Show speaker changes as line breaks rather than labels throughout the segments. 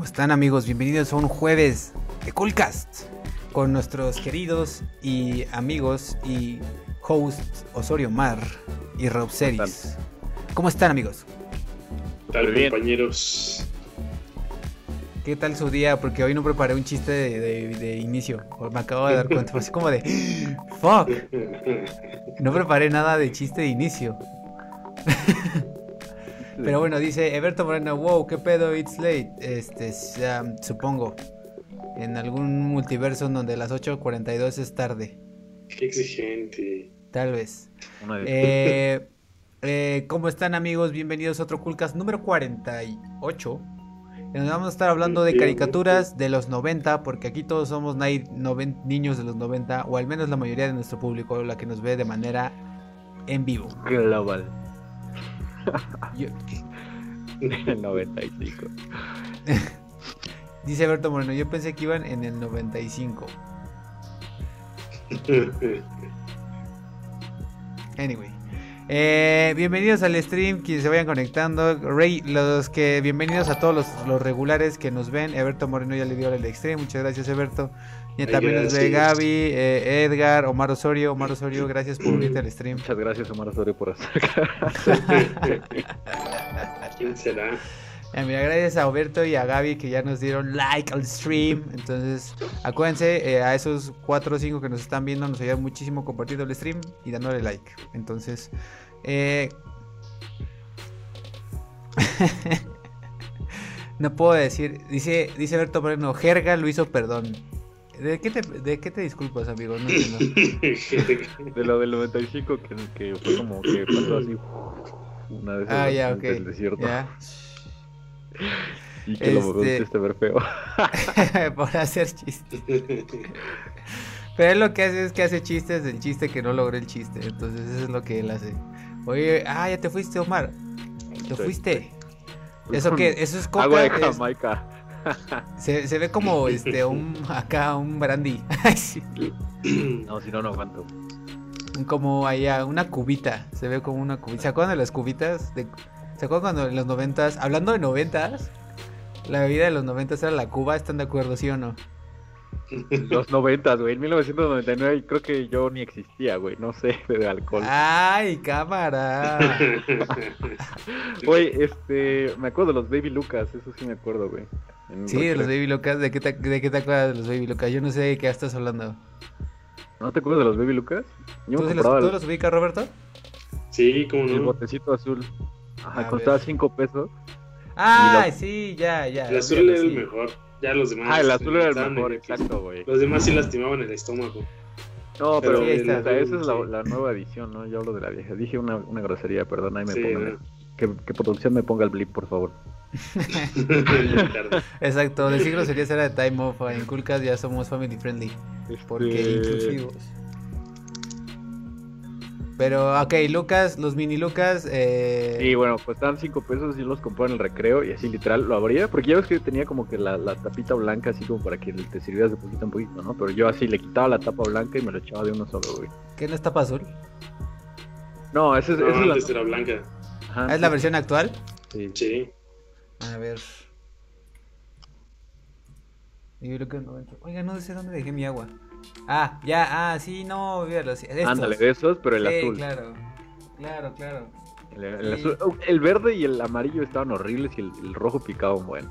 ¿Cómo están amigos? Bienvenidos a un jueves de Coolcast con nuestros queridos y amigos y hosts Osorio Mar y Rob Series. ¿Cómo están amigos?
¿Qué tal compañeros?
¿Qué tal su día? Porque hoy no preparé un chiste de, inicio. Me acabo de dar cuenta. Fue así como de. ¡Fuck! No preparé nada de chiste de inicio. Pero bueno, dice Eberto Moreno, wow, qué pedo, it's late. Este, supongo. En algún multiverso en donde las 8.42 es tarde.
Qué exigente.
Tal vez. Eh, eh, ¿Cómo están amigos? Bienvenidos a otro Coolcast número 48. Nos vamos a estar hablando de caricaturas de los 90, porque aquí todos somos niños de los 90, o al menos la mayoría de nuestro público, la que nos ve de manera en vivo.
Global. el 95.
Dice Alberto Moreno, yo pensé que iban en el 95. Anyway. Eh, bienvenidos al stream, quienes se vayan conectando. Rey, los que bienvenidos a todos los, regulares que nos ven. Eberto Moreno ya le dio el stream, muchas gracias Eberto. Y también nos ve Gaby, eh, Edgar, Omar Osorio. Omar Osorio, gracias por unirte al stream.
Muchas gracias Omar Osorio por hacer.
¿Quién será?
mira, gracias a Alberto y a Gaby que ya nos dieron like al stream. Entonces, acuérdense, eh, a esos 4 o 5 que nos están viendo, nos ayuda muchísimo compartiendo el stream y dándole like. Entonces, eh... no puedo decir. Dice, dice Alberto Moreno, Jerga lo hizo perdón. ¿De qué te, de qué te disculpas, amigo? No
de lo del 95 que, que fue como que pasó así una vez
ah, ya, okay.
el desierto. Y que lo mejor este... ver feo.
Por hacer chistes. Pero él lo que hace es que hace chistes del chiste que no logró el chiste. Entonces eso es lo que él hace. Oye, ah, ya te fuiste, Omar. Te fuiste. Eso que, eso es coca.
Agua de Jamaica.
Se, se, ve como este un acá un brandy.
no, si no no aguanto.
Como allá una cubita, se ve como una cubita. ¿Se acuerdan de las cubitas? De, ¿Se acuerdan cuando en los noventas, hablando de noventas, la bebida de los noventas era la cuba? ¿Están de acuerdo, sí o no?
Los noventas, güey. En 1999 creo que yo ni existía, güey. No sé de alcohol.
¡Ay, cámara!
Güey, este... Me acuerdo de los Baby Lucas. Eso sí me acuerdo, güey.
Sí, de los Baby Lucas. ¿De qué, te, ¿De qué te acuerdas de los Baby Lucas? Yo no sé de qué estás hablando.
¿No te acuerdas de los Baby Lucas?
Yo ¿Tú, los, los ubicas, Roberto?
Sí, como no.
El botecito azul. Ajá, costaba 5 pesos.
Ah, sí, ya, ya.
El azul era el mejor. Ya los demás.
Ah, el azul era el mejor, exacto, güey.
Los demás sí lastimaban el estómago.
No, pero, esa es la, nueva edición, ¿no? Yo hablo de la vieja. Dije una, una grosería, perdón, ahí me pongan. Que, que, producción me ponga el blip, por favor.
Exacto, decir groserías era de time off. En Culcas ya somos family friendly. Porque este, inclusivos. Pero, ok, Lucas, los mini Lucas. Eh...
Sí, bueno, pues estaban 5 pesos y los compré en el recreo y así literal lo abría. Porque ya ves que tenía como que la, tapita blanca, así como para que te sirvieras de poquito en poquito, ¿no? Pero yo así le quitaba la tapa blanca y me lo echaba de uno solo, güey.
¿Qué no es tapa azul?
No, esa es, la. blanca.
¿Ah, ¿Es la versión actual?
Sí. Sí.
A ver. Oiga, no sé dónde dejé mi agua. Ah, ya, ah, sí, no, estos.
Ándale, de esos, pero el
sí,
azul.
claro, claro, claro.
El, oh, el, verde y el amarillo estaban horribles y el, rojo picaba un buen.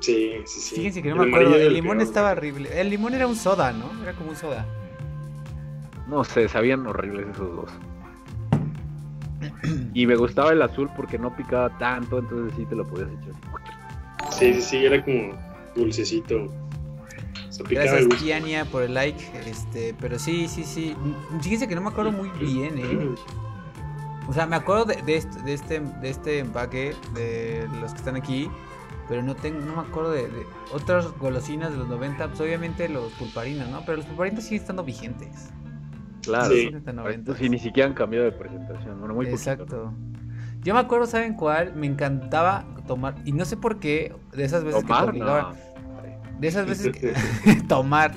Sí, sí, sí.
Fíjense que no me acuerdo. El limón estaba horrible. El limón era un soda, ¿no? Era como un soda.
No sé, sabían horribles esos dos. y me gustaba el azul porque no picaba tanto, entonces sí te lo podías echar.
Sí, sí, sí, era como dulcecito.
Gracias Kiania por el like, este, pero sí, sí, sí. Fíjense que no me acuerdo muy bien, eh. O sea, me acuerdo de, este, de, este, de este empaque, de los que están aquí, pero no tengo, no me acuerdo de, otras golosinas de los 90, pues obviamente los pulparinas, ¿no? Pero los pulparinas siguen estando vigentes.
Claro, sí. Pues, y ni siquiera han cambiado de presentación, bueno, muy
Exacto. Yo me acuerdo, ¿saben cuál? Me encantaba tomar, y no sé por qué, de esas veces que te obligaban. De esas veces que. tomar.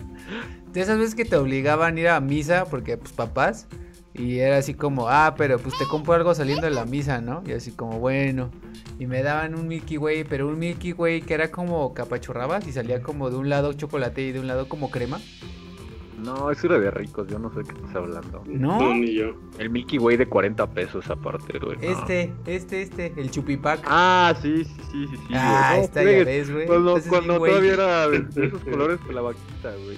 De esas veces que te obligaban a ir a misa, porque, pues, papás. Y era así como, ah, pero pues te compro algo saliendo de la misa, ¿no? Y así como, bueno. Y me daban un Milky Way, pero un Milky Way que era como capachurrabas y salía como de un lado chocolate y de un lado como crema.
No, eso era de ricos, yo no sé qué estás hablando.
No,
ni yo.
El Milky Way de 40 pesos aparte, güey.
Este, este, este, el chupipac.
Ah, sí, sí, sí, sí. sí
ah, está, ya ves, güey.
Cuando, cuando todavía era de esos colores con la vaquita, güey.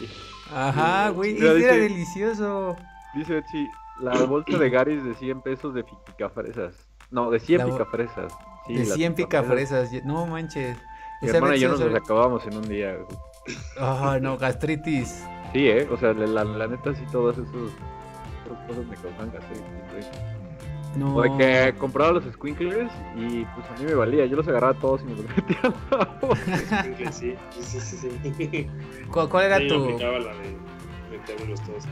Ajá, güey, este era delicioso.
Dice sí, la bolsa de Garis de 100 pesos de picafresas. No, de 100 picafresas.
Sí, de 100 picafresas. No manches.
Mi hermana y yo nos los acabamos en un día.
Ah, no, gastritis.
Sí, eh. O sea, la, la neta, sí, todas esas cosas me causan gastritis. No. O de que compraba los squinklers y pues a mí me valía. Yo los agarraba todos y me los metía a la
boca. sí, sí, sí, sí.
¿Cuál, cuál era tu...?
Yo la de metérmelos todos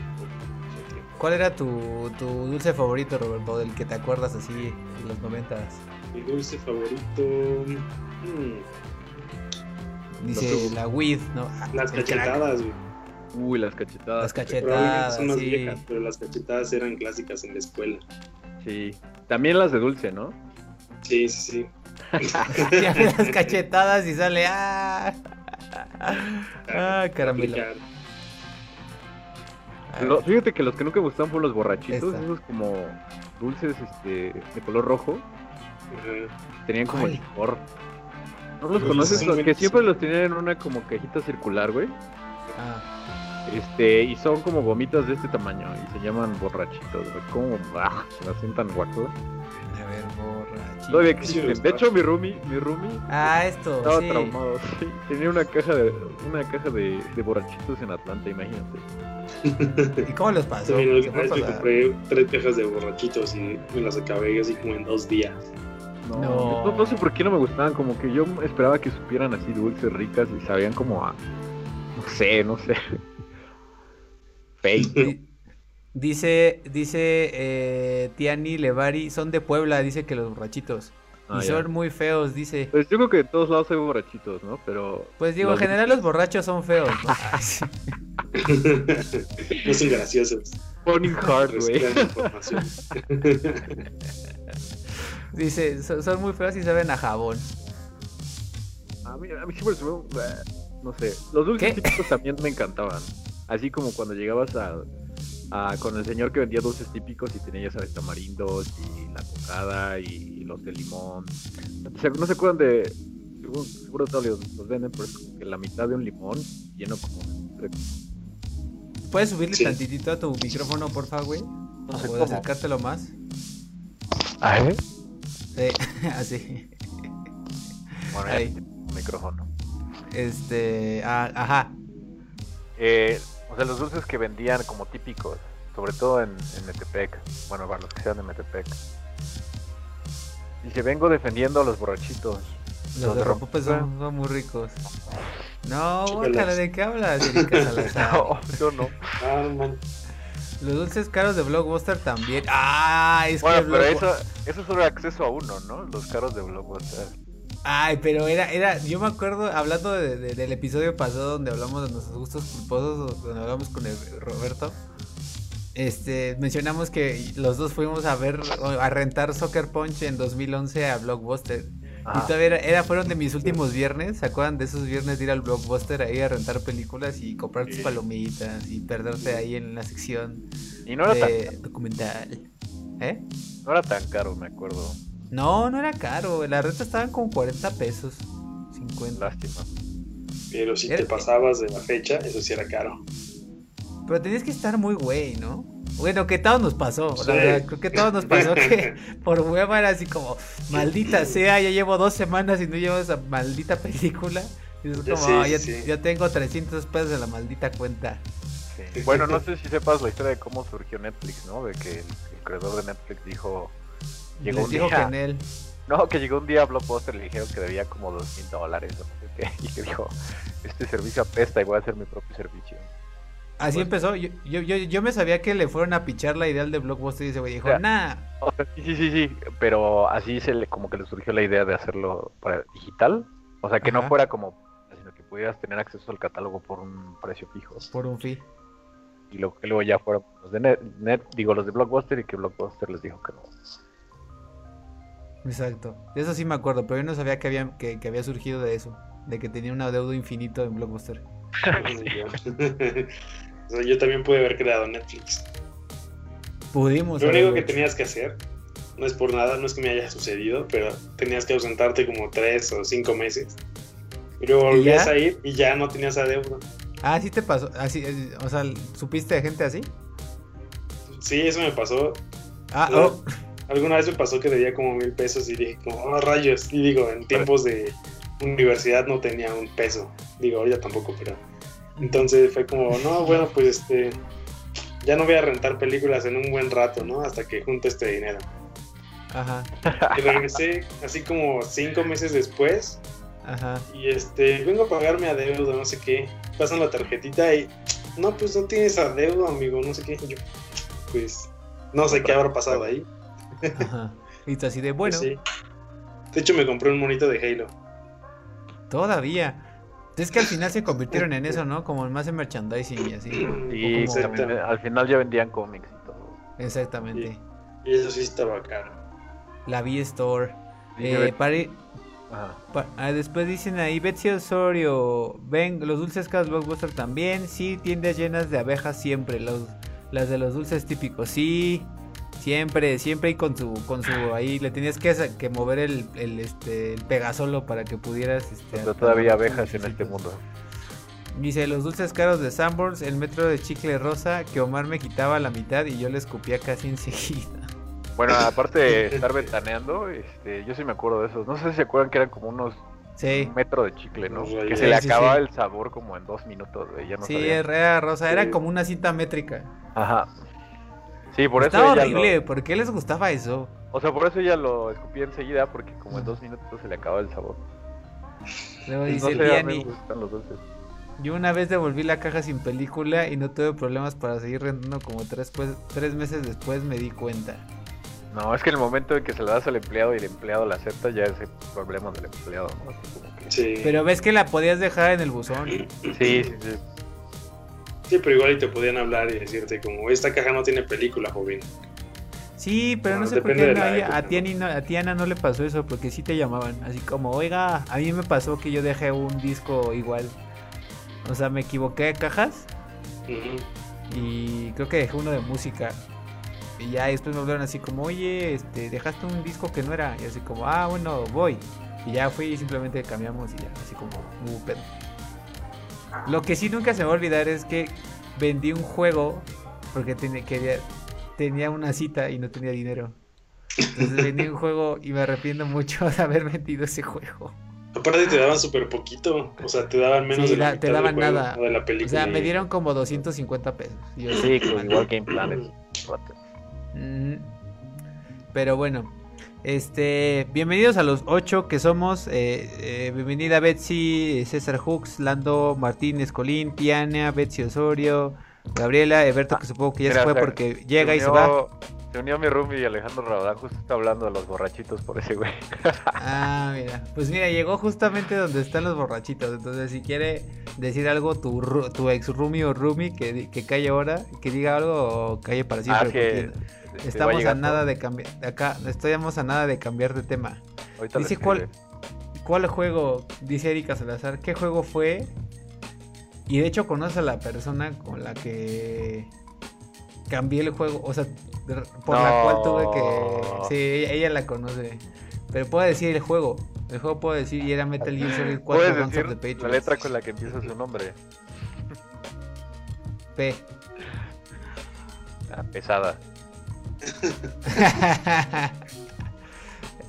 ¿Cuál era tu, tu dulce favorito, Roberto, del que te acuerdas así en los momentos?
Mi dulce favorito. Hmm.
Dice la weed, ¿no?
Las cachetadas, güey.
Uy, las cachetadas.
Las cachetadas.
Son más viejas, pero las cachetadas eran clásicas en la escuela.
Sí. También las de dulce, ¿no?
Sí, sí, sí.
ya las cachetadas y sale. ¡Ah! ¡Ah, caramelo!
fíjate que los que nunca me gustaban fueron los borrachitos, esos como dulces este, de color rojo. Tenían como el licor. ¿No los conoces? Los que siempre los tenían en una como cajita circular, güey. Ah. Este, y son como gomitas de este tamaño y se llaman borrachitos, güey. Como, ah, se me hacen tan guacos.
A ver, borrachitos.
Todavía existen. De hecho, mi roomie, mi roomie
ah, esto,
estaba traumado. Sí. Tenía una caja de, una caja de, de borrachitos en Atlanta, imagínate.
¿Y cómo les pasó?
Sí, compré tres cajas de borrachitos y me las acabé así como en dos días.
No, no. sé por qué no me gustaban, como que yo esperaba que supieran así dulces, ricas y sabían como a. No sé, no sé.
Dice, dice eh, Tiani Levari, son de Puebla, dice que los borrachitos. Ah, y son muy feos, dice.
Pues yo creo que en todos lados hay borrachitos, ¿no? Pero.
Pues digo, en general los borrachos son feos, ¿no?
no son graciosos.
Hard, güey.
dice, son, muy feos y saben a jabón.
A mí, a mí siempre se me... No sé. Los dulces también me encantaban. Así como cuando llegabas a con el señor que vendía dulces típicos y tenía, ya sabes, tamarindos y la cocada y los de limón. No se acuerdan de. Seguro, todos los, venden, pero es como que la mitad de un limón lleno como de.
¿Puedes subirle tantitito a tu micrófono, por favor, güey? No sé ¿Puedes acercártelo más?
¿Ah, eh?
Sí, así.
Bueno, ahí. micrófono.
Este. Ah, ajá.
Eh, o sea, los dulces que vendían como típicos, sobre todo en, en Metepec. Bueno, para los que sean de Metepec. Dice, vengo defendiendo a los borrachitos.
Los, de Rompopes son, son, muy ricos. No, guácala, ¿de qué hablas,
no, yo no.
Ah,
los dulces caros de Blockbuster también. Ah, es
bueno,
que.
Bueno, pero eso, eso es solo acceso a uno, ¿no? Los caros de Blockbuster.
Ay, pero era, era, yo me acuerdo, hablando de, del episodio pasado donde hablamos de nuestros gustos culposos, donde hablamos con el Roberto, este, mencionamos que los dos fuimos a ver, a rentar Soccer Punch en 2011 a Blockbuster. Y todavía era, fueron de mis últimos viernes, ¿se acuerdan de esos viernes de ir al Blockbuster ahí a rentar películas y comprar tus palomitas y perderte ahí en la sección
y no era
tan... documental? ¿Eh?
No era tan caro, me acuerdo.
No, no era caro. La renta estaban como 40 pesos. 50.
Lástima.
Pero si te pasabas de la fecha, eso sí era caro.
Pero tenías que estar muy güey, ¿no? Bueno, que todo nos pasó. creo que todo nos pasó que por hueva era así como, maldita sea, ya llevo dos semanas y no llevo esa maldita película. Y es como, ya, tengo 300 pesos en la maldita cuenta.
Bueno, no sé si sepas la historia de cómo surgió Netflix, ¿no? De que el creador de Netflix dijo,
Llegó un dijo día, que en él.
No, que llegó un día a Blockbuster y le dijeron que debía como dos mil dólares o. Y que dijo, este servicio apesta y voy a hacer mi propio servicio.
Así pues, empezó. Yo, yo, yo, me sabía que le fueron a pichar la idea de Blockbuster y ese güey dijo, nah.
sí, sí, sí, sí. Pero así se le, como que le surgió la idea de hacerlo para digital. O sea, que no fuera como, sino que pudieras tener acceso al catálogo por un precio fijo.
Por un fee.
y que luego ya fueron los de Net, digo los de Blockbuster y que Blockbuster les dijo que no.
Exacto, de eso sí me acuerdo, pero yo no sabía que había, que, había surgido de eso, de que tenía un adeudo infinito en Blockbuster.
yo también pude haber creado Netflix.
Pudimos.
Lo único que tenías que hacer, no es por nada, no es que me haya sucedido, pero tenías que ausentarte como tres o cinco meses. Y luego volvías a ir y ya no tenías adeudo.
Ah, sí te pasó. Así, o sea, ¿supiste de gente así?
Sí, eso me pasó.
Ah, oh.
Alguna vez me pasó que debía como mil pesos y dije, como, oh, rayos. Y digo, en tiempos de universidad no tenía un peso. Digo, ahorita tampoco, pero. Entonces fue como, no, bueno, pues este. Ya no voy a rentar películas en un buen rato, ¿no? Hasta que junte este dinero.
Ajá.
Y regresé así como cinco meses después
Ajá.
Y este, vengo a pagarme adeudo, no sé qué. Pasan la tarjetita y, no, pues no tienes adeudo, amigo, no sé qué. Yo, pues, no sé qué habrá pasado ahí.
Ajá. Y así de bueno.
De hecho, me compré un monito de Halo.
Todavía. Es que al final se convirtieron en eso, ¿no? Como más en merchandising y así.
Y al final ya vendían cómics y todo.
Exactamente.
Y, eso sí estaba caro.
La V-Store. Eh, Ah, después dicen ahí Betsy Osorio, ven, los dulces caros Blockbuster también, sí, tiendas llenas de abejas siempre, los, las de los dulces típicos, sí, siempre, siempre y con su, con su, ahí le tenías que, que mover el, el, este, el pegasolo para que pudieras, este,
todavía abejas en este mundo.
Dice, los dulces caros de Sanborns, el metro de chicle rosa, que Omar me quitaba la mitad y yo le escupía casi enseguida.
Bueno, aparte de estar ventaneando, este, yo sí me acuerdo de esos. No sé si se acuerdan que eran como unos
sí.
metro de chicle, ¿no? que se le acababa el sabor como en dos minutos, Ya no
sí, era rosa, era como una cinta métrica.
Ajá. Sí, por
eso. Estaba horrible, ¿por qué les gustaba eso?
O sea, por eso ella lo escupí enseguida, porque como en dos minutos se le acababa el sabor.
Luego dice no Yo una vez devolví la caja sin película y no tuve problemas para seguir rentando como tres, pues, tres meses después me di cuenta.
No, es que en el momento en que se la das al empleado y el empleado la acepta, ya es el problema del empleado, ¿no?
Sí. Pero ves que la podías dejar en el buzón.
Sí, sí, sí.
Sí, pero igual y te podían hablar y decirte como, esta caja no tiene película, joven.
Sí, pero no, sé por qué a, a, Tiana no le pasó eso, porque sí te llamaban. Así como, oiga, a mí me pasó que yo dejé un disco igual. O sea, me equivoqué de cajas. Y creo que dejé uno de música. Y ya después me hablaron así como, oye, este, dejaste un disco que no era. Y así como, ah, bueno, voy. Y ya fui y simplemente cambiamos y ya, así como, uh, pedo. Lo que sí nunca se me va a olvidar es que vendí un juego porque tenía, quería, tenía una cita y no tenía dinero. Entonces vendí un juego y me arrepiento mucho de haber vendido ese juego.
Aparte te daban súper poquito, o sea, te daban menos de la
te daban nada. de la película. O sea, me dieron como 250 pesos.
sí, igual Game Planet.
Pero bueno, este, bienvenidos a los ocho que somos. Eh, eh, bienvenida Betsy, César Hooks, Lando Martínez, Colín, Tiana, Betsy Osorio, Gabriela, Eberto, que supongo que ya se fue porque llega y se va.
Se unió mi roomie y Alejandro Rabadán, justo está hablando de los borrachitos por ese güey.
ah, mira. Pues mira, llegó justamente donde están los borrachitos. Entonces, si quiere decir algo tu, tu ex roomie o roomie que, que calle ahora, que diga algo o calle para siempre. Ah, Estamos a nada de cambiar. Acá estamos a nada de cambiar de tema. Dice cuál, cuál juego, dice Erika Salazar, ¿qué juego fue? Y de hecho conoce a la persona con la que cambié el juego, o sea, por la cual tuve que... Sí, ella, la conoce. Pero puedo decir el juego. El juego puedo decir y era Metal Gear Solid 4
Guns of the La letra con la que empieza su nombre.
P.
Pesada.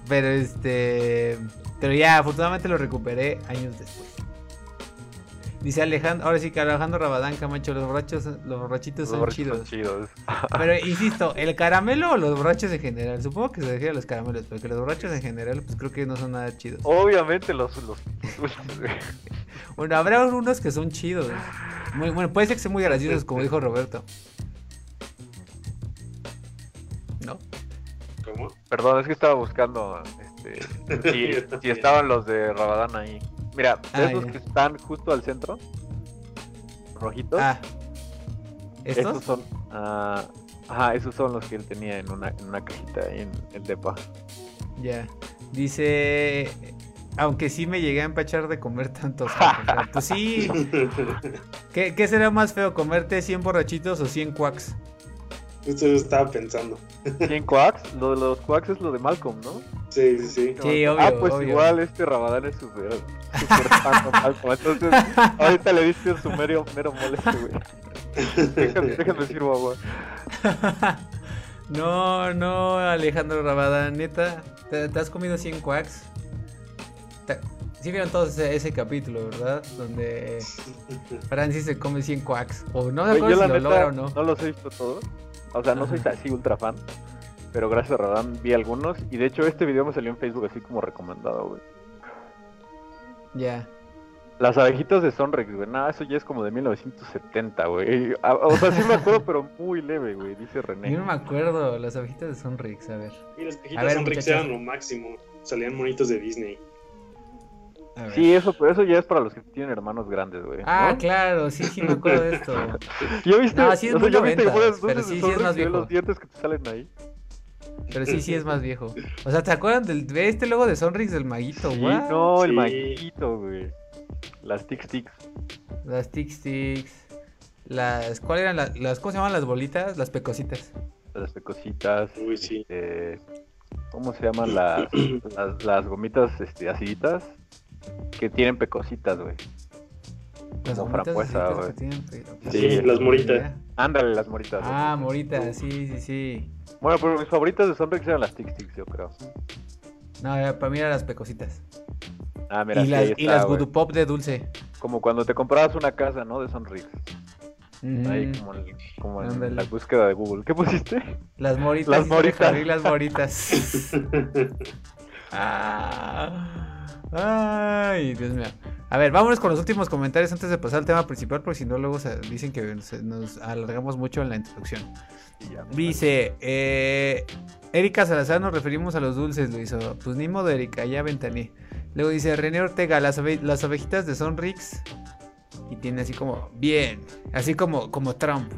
pero este. Pero ya, afortunadamente lo recuperé años después. Dice Alejandro, ahora sí que Alejandro Rabadán Camacho, los borrachos, los borrachitos son chidos. pero insisto, ¿el caramelo o los borrachos en general? Supongo que se refiere a los caramelos, porque los borrachos en general, pues creo que no son nada chidos.
Obviamente los, los...
bueno, habrá unos que son chidos. Muy, bueno, puede ser que sean muy graciosos, como dijo Roberto.
¿Cómo?
Perdón, es que estaba buscando este, si, estaban los de Rabadán ahí. Mira, ah, esos que están justo al centro, rojitos. Ah.
¿Estos?
Esos son. ah, ajá, esos son los que él tenía en una, en una cajita ahí en el depa.
Ya. Dice. Aunque sí me llegué a empachar de comer tantos. tacos". pues sí. ¿Qué, qué será más feo? ¿Comerte 100 borrachitos o 100 quacks?
Justo eso estaba pensando.
100 quacks, lo de los quacks es lo de Malcolm, ¿no?
Sí, sí, sí.
Sí, obvio.
ah, pues
obvio.
igual este Rabadán es súper súper fan de Malcolm. Entonces, ahorita le diste su mero, mero mole este güey. Déjame, déjame sirvo agua.
No, no, Alejandro Rabada, neta. ¿Te, te has comido 100 quacks? Te- Sí vieron todos ese, ese capítulo, ¿verdad? Donde Francis se come 100 quacks. O no me acuerdo
yo
si lo
neta
logra o no.
no los he visto todos. O sea, no soy así ultra fan. Pero gracias a Radán vi algunos. Y de hecho este video me salió en Facebook así como recomendado, güey.
Ya.
Las abejitas de Sonrex, güey. Nada, eso ya es como de 1970, güey. O sea, sí me acuerdo, pero muy leve, güey, dice René.
Yo no me acuerdo, las abejitas de Sonrix, a ver.
Y las
A
cajitas
ver,
Sonrix
muchachos.
eran lo máximo. Salían monitos de Disney.
Sí, eso, pero eso ya es para los que tienen hermanos grandes, güey.
Ah,
¿no?
claro, sí, sí me acuerdo de esto.
¿Ya viste?
No, sí es
o sea,
muy
¿ya viste que
90s,
pones
pero sí, sí es más viejo.
los dientes que te salen ahí?
Pero sí, sí es más viejo. O sea, ¿te acuerdan del de este logo de Sonrix del maguito?
Sí,
What?
no, el
Sí.
maquito, güey. Las tic tics.
Las Tic Sticks. Las. ¿Cuáles eran las, las. ¿Cómo se llaman las bolitas? Las pecositas.
las pecositas.
Uy, sí.
este, ¿Cómo se llaman las, las, las gomitas este, aciditas? Que tienen pecositas, güey.
Las
Como frambuesa, güey.
que tienen pe-
Sí,
las moritas.
Ándale, las moritas.
Ah, moritas, sí, sí, sí.
Bueno, pero mis favoritas de Sonrix eran las tic tics, yo creo.
No, ya, para mí eran las pecositas.
Ah, mira,
y
sí,
las,
ahí
y
está,
las. Voodoo Pop de dulce.
Como cuando te comprabas una casa, ¿no? De Sonrix. Ahí como, en- como en
Ándale.
la búsqueda de Google. ¿Qué pusiste?
Las moritas.
Las moritas.
las moritas. Ah, Ay, Dios mío. A ver, vámonos con los últimos comentarios antes de pasar al tema principal, porque si no, luego se dicen que nos alargamos mucho en la introducción. Dice, eh, Erika Salazar, nos referimos a los dulces, lo hizo. Pues ni modo, Erika, ya ventané. Luego dice René Ortega, las, abe- las abejitas de Sonrix. Y tiene así como, bien, así como, como Trump.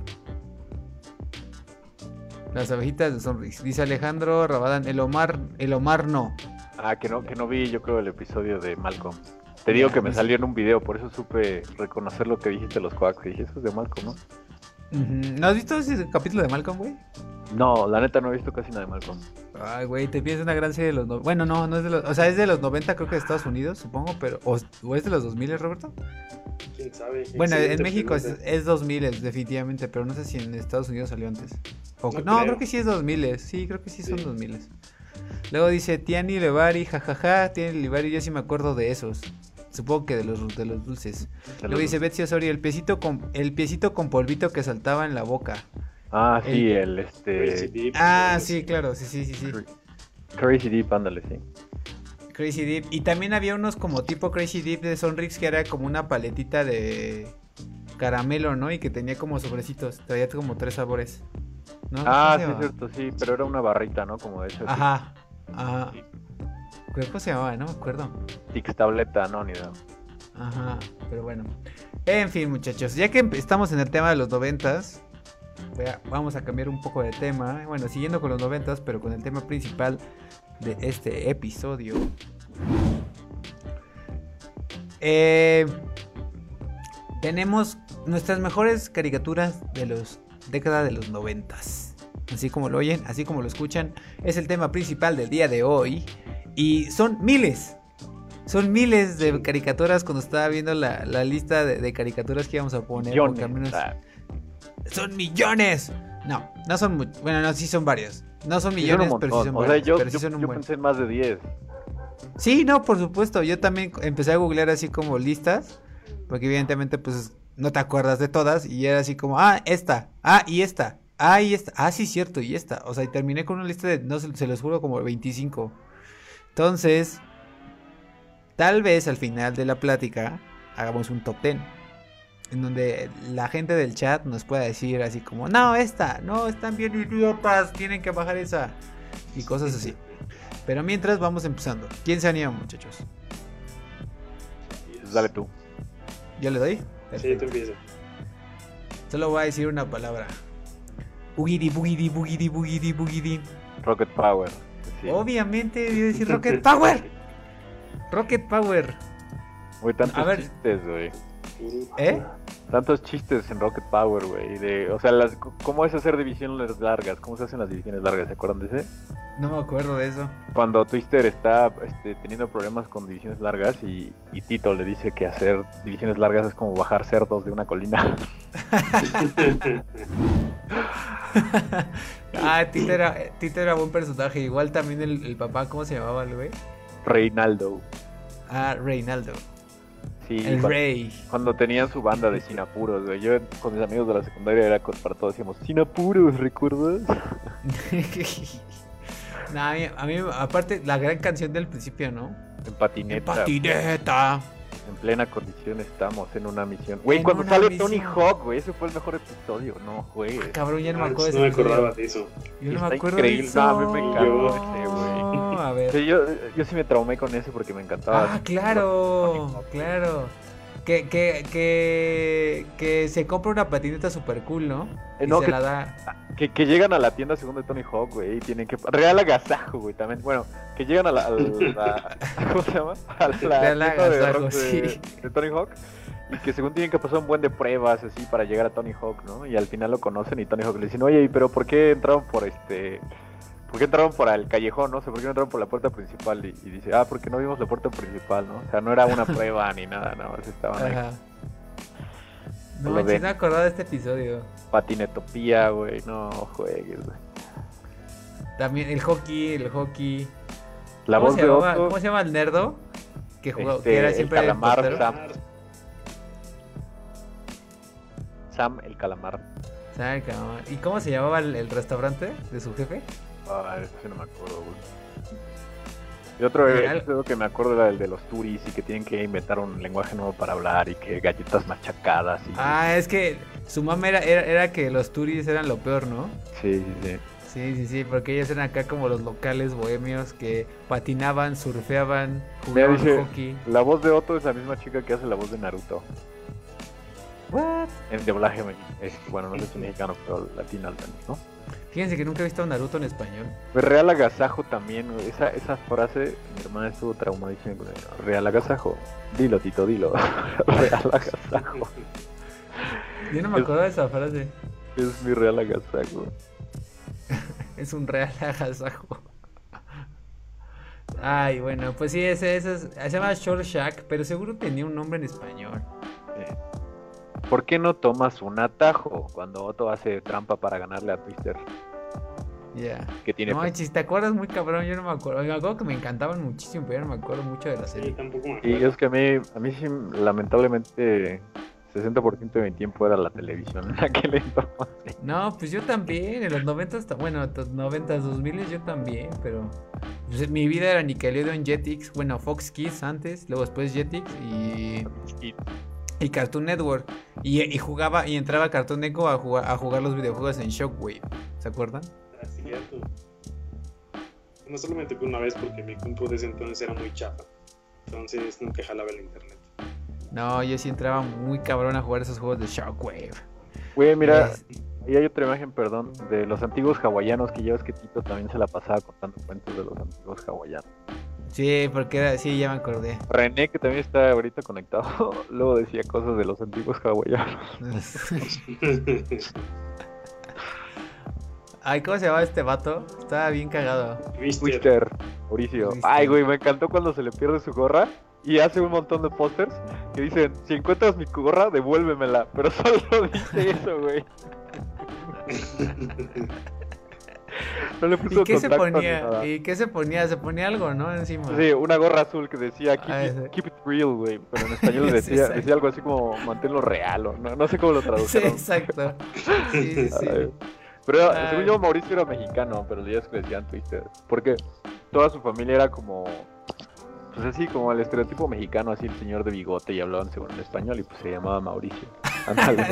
Las abejitas de Sonrix. Dice Alejandro Rabadán, el Omar, el Omar no.
Ah, que no, que no vi yo creo el episodio de Malcolm. Te digo que me
pues-
salió en un video, por eso supe reconocer lo que dijiste los coacs. Y dije, eso es de Malcolm, ¿no?
¿No has visto ese capítulo de Malcolm, güey?
No, la neta no he visto casi nada de Malcolm.
Ay, güey, te piensas una gran serie de los... no- Bueno, no, no es de los... O sea, es de los 90, creo que de Estados Unidos, supongo, pero... ¿O, o es de los 2000, Roberto?
¿Quién sabe?
Bueno, en México es, es 2000, definitivamente, pero no sé si en Estados Unidos salió antes. O-
No
no, creo.
creo.
que sí es 2000, sí, creo que sí son
Sí.
2000. Luego dice Tiani Levari, jajaja, Tiani Levari, yo sí me acuerdo de esos. Supongo que de los, de los dulces.
De
Luego
los-
dice Betsy Osorio, el piecito con, el piecito con polvito que saltaba en la boca.
Ah, sí,
el-
el,
Crazy
este...
Deep,
Ah, sí, claro, sí, sí, sí, sí.
Crazy Deep, ándale, sí.
Crazy Deep. Y también había unos como tipo Crazy Deep de Sonrix que era como una paletita de caramelo, ¿no? Y que tenía como sobrecitos. Traía como tres sabores. ¿No?
Ah,
¿Cómo se
sí, es cierto, sí, pero era una barrita, ¿no? Como de hecho.
Ajá. Ajá. ¿Cómo se llamaba? No me acuerdo.
Tix tableta, no, ni idea.
Ajá. Pero bueno. En fin, muchachos. Ya que estamos en el tema de los noventas. Vamos a cambiar un poco de tema. Bueno, siguiendo con los noventas, pero con el tema principal de este episodio. Eh, tenemos nuestras mejores caricaturas de los década de los noventas. Así como lo oyen, así como lo escuchan, es el tema principal del día de hoy. Y son miles. Son miles de caricaturas cuando estaba viendo la, la lista de, de caricaturas que íbamos a poner.
Millones.
menos-
Ah,
son millones. No, no son muchos. Bueno, no, sí son varios. No son millones, pero sí son
O sea, yo,
pero sí
yo,
son un
yo
buen.
pensé en más de 10.
Sí, no, por supuesto. Yo también empecé a googlear así como listas. Porque evidentemente, pues, no te acuerdas de todas. Y era así como, ah, esta. Ah, y esta. Ah, y esta. Ah, sí, cierto, y esta. O sea, y terminé con una lista de, no se, los juro, como 25. Entonces, tal vez al final de la plática hagamos un top 10. En donde la gente del chat nos pueda decir así como, no, esta, no, están bien idiotas, tienen que bajar esa. Y cosas así. Pero mientras vamos empezando. ¿Quién se anima, muchachos?
Dale tú.
¿Yo le doy?
Sí, tú empieza.
Solo voy a decir una palabra. Bugidi, bugidi, bugidi, bugidi, bugidi.
Rocket Power.
Obviamente voy a decir Rocket Power. Rocket Power.
Muy tantos chistes, güey.
¿Eh?
Tantos chistes en Rocket Power, güey. O sea, las, ¿cómo es hacer divisiones largas? ¿Cómo se hacen las divisiones largas? ¿Se acuerdan de ese?
No me acuerdo de eso.
Cuando Twister está este, teniendo problemas con divisiones largas y, Tito le dice que hacer divisiones largas es como bajar cerdos de una colina.
ah, Tito era, Tito era buen personaje. Igual también el, el papá, ¿cómo se llamaba el güey?
Reinaldo.
Ah, Reinaldo.
Sí,
el rey.
Cuando tenían su banda de Sinapuros, güey. Yo con mis amigos de la secundaria era para todos decíamos Sinapuros, ¿recuerdas?
a, mí, aparte, la gran canción del principio, ¿no?
En patineta. En
patineta.
En plena condición estamos en una misión. Güey, cuando sale Tony Hawk, güey, ese fue el mejor episodio. No, güey.
Ah, cabrón, ya no me acuerdo
de eso. No me acordaba de eso.
Yo no me acuerdo de eso.
No, a mí me encantó ese, güey. a ver. yo, yo sí me traumé con ese porque me encantaba.
Ah, claro, claro. Que, que, que, que se compra una patineta super cool, ¿no?
Eh, no, que, la da. Que, que, llegan a la tienda según de Tony Hawk, güey, y tienen que. Real agasajo, güey, también. Bueno, que llegan a la. ¿Cómo se llama? A la
Real agasajo, sí.
de, Tony Hawk. Y que según tienen que pasar un buen de pruebas así para llegar a Tony Hawk, ¿no? Y al final lo conocen y Tony Hawk le dicen, oye, pero ¿por qué entraron por este ¿por qué entraron por el callejón, no? sé ¿por qué no entraron por la puerta principal? Y, dice, ah, porque no vimos la puerta principal, ¿no? O sea, no era una prueba ni nada, nada más estaban ahí.
No me acordado de este episodio.
Patinetopía, güey, no juegues, güey.
También el hockey, el hockey.
La voz de Otto?
¿Cómo se llama el nerdo? Que, jugó,
que
era este, siempre
el calamar, el Sam. Sam el calamar.
Sam el calamar. ¿Y cómo se llamaba el restaurante de su jefe?
Ah, eso sí no me acuerdo, güey. Y otro episodio que me acuerdo era el de los turis y que tienen que inventar un lenguaje nuevo para hablar y que galletas machacadas. Y...
Ah, es que su mamá era, era, que los turis eran lo peor, ¿no?
Sí, sí, sí.
Sí, sí, sí, porque ellos eran acá como los locales bohemios que patinaban, surfeaban, jugaban hockey.
La voz de Otto es la misma chica que hace la voz de Naruto.
What?
En doblaje, bueno, no sé si mexicano, pero latino al menos, ¿no?
Fíjense que nunca he visto a Naruto en español.
Pues Real Agasajo también, esa, esa frase, mi hermana estuvo traumadísima con Real Agasajo. Dilo, Tito, dilo. Real Agasajo.
Yo no me acuerdo de esa frase.
Es mi Real Agasajo.
es un Real Agasajo. Ay, bueno, pues sí, ese, ese, se llama Short Shack, pero seguro tenía un nombre en español.
¿Por qué no tomas un atajo cuando Otto hace trampa para ganarle a Twister?
Ya. Que tiene no, si te acuerdas muy cabrón, yo no me acuerdo. Me acuerdo que me encantaban muchísimo, pero yo no me acuerdo mucho de la serie. Sí,
tampoco me
Y es que a mí, a mí sí, lamentablemente, 60% de mi tiempo era la televisión en aquel entonces.
No, pues yo también, en los 90, bueno, los 90, 2000 yo también, pero pues, mi vida era Nickelodeon, Jetix, bueno, Fox Kids antes, luego después Jetix y y Cartoon Network. Y, jugaba y entraba a Cartoon Network a jugar, a jugar los videojuegos en Shockwave. ¿Se acuerdan?
Es cierto. No solamente una vez porque mi compu de ese entonces era muy chapa. Entonces nunca jalaba el internet.
No, yo sí entraba muy cabrón a jugar esos juegos de Shockwave.
Güey, mira, y hay otra imagen, perdón, de los antiguos hawaianos que llevas que Tito también se la pasaba contando cuentos de los antiguos hawaianos.
Sí, porque era, sí, ya me acordé.
René, que también está ahorita conectado, luego decía cosas de los antiguos hawaianos.
Ay, ¿cómo se llama este vato? Estaba bien cagado.
Twister, Mauricio. Ay, güey, me encantó cuando se le pierde su gorra y hace un montón de pósters que dicen, si encuentras mi gorra, devuélvemela. Pero solo dice eso, güey.
¿Y qué se ponía? ¿Y qué se ponía? Se ponía algo, ¿no? Encima.
Sí, una gorra azul que decía keep, ah, it, real, güey. Pero en español decía, decía algo así como manténlo real. O no, no sé cómo lo tradujeron.
Sí, exacto. Sí, sí.
Pero según yo, Mauricio era mexicano, pero ya es que decían Twitter. Porque toda su familia era como. Pues así, como el estereotipo mexicano, así el señor de bigote y hablaban según en español y pues se llamaba Mauricio.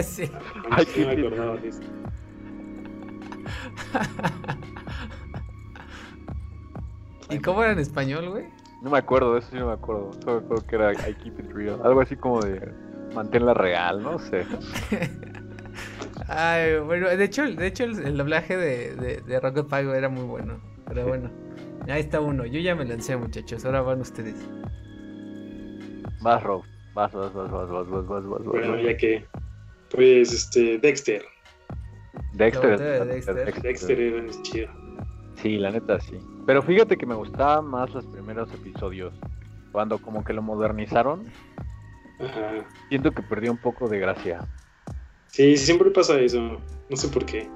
sí.
Ay, qué me acordaba de eso.
¿Y cómo era en español, güey?
No me acuerdo, eso sí no me acuerdo. Solo me acuerdo que era I keep it real. Algo así como de manténla real, no sé.
Ay, bueno, de hecho, de hecho el, doblaje de, de, de Rocket Pago era muy bueno. Pero bueno, ahí está uno. Yo ya me lancé, muchachos. Ahora van ustedes.
Vas, Rob. Vas, vas, vas, vas, vas, vas, vas, vas.
Bueno, ya que. Pues, este, Dexter.
Dexter.
Dexter. Dexter era chido.
Sí, la neta sí. Pero fíjate que me gustaban más los primeros episodios. Cuando como que lo modernizaron.
Ajá.
Siento que perdió un poco de gracia.
Sí, siempre pasa eso. No sé por qué.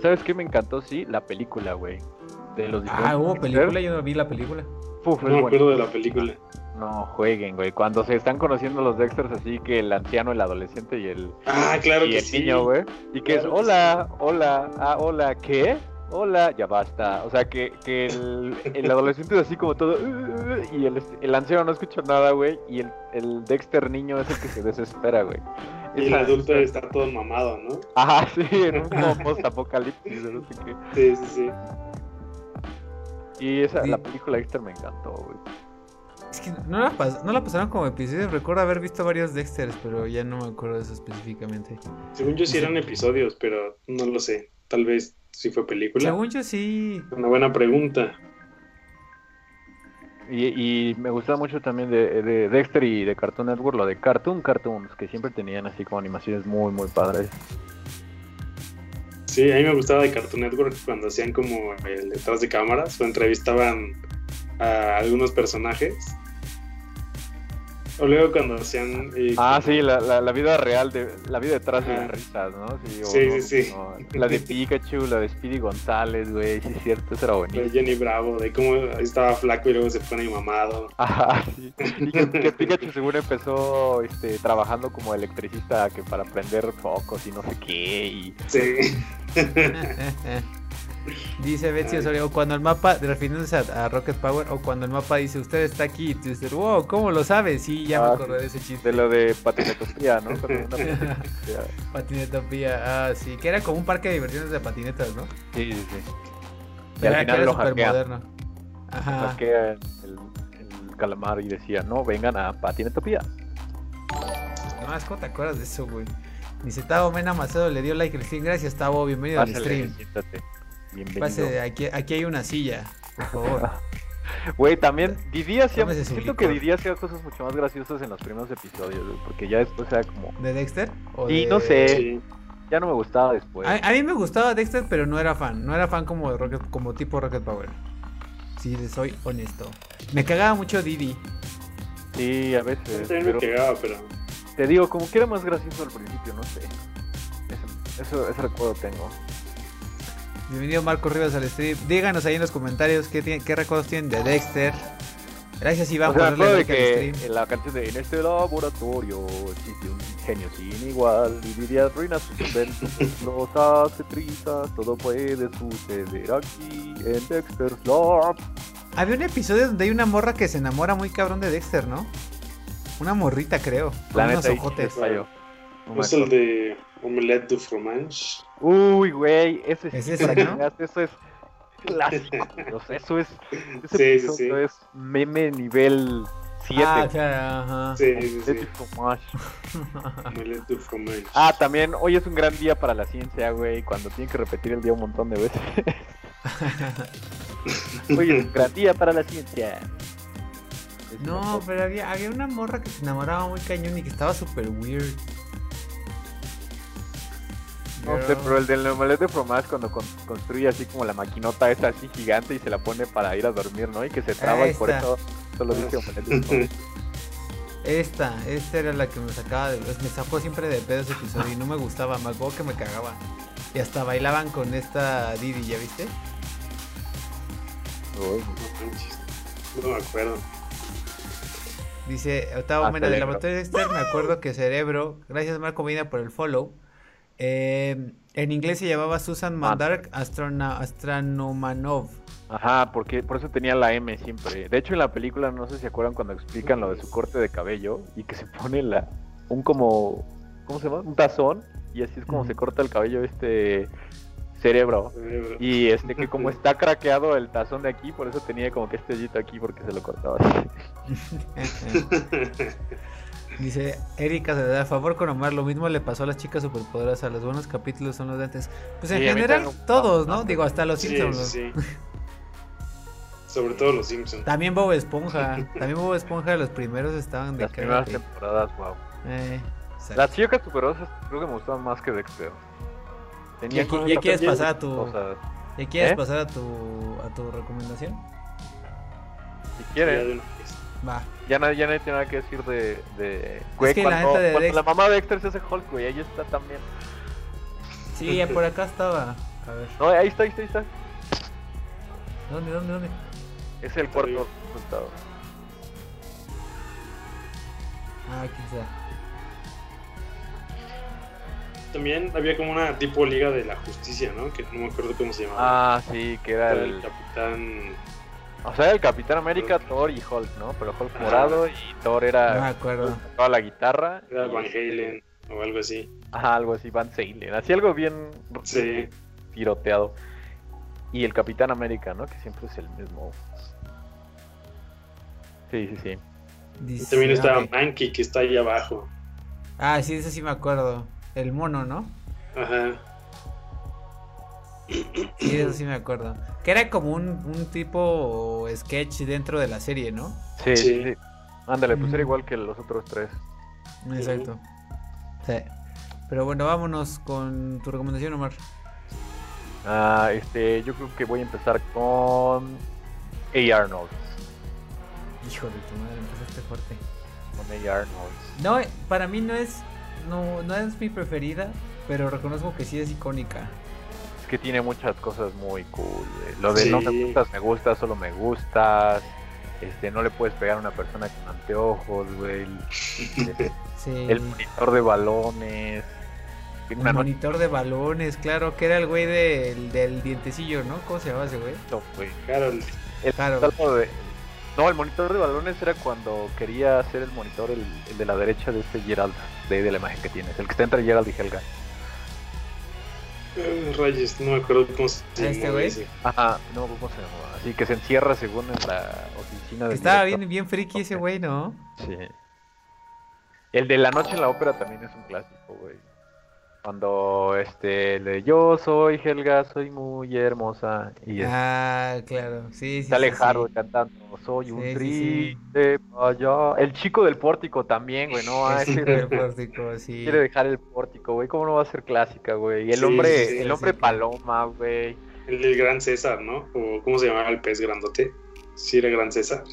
¿Sabes qué me encantó? Sí, la película, güey. De los
ah, hubo película, yo no vi la película.
no me acuerdo de la película.
No jueguen, güey. Cuando se están conociendo los Dexters así que el anciano, el adolescente y el,
ah, claro
y
que
el niño, güey. Y que es, hola, hola, ah, hola, ¿qué? Hola, ya basta. O sea, que, que el, el adolescente es así como todo. Uh, uh, uh", y el, el anciano no escucha nada, güey. Y el, el Dexter niño es el que se desespera, güey.
Y el adulto está todo mamado, ¿no?
Ajá, sí, en un post-apocalipsis, no sé qué.
Sí, sí, sí.
Y esa, la película Dexter me encantó, güey.
Es que no la, no la pasaron como episodios. Recuerdo haber visto varios Dexters, pero ya no me acuerdo de eso específicamente.
Según yo sí eran episodios, pero no lo sé. Tal vez sí fue película.
Según yo sí.
Una buena pregunta.
Y, me gustaba mucho también de, de, Dexter y de Cartoon Network, lo de Cartoon Cartoons, que siempre tenían así como animaciones muy, muy padres.
Sí, a mí me gustaba de Cartoon Network cuando hacían como el detrás de cámaras o entrevistaban a algunos personajes o luego cuando hacían...
Eh, ah, sí, la, la, vida real, de la vida detrás de las risas, ¿no?
Sí, sí, sí, sí.
La de Pikachu, la de Speedy González, güey, sí es cierto, eso era bonito.
De Jenny Bravo, de cómo estaba flaco y luego se pone mamado.
Ajá, sí. Y que, Pikachu seguro empezó este, trabajando como electricista que para prender focos y no sé qué. Y...
Sí.
Dice Betsy Osorio, cuando el mapa, refiriéndose a, Rocket Power, o cuando el mapa dice, usted está aquí, y tú dices, wow, ¿cómo lo sabes? Sí, ya me ah, acordé de ese chiste.
De lo de patinetopía, ¿no?
patinetopía, ah, sí, que era como un parque de diversiones de patinetas, ¿no?
Sí, sí, sí.
Y al final lo super moderno.
Ajá. el, el, calamar y decía, no, vengan a patinetopía.
No, es como te acuerdas de eso, güey. Dice Tavo Mena Macedo le dio like al stream. Gracias, Tavo. Bienvenido al stream. Siéntate. Bienvenido. Pase, aquí, aquí hay una silla, por favor.
Güey, también Didi hacía. Siento que Didi hacía cosas mucho más graciosas en los primeros episodios, porque ya después era como.
¿De Dexter?
Y no sé. Ya no me gustaba después.
A, mí me gustaba Dexter, pero no era fan. No era fan como de Rocket, como tipo Rocket Power. Si sí, soy honesto. Me cagaba mucho Didi.
Sí, a veces.
Pero... me cagaba, pero.
Te digo, como que era más gracioso al principio, no sé. Eso, ese recuerdo tengo.
Bienvenido Marco Rivas al stream. Díganos ahí en los comentarios qué, qué recuerdos tienen de Dexter. Gracias Iván
por darle like que En la canción de En este laboratorio existe un genio sin igual. Viviría ruinas sus inventos, los hace trizas. Todo puede suceder aquí en Dexter's Lab.
Había un episodio donde hay una morra que se enamora muy cabrón de Dexter, ¿no? Una morrita, creo.
Con unos ojotes.
Es el de Omelette du fromage.
Uy, güey, ese
es, ¿Es ¿no?
Eso es clásico. eso es. Ese sí, sí, sí. es meme nivel 7.
Ah, claro, ajá.
Sí, sí, sí. Omelette du fromage.
Ah, también, hoy es un gran día para la ciencia, güey, cuando tienen que repetir el día un montón de veces. hoy es un gran día para la ciencia.
No, pero había, había una morra que se enamoraba muy cañón y que estaba súper weird.
No sé, pero el del omelette de fromage cuando construye así como la maquinota esa así gigante y se la pone para ir a dormir, ¿no? Y que se traba y por eso solo dice omelette de fromage.
Esta, esta era la que me sacaba de... Me sacó siempre de pedo ese episodio y no me gustaba, me acuerdo que me cagaba. Y hasta bailaban con esta Didi, ¿ya viste?
Uy, no me acuerdo.
Dice Octavo Mena del Laboratorio Dexter, me acuerdo que Cerebro, gracias Marco Medina por el follow. Eh, en inglés se llamaba Susan Mandark Astronomanov.
Ajá, porque por eso tenía la M siempre. De hecho, en la película, no sé si se acuerdan cuando explican lo de su corte de cabello y que se pone la un como, ¿cómo se llama? Un tazón y así es como se corta el cabello este cerebro. Y este que como está craqueado el tazón de aquí, por eso tenía como que este aquí porque se lo cortaba así.
Dice Erika, se da a favor con Omar. Lo mismo le pasó a las chicas superpoderosas. Los buenos capítulos son los de antes. Pues en general, todos, ¿no? Digo, hasta los Simpsons.
Sobre todo los Simpsons.
También Bob Esponja. También Bob Esponja, los primeros estaban
de Las primeras temporadas, wow. Eh, las chicas superpoderosas creo que me gustaban más que Dexter.
¿Ya, ya quieres pasar a tu. ¿Ya quieres ¿Eh? pasar a tu, a tu recomendación?
Si quieres. Va. Ya nadie, ya nadie tiene nada que decir de. de... Güey, que cuando, la, de la mamá de Dexter se hace Hulk, güey, ahí está también.
Sí, ya por acá estaba. A ver.
No, ahí está, ahí está, ahí está.
¿Dónde, dónde, dónde?
Es el cuarto resultado.
Ah, aquí está.
También había como una tipo Liga de la Justicia, ¿no? Que no me acuerdo cómo se llamaba.
Ah, sí, que era el...
el capitán
o sea, el Capitán América, Thor y Hulk, ¿no? Pero Hulk morado y Thor era.
No me acuerdo.
Toda la guitarra.
Era Van Halen o algo así.
Ajá, algo así, Van Halen. Así algo bien
sí.
tiroteado. Y el Capitán América, ¿no? Que siempre es el mismo. Sí, sí, sí.
y también estaba Mankey, que está ahí abajo.
Ah, sí, eso sí me acuerdo. El mono, ¿no?
Ajá.
Sí, eso sí me acuerdo. Que era como un, un tipo sketch dentro de la serie, ¿no?
Sí, sí. Ándale, pues era igual que los otros tres.
Exacto. Sí. Pero bueno, vámonos con tu recomendación, Omar.
Ah, este, yo creo que voy a empezar con A. Arnold.
Hijo de tu madre, empezaste fuerte.
Con A. Arnold.
No, para mí no es, no, no es mi preferida, pero reconozco que sí es icónica
que tiene muchas cosas muy cool. Lo de no me gustas, me gustas, solo me gustas. Este, no le puedes pegar a una persona con anteojos, güey. El, monitor de balones.
El monitor de balones, claro, que era el güey del, del dientecillo, ¿no? ¿Cómo se llamaba ese güey?
No, güey.
Carol.
El, De... No, el monitor de balones era cuando quería hacer el monitor, el, de la derecha de este Gerald, de, de la imagen que tienes, el que está entre Gerald y Helga.
Eh, Rayes, no me acuerdo cómo se llama.
¿Este güey?
Ajá, no, ¿cómo se llama? Así que se encierra según en la oficina de.
Estaba bien, bien friki ese güey, ¿no?
Sí. El de la noche en la ópera también es un clásico, güey. Cuando este le yo soy Helga, soy muy hermosa y
ah, claro, sí, sí.
Sale sí, cantando, soy un triste allá. El chico del pórtico también, güey, no,
el chico del pórtico, sí.
Quiere dejar el pórtico, güey, cómo no va a ser clásica, güey. Y el hombre, el hombre paloma, güey.
El del Gran César, ¿no? O cómo se llamaba el pez grandote. Sí era Gran César.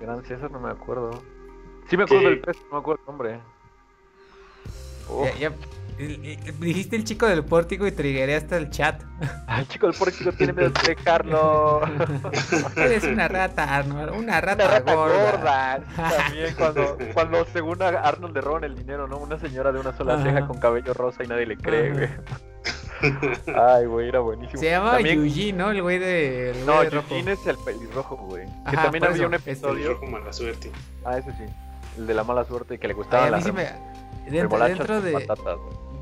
Gran César no me acuerdo. Sí me acuerdo del pez, no me acuerdo el nombre.
Ya, ya Dijiste el chico del pórtico y trigueré hasta el chat.
el chico del pórtico tiene miedo de dejarlo.
Eres una rata, Arnold. Una rata, gorda.
También cuando, cuando según a Arnold le roban el dinero, ¿no? Una señora de una sola ceja con cabello rosa y nadie le cree, güey. Ay, güey, era buenísimo.
Se llamaba Yuji, ¿no? El güey de.
no, Yuji es el pelirrojo, güey. Que también había un episodio.
Este... mala suerte.
Ah, ese sí. El de la mala suerte que le gustaba la.
Dentro, dentro de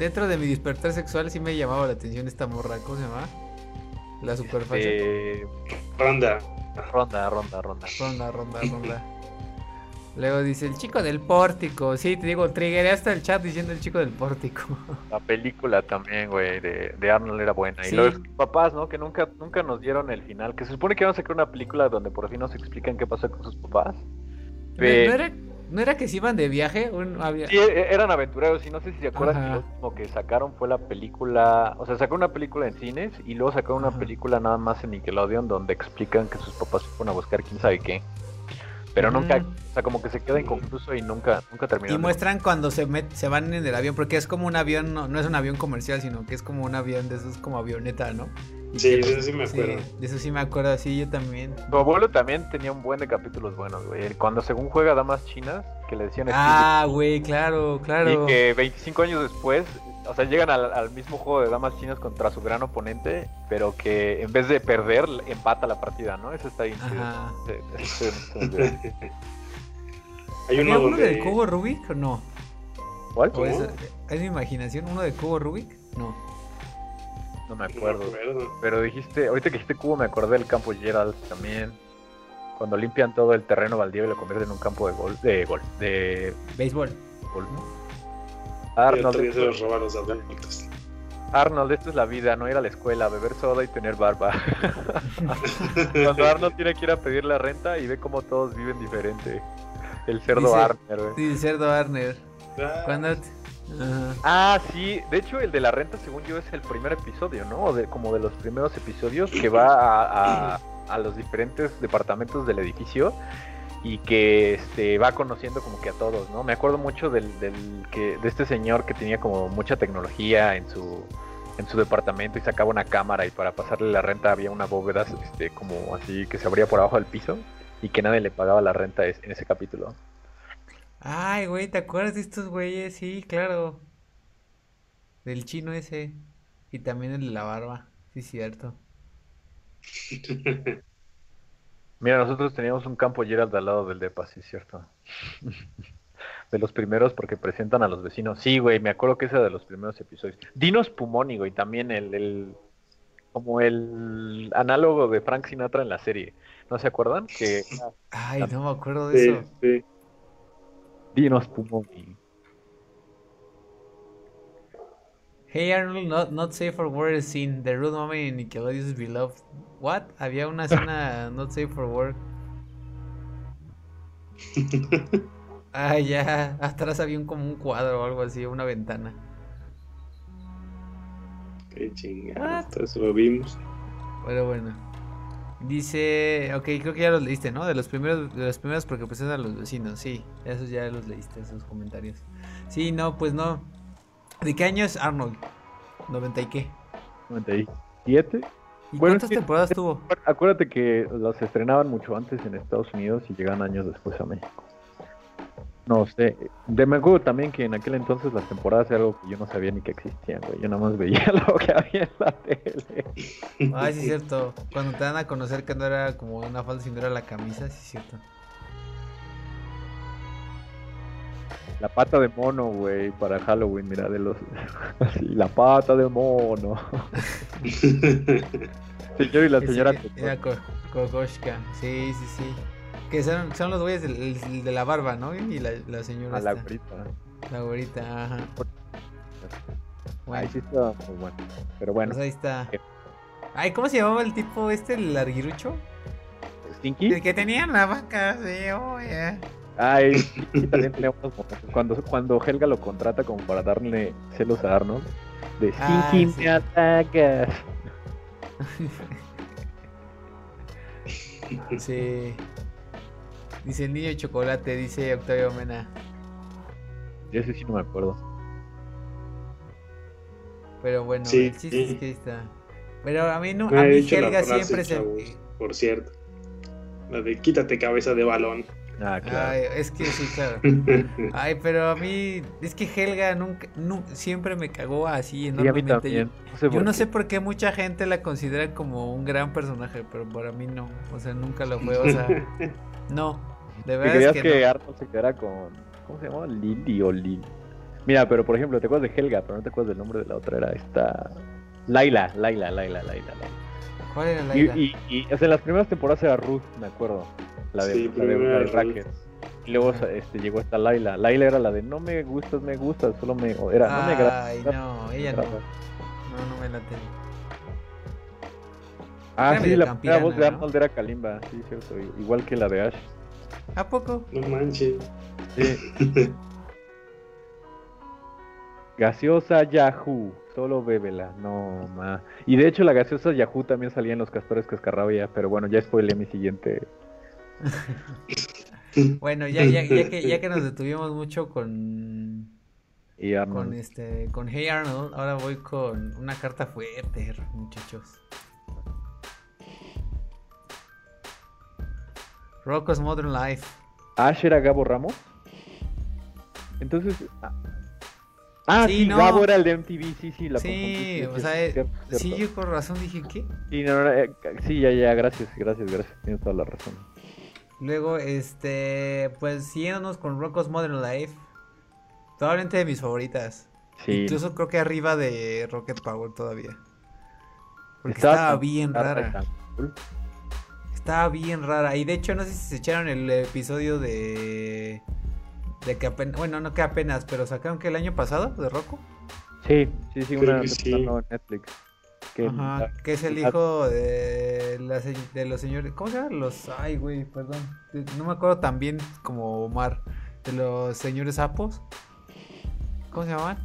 dentro de mi despertar sexual sí me llamaba la atención esta morra. ¿Cómo se llama? La super
eh, ronda.
Ronda, ronda, ronda.
Ronda, ronda, ronda. Luego dice el chico del pórtico. Sí, te digo, triggeré hasta el chat diciendo el chico del pórtico.
La película también, güey, de, de, Arnold era buena. Y los papás, ¿no? Que nunca, nunca nos dieron el final. Que se supone que vamos a sacar una película donde por fin nos explican qué pasa con sus papás.
¿No, era, ¿No era que se iban de viaje?
Sí, e-, eran aventureros y no sé si se acuerdan que lo último que sacaron fue la película, o sea, sacaron una película en cines y luego sacaron una película nada más en Nickelodeon donde explican que sus papás se fueron a buscar quién sabe qué. Pero nunca, o sea, como que se queda inconcluso y nunca, nunca termina.
Y muestran cuando se se van en el avión, porque es como un avión, no, no es un avión comercial, sino que es como un avión de esos como avioneta, ¿no?
Sí, de eso sí me acuerdo.
de eso sí me acuerdo, sí, yo también.
Tu abuelo también tenía un buen de capítulos buenos, güey. Cuando según juega damas chinas, que le decían...
Ah, güey, claro, claro.
Y que 25 años después, o sea, llegan al, mismo juego de damas chinas contra su gran oponente, pero que en vez de perder, empata la partida, ¿no? Eso está bien
Ajá.
¿Hay uno,
uno del cubo Rubik o no?
¿Cuál?
¿Es mi imaginación uno del cubo Rubik? No.
No me acuerdo. Pero dijiste, ahorita que dijiste cubo me acordé del campo Gerald también. Cuando limpian todo el terreno baldío y lo convierten en un campo de gol, de gol, de
béisbol.
Arnold. se los roba los adultos.
Arnold, esto es la vida, no ir a la escuela, beber soda y tener barba. Cuando Arnold tiene que ir a pedir la renta y ve cómo todos viven diferente. El cerdo Arner.
Sí, el cerdo Arner. Ah.
Ah, sí. De hecho, el de la renta, según yo, es el primer episodio, ¿no? De, como de los primeros episodios que va a, los diferentes departamentos del edificio y que este, va conociendo como que a todos, ¿no? Me acuerdo mucho del, del que de este señor que tenía como mucha tecnología en su en su departamento y sacaba una cámara y para pasarle la renta había una bóveda este como así que se abría por abajo del piso y que nadie le pagaba la renta en ese capítulo.
Ay, güey, ¿te acuerdas de estos güeyes? Sí, claro. Del chino ese. Y también el de la barba. Sí, cierto.
Mira, nosotros teníamos un campo Gerald al lado del DEPA, sí, cierto. de los primeros porque presentan a los vecinos. Sí, güey, me acuerdo que ese de los primeros episodios. Dinos Pumoni, güey, también el, el, como el análogo de Frank Sinatra en la serie. ¿No se acuerdan? Que,
Ay, no me acuerdo de eso. Sí.
Dinos Pumoni.
Hey Arnold, not, not safe for work scene. The rude moment in Nickelodeon's beloved. What? Había una escena not safe for work. ah, ya. Atrás había un, como un cuadro o algo así, una ventana.
Qué chingada. Eso lo vimos.
Bueno, bueno. Dice, ok, creo que ya los leíste, ¿no? De los primeros, de los primeros porque pues a los vecinos, sí, esos ya los leíste, esos comentarios. Sí, no, pues no. ¿De qué año es Arnold? ¿90 y qué?
97.
¿Y cuántas temporadas tuvo?
Acuérdate que los estrenaban mucho antes en Estados Unidos y llegan años después a México. No sé. De me acuerdo también que en aquel entonces las temporadas era algo que yo no sabía ni que existían, güey. Yo nada más veía lo que había en la tele.
Ay, sí es cierto. Cuando te dan a conocer que no era como una falda, sino era la camisa, sí es cierto.
La pata de mono, güey, para Halloween, mira, de los... Así, la pata de mono. Señor y la señora...
Kokoshka, sí, sí, sí. Que son, son los güeyes de, de, la barba, ¿no? Y la, la señora.
A la güerita.
La güerita, ajá.
Ahí sí está muy bueno. Pero bueno.
Pues ahí está. Ay, ¿cómo se llamaba el tipo este, el larguirucho?
¿Stinky?
El que tenía la vaca, sí, oh,
Ay, también tenemos cuando, cuando Helga lo contrata como para darle celos a Arnold. De Stinky me atacas.
sí. Dice el niño de chocolate, dice Octavio Mena.
Yo sé si no me acuerdo.
Pero bueno, sí, sí, sí. que está. Pero a mí no, a mí Helga siempre se.
Por cierto. La de quítate cabeza de balón.
Ah, claro.
Ay, es que sí, claro. Ay, pero a mí, es que Helga nunca, siempre me cagó así enormemente. yo, no sé por qué mucha gente la considera como un gran personaje, pero para mí no. O sea, nunca lo fue. O sea, no. De verdad.
creías que, que Arnold se quedara con. ¿Cómo se llama? Lily o Lily. Mira, pero por ejemplo, te acuerdas de Helga, pero no te acuerdas del nombre de la otra, era esta. Laila, Laila, Laila, Laila, Laila.
¿Cuál era Laila?
Y, y, o sea, en las primeras temporadas era Ruth, me acuerdo. La de, la de, Racket. Y luego este, llegó esta Laila. Laila era la de no me gustas, me gustas, solo me. Era, no me
Ay, no, ella no. No, no me la tengo.
Ah, sí, la primera voz de Arnold era Kalimba, sí, cierto. Igual que la de Ash.
¿A poco?
No manches.
gaseosa Yahoo. Solo bébela. No, ma. Y de hecho, la gaseosa Yahoo también salía en los castores cascarrabia. Pero bueno, ya spoilé mi siguiente.
bueno, ya, ya, ya, que, ya que nos detuvimos mucho con. Con este. Con Hey Arnold, ahora voy con una carta fuerte, muchachos. Rocco's Modern Life.
¿Ash era Gabo Ramos? Entonces. Ah, ah sí, Gabo era el de MTV, sí, sí, la
Sí, o sea, eh, sí, yo por razón dije, ¿qué?
Sí, no, eh, sí, ya, ya, gracias, gracias, gracias, tienes toda la razón.
Luego, este, pues siguiéndonos con Rocco's Modern Life, probablemente de mis favoritas. Sí. Incluso creo que arriba de Rocket Power todavía. Porque estaba, bien rara. Estaba bien rara. Y de hecho, no sé si se echaron el episodio de. De que apenas, bueno, no que apenas, pero sacaron que el año pasado de Rocco.
Sí, sí, sí, una en Netflix.
Que, Ajá, que es el hijo de, de los señores. ¿Cómo se llama? Los. Ay, güey, perdón. No me acuerdo tan bien como Omar. De los señores sapos. ¿Cómo se llaman?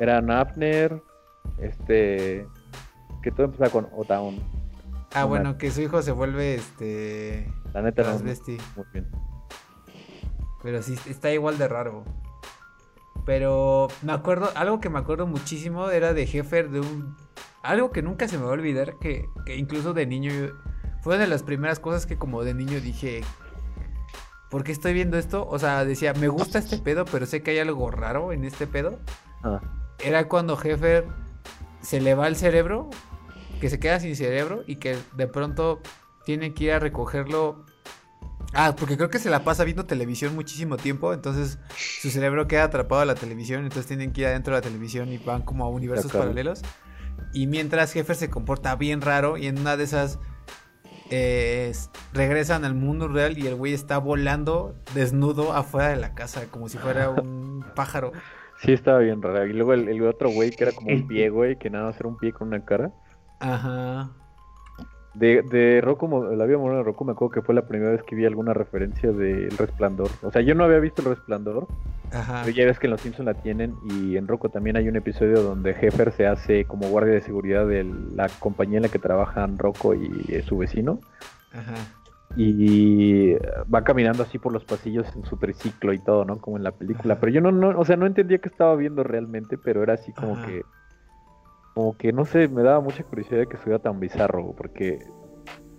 Eran Abner. Este. Que todo empezaba con Otaun.
Ah, bueno, que su hijo se vuelve este.
La neta, no. Muy bien.
Pero sí, está igual de raro. Pero me acuerdo, algo que me acuerdo muchísimo era de Heffer, de un... Algo que nunca se me va a olvidar, que, incluso de niño, fue una de las primeras cosas que como de niño dije, ¿por qué estoy viendo esto? O sea, decía, me gusta este pedo, pero sé que hay algo raro en este pedo. Ah. Era cuando Heffer se le va el cerebro, que se queda sin cerebro y que de pronto tiene que ir a recogerlo Ah, porque creo que se la pasa viendo televisión muchísimo tiempo, entonces su cerebro queda atrapado a la televisión, entonces tienen que ir adentro de la televisión y van como a universos paralelos. Y mientras Jefe se comporta bien raro y en una de esas eh, regresan al mundo real y el güey está volando desnudo afuera de la casa, como si fuera un pájaro.
Sí, estaba bien raro. Y luego el, el otro güey que era como un pie, güey, que nada más era un pie con una cara.
Ajá.
De, de Rocco, la vida moderna de Rocco, me acuerdo que fue la primera vez que vi alguna referencia del Resplandor. O sea, yo no había visto el Resplandor, Ajá. pero ya ves que en Los Simpsons la tienen y en Rocco también hay un episodio donde Heffer se hace como guardia de seguridad de la compañía en la que trabajan Rocco y su vecino. Ajá. Y va caminando así por los pasillos en su triciclo y todo, ¿no? Como en la película. Pero yo no, no, o sea, no entendía qué estaba viendo realmente, pero era así como que como que no sé, me daba mucha curiosidad que estuviera tan bizarro, porque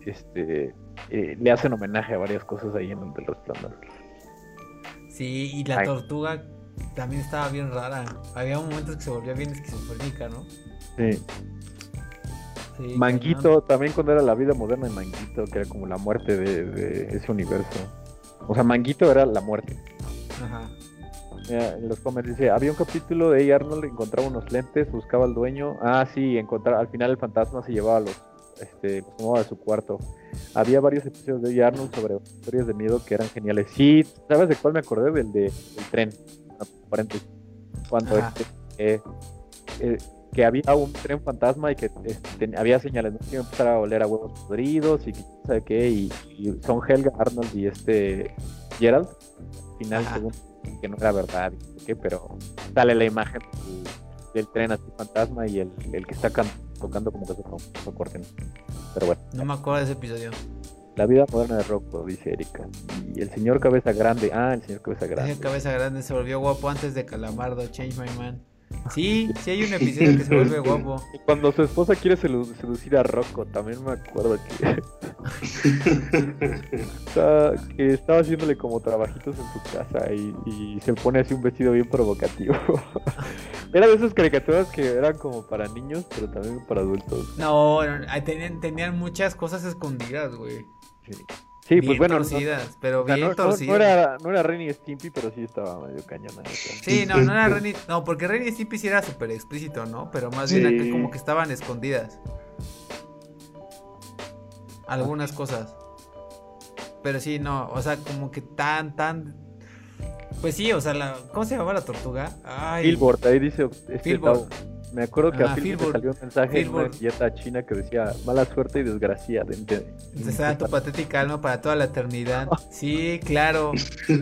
este eh, le hacen homenaje a varias cosas ahí en el planos.
Sí, y la tortuga también estaba bien rara. Había momentos que se volvía bien esquizofrénica, ¿no?
Sí. Manguito, también cuando era la vida moderna de Manguito, que era como la muerte de, de ese universo. O sea, Manguito era la muerte. Ajá en los comments dice, había un capítulo de. Arnold, encontraba unos lentes, buscaba al dueño. Ah, sí, encontrar, al final el fantasma se llevaba los, este, tomaba de su cuarto. Había varios episodios de. Arnold sobre historias de miedo que eran geniales. Sí, ¿sabes de cuál me acordé? Del de, del tren, Cuando este, eh, eh, que había un tren fantasma y que este, había señales que iba a empezar a oler a huevos podridos y que sabe qué, y, son Helga, Arnold y este Gerald. Final, según que no era verdad, pero sale la imagen del, tren así fantasma y el, el que está tocando como que se corten. Pero bueno.
No me acuerdo de ese episodio.
La vida moderna de Rocco, dice Erika. Y el señor Cabeza Grande. Ah, el señor Cabeza Grande. El
señor Cabeza Grande se volvió guapo antes de Calamardo, Change My Man. Sí, sí hay un episodio que se vuelve guapo.
Cuando su esposa quiere seducir a Rocco, también me acuerdo que... que estaba haciéndole como trabajitos en su casa y, se pone así un vestido bien provocativo. Era de esas caricaturas que eran como para niños, pero también para adultos.
No, tenían, tenían muchas cosas escondidas, güey.
Sí. Sí, pues bueno.
Torcidas, pero bien
no,
torcidas.
No, era, no era Ren y Stimpy, pero sí estaba medio cañona.
Sí, no, no era Ren y... No, porque Ren y Stimpy sí era súper explícito, ¿no? Pero más bien bien como que estaban escondidas. Algunas cosas. Pero sí, no, o sea, como que tan, tan... Pues sí, o sea, la... ¿cómo se llamaba la tortuga?
Ay. ahí dice... Este, me acuerdo que a Phil salió un mensaje en una dieta china que decía mala suerte y desgracia.
Esa tu patética alma para toda la eternidad. Sí, claro,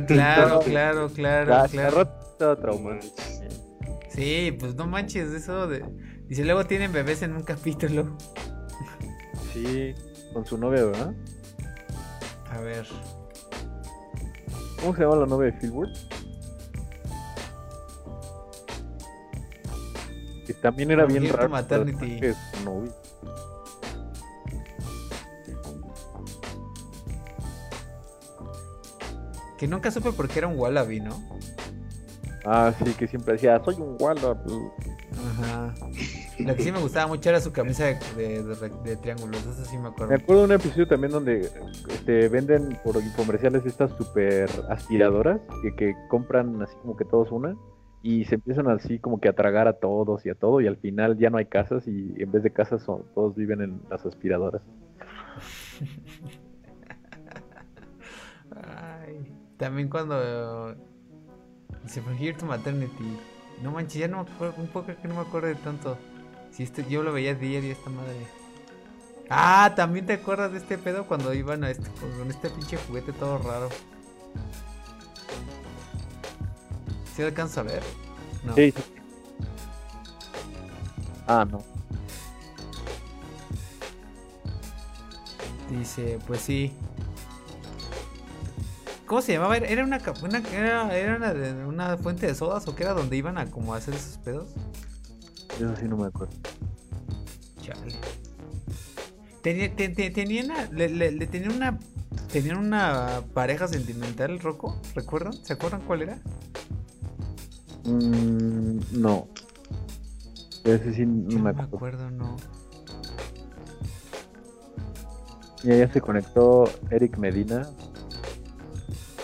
claro, claro, claro, claro. Sí, pues no manches eso de... Dice, luego tienen bebés en un capítulo.
Sí, con su novia, ¿verdad?
A ver.
¿Cómo se llama la novia de Philbert? Que también era bien raro.
Maternity. Que nunca supe por qué era un wallaby, ¿no?
Ah, sí, que siempre decía, soy un wallaby.
Ajá. Lo que sí me gustaba mucho era su camisa de, triángulos, eso sí me acuerdo.
Me acuerdo de un episodio también donde este, venden por comerciales estas super aspiradoras que, que compran así como que todos una y se empiezan así como que a tragar a todos y a todo y al final ya no hay casas y en vez de casas son, todos viven en las aspiradoras.
Ay, también cuando Se fue Here to Maternity. No manches, ya no me acuerdo, un poco que no me acuerdo de tanto. Si este, yo lo veía día día esta madre. Ah, también te acuerdas de este pedo cuando iban a este, con este pinche juguete todo raro. ¿Sí alcanza a ver?
No. Sí. Ah, no.
Dice, pues sí. ¿Cómo se llamaba? ¿Era una, era, era una, una, fuente de sodas o qué era donde iban a como hacer esos pedos?
Eso sí no me acuerdo.
Chale. Tenía, tenían, le, le, tenían una tenían una pareja sentimental, Rocco, ¿recuerdan? ¿Se acuerdan cuál era?
Mm, no. Ese sí no me
acuerdo. acuerdo, no.
Y ya se conectó Eric Medina,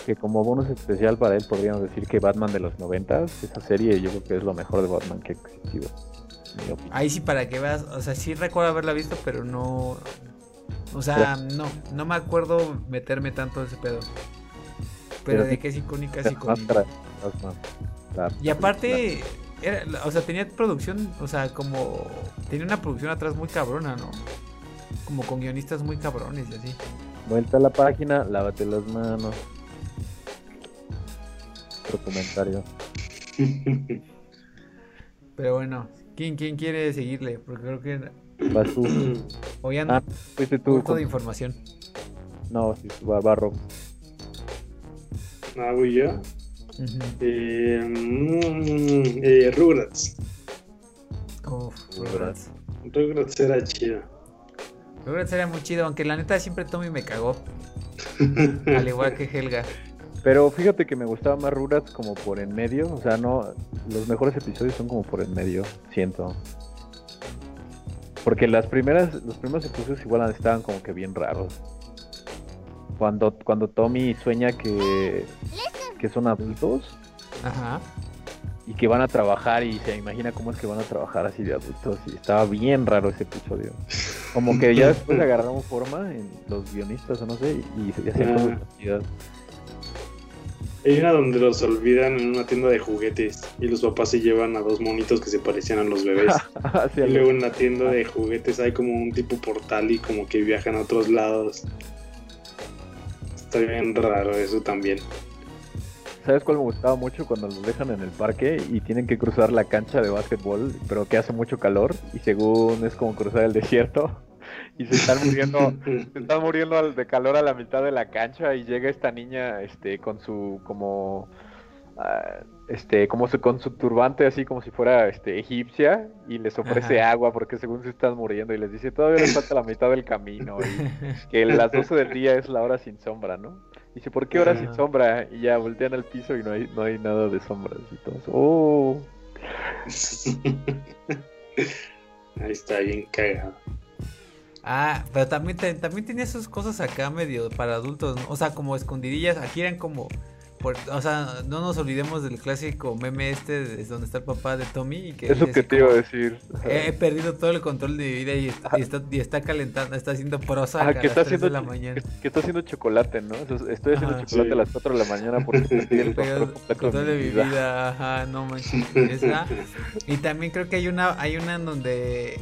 que como bonus especial para él podríamos decir que Batman de los noventas, esa serie yo creo que es lo mejor de Batman que ha existido.
Ahí sí para que veas, o sea, sí recuerdo haberla visto, pero no, o sea, no, no me acuerdo meterme tanto en ese pedo. Pero, de que es icónica, es icónica. Y aparte, era, o sea, tenía producción, o sea, como tenía una producción atrás muy cabrona, ¿no? Como con guionistas muy cabrones y así.
Vuelta a la página, lávate las manos. Otro comentario.
Pero bueno, ¿quién, quién quiere seguirle? Porque creo que
Vas tú.
Hoy anda. Ah,
fuiste tú.
de información.
No, sí, barro.
Ah, voy yo. Eh, mm, eh, Rugrats.
Uf, Rugrats.
Rugrats era chido.
Rugrats era muy chido, aunque la neta siempre Tommy me cagó. Al igual que Helga.
Pero fíjate que me gustaba más Rugrats como por en medio. O sea, no. Los mejores episodios son como por en medio, siento. Porque las primeras, los primeros episodios igual estaban como que bien raros. Cuando, cuando Tommy sueña que, que son adultos.
Ajá.
Y que van a trabajar y se imagina cómo es que van a trabajar así de adultos. Y estaba bien raro ese episodio. Como que ya después agarraron forma en los guionistas o no sé. Y, se hacían cosas
hay una donde los olvidan en una tienda de juguetes y los papás se llevan a dos monitos que se parecían a los bebés. y luego en la tienda de juguetes hay como un tipo portal y como que viajan a otros lados. Está bien raro eso también.
¿Sabes cuál me gustaba mucho cuando los dejan en el parque y tienen que cruzar la cancha de básquetbol, pero que hace mucho calor y según es como cruzar el desierto? y se están muriendo, se están muriendo de calor a la mitad de la cancha y llega esta niña, este, con su como ah, este, como su, con su turbante así como si fuera este egipcia y les ofrece agua porque según se están muriendo y les dice todavía les falta la mitad del camino y que las 12 del día es la hora sin sombra, ¿no? Dice, ¿por qué hora sin sombra? Y ya voltean al piso y no hay, no hay nada de sombras y. ¡Oh!
Ahí está bien cagado.
Ah, pero también, también tenía sus cosas acá medio para adultos, ¿no? O sea, como escondidillas, aquí eran como o sea, no nos olvidemos del clásico meme este de donde está el papá de Tommy. que
Eso que te iba a decir.
He, perdido todo el control de mi vida y, está, y está, calentando, está haciendo prosa
ah, que está haciendo, de la mañana. Que, está haciendo chocolate, ¿no? Estoy haciendo chocolate a las 4 de la mañana porque estoy el
control, de mi vida. Ajá, no manches. Esa. Y también creo que hay una, hay una en donde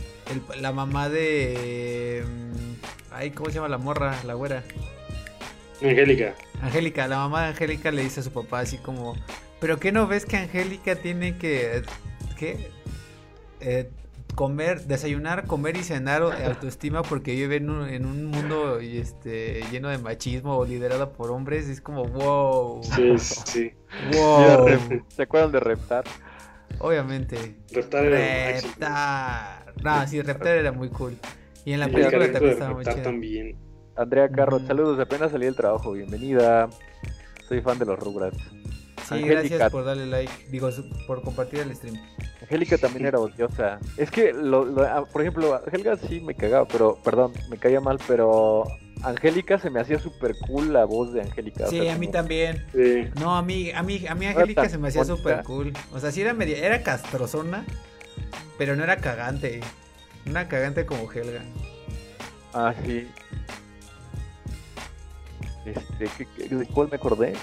la mamá de... Mm, ay, ¿cómo se llama la morra? La güera.
Angélica.
Angélica, la mamá de Angélica le dice a su papá así como, pero ¿qué no ves que Angélica tiene que, ¿qué? Eh, comer, desayunar, comer y cenar autoestima porque vive en un, en un mundo este, lleno de machismo o liderado por hombres? Es como, wow.
Sí, sí.
Wow.
¿Se acuerdan de Reptar?
Obviamente.
Reptar
era Reptar. No, sí, Reptar era muy cool. Y en la película también estaba muy chido.
también.
Andrea Carro, saludos, apenas salí del trabajo, bienvenida. Soy fan de los Rugrats.
Sí, gracias por darle like, digo, por compartir el stream.
Angélica también era odiosa. Es que, lo, ah, por ejemplo, Helga sí me cagaba, pero, perdón, me caía mal, pero Angélica se me hacía súper cool la voz de Angélica.
Sí, a mí también. No, a mí, a mí, a mí Angélica se me hacía súper cool. O sea, sí era media, era castrozona, pero no era cagante. Una cagante como Helga.
Ah, sí. Este, ¿de cuál me acordé?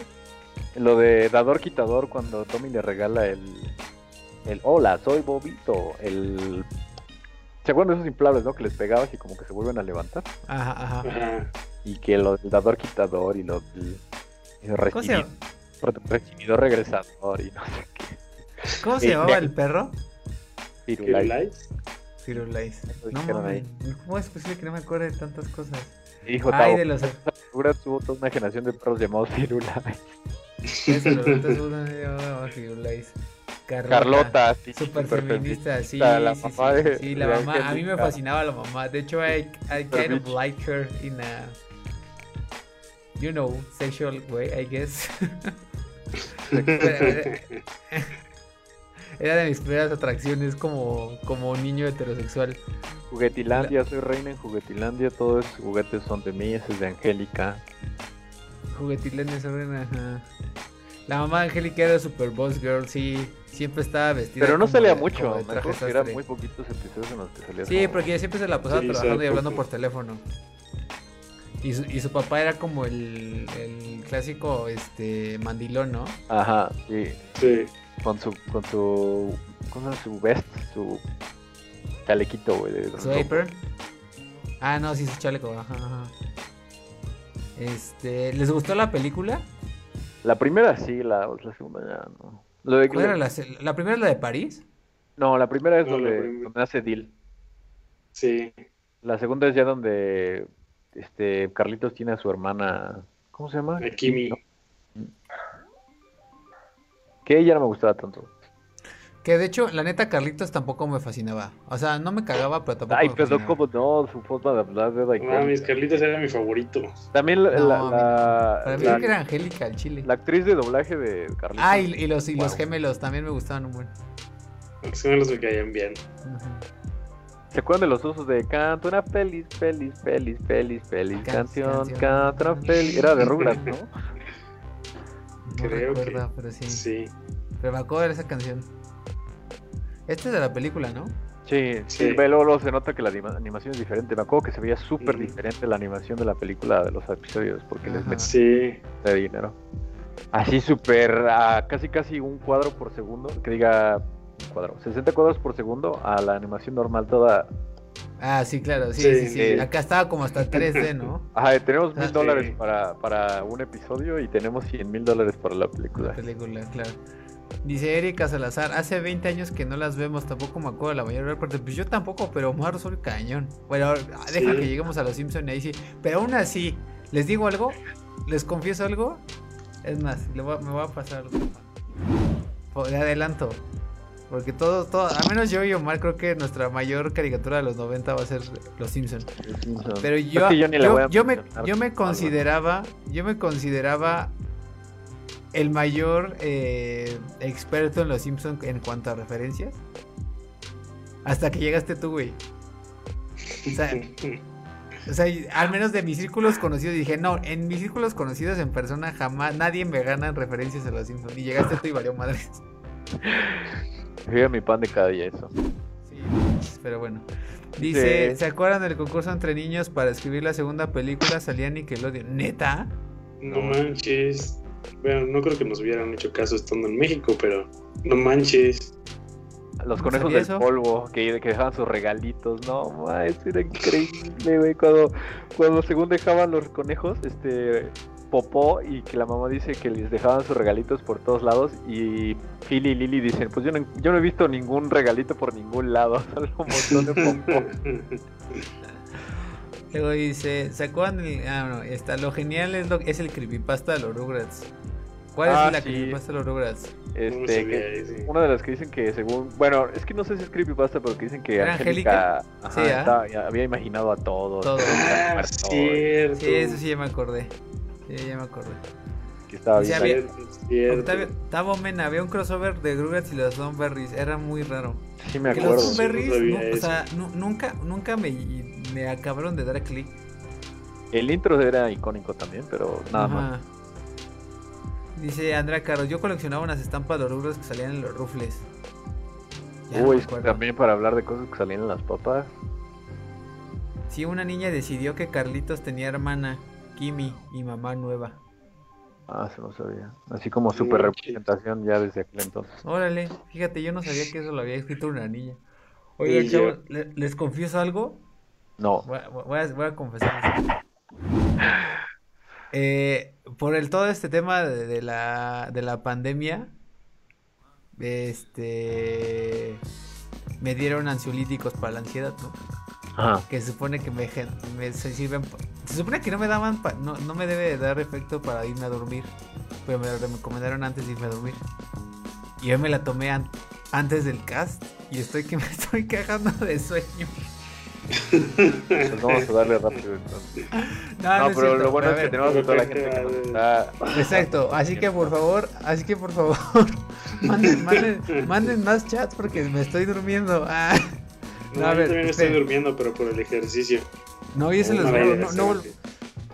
lo de dador quitador cuando Tommy le regala el, el hola, soy Bobito, el ¿Se acuerdan de esos inflables, no? Que les pegabas y como que se vuelven a levantar.
Ajá, ajá.
Y que lo del dador quitador y lo del recibidor, recibidor regresador y no sé qué.
¿Cómo se llamaba el perro?
Firulais.
Firulais. No mames. ¿Cómo es posible que no me acuerde de tantas cosas?
Hijo, Ay, de los. Tuvo toda una generación de perros llamados Firulais.
Firulais.
Carlota, sí,
super, feminista, sí, la sí, mamá sí, sí, la mamá, a mí me fascinaba la mamá. De hecho, I, I kind of like her in a, you know, sexual way, I guess. Era de mis primeras atracciones como, como niño heterosexual.
Juguetilandia, soy reina en Juguetilandia, todos los juguetes son de mí, ese es de Angélica.
Juguetilandia, soy reina, ajá. La mamá de Angélica era super boss girl, sí. Siempre estaba vestida.
Pero no salía mucho, me acuerdo que eran muy poquitos episodios en los que salía.
Sí, porque ella siempre se la pasaba trabajando y hablando por teléfono. Y su, y su papá era como el, el clásico este mandilón, ¿no?
Ajá, sí.
Sí.
Con su, con su, con su vest, su chalequito, güey.
¿Su apron? Ah, no, sí, su chaleco, ajá, ajá. Este, ¿les gustó la película?
La primera sí, la, la segunda ya no.
¿Cuál era la, la, primera es la de París?
No, la primera es donde, donde, hace Deal.
Sí.
La segunda es ya donde este Carlitos tiene a su hermana. ¿Cómo se llama?
Kimi.
Que ella no me gustaba tanto.
Que de hecho, la neta, Carlitos tampoco me fascinaba. O sea, no me cagaba, pero tampoco.
Ay,
me
pero como no, su forma de hablar
de No, mis Carlitos era mi favorito.
También la. la,
para mí la, era Angélica, el chile.
La actriz de doblaje de Carlitos.
Ah, y, los, y los gemelos también me gustaban un buen.
Los gemelos me caían bien.
¿Se acuerdan de los usos de canto una feliz, feliz, feliz, feliz, feliz canción, canción. una feliz? Era de Rugrats, ¿no?
no Creo recuerdo, que... pero sí.
Sí.
Pero me acuerdo de esa canción. Este es de la película, ¿no?
Sí, sí, luego, se nota que la animación es diferente. Me acuerdo que se veía súper diferente la animación de la película de los episodios porque les metí
sí.
de dinero. Así súper, casi casi un cuadro por segundo, que diga cuadro, 60 cuadros por segundo a la animación normal toda.
Ah, sí, claro, sí, sí, sí. Acá estaba como hasta 3D, ¿no?
Ajá, tenemos mil dólares para, para un episodio y tenemos 100 mil dólares para la película. La
película, claro. Dice Erika Salazar, hace 20 años que no las vemos, tampoco me acuerdo de la mayor parte. Pues yo tampoco, pero Omar soy cañón. Bueno, deja que lleguemos a los Simpsons y ahí sí. Pero aún así, ¿les digo algo? ¿Les confieso algo? Es más, me voy a pasar de adelanto. Porque todo, todo, a menos yo y Omar creo que nuestra mayor caricatura de los 90 va a ser Los Simpsons. Pero yo, yo, me, yo me consideraba, yo me consideraba el mayor eh, experto en los Simpsons en cuanto a referencias. Hasta que llegaste tú, güey. O sea, al menos de mis círculos conocidos dije, no, en mis círculos conocidos en persona jamás nadie me gana en referencias a los Simpsons. Y llegaste tú y valió madres.
Fíjate mi pan de cada día eso.
Sí, pero bueno. Dice, ¿se acuerdan del concurso entre niños para escribir la segunda película? Salía Nickelodeon. ¿Neta?
No manches. Bueno, no creo que nos hubieran hecho caso estando en México, pero no manches.
Los conejos del polvo que, que, dejaban sus regalitos, no, eso era increíble, güey. Cuando, cuando según dejaban los conejos, este popó y que la mamá dice que les dejaban sus regalitos por todos lados y Phil y Lily dicen, pues yo no, yo no he visto ningún regalito por ningún lado, solo un montón de popó.
Luego dice, ¿se acuerdan? Ah, no, está, lo genial es, lo, es el creepypasta de los Rugrats. ¿Cuál es ah, la creepypasta de los Rugrats?
Este, una de las que dicen que según, bueno, es que no sé si es creepypasta, pero que dicen que Angélica, sí, ¿ah? había imaginado a todos.
Todo.
Ah, sí,
eso sí ya me acordé. Sí, ya me acordé.
Que estaba bien.
Octavio, Tavo Mena, había un crossover de Rugrats y los Berries, era muy raro.
Sí me acuerdo.
los Berries, o sea, nunca, nunca me, me acabaron de dar clic.
El intro era icónico también, pero nada más.
Dice Andrea Caro, yo coleccionaba unas estampas de Rugrats que salían en los rufles.
Uy, también para hablar de cosas que salían en las papas.
Sí, una niña decidió que Carlitos tenía hermana, Kimi, y mamá nueva.
Ah, se lo sabía. Así como super representación ya desde aquel entonces.
Órale, fíjate, yo no sabía que eso lo había escrito una niña. Oye, chavos, ¿les confieso algo?
No.
Voy a, voy a, confesar. Eh, por el todo este tema de, la, de la pandemia, este me dieron ansiolíticos para la ansiedad, ¿no? Ajá. Que se supone que me, me se sirven se supone que no me daban no, no me debe dar efecto para irme a dormir, pero me lo recomendaron antes de irme a dormir. Y yo me la tomé antes del cast y estoy que me estoy cagando de sueño.
Pues vamos a darle rápido entonces. No, pero lo bueno es que tenemos a toda la gente que está.
Exacto, así que por favor, así que por favor, manden, manden, manden más chats porque me estoy durmiendo. Ah.
No, a ver, también estoy durmiendo, pero por el ejercicio.
No, y se los juro, no, no,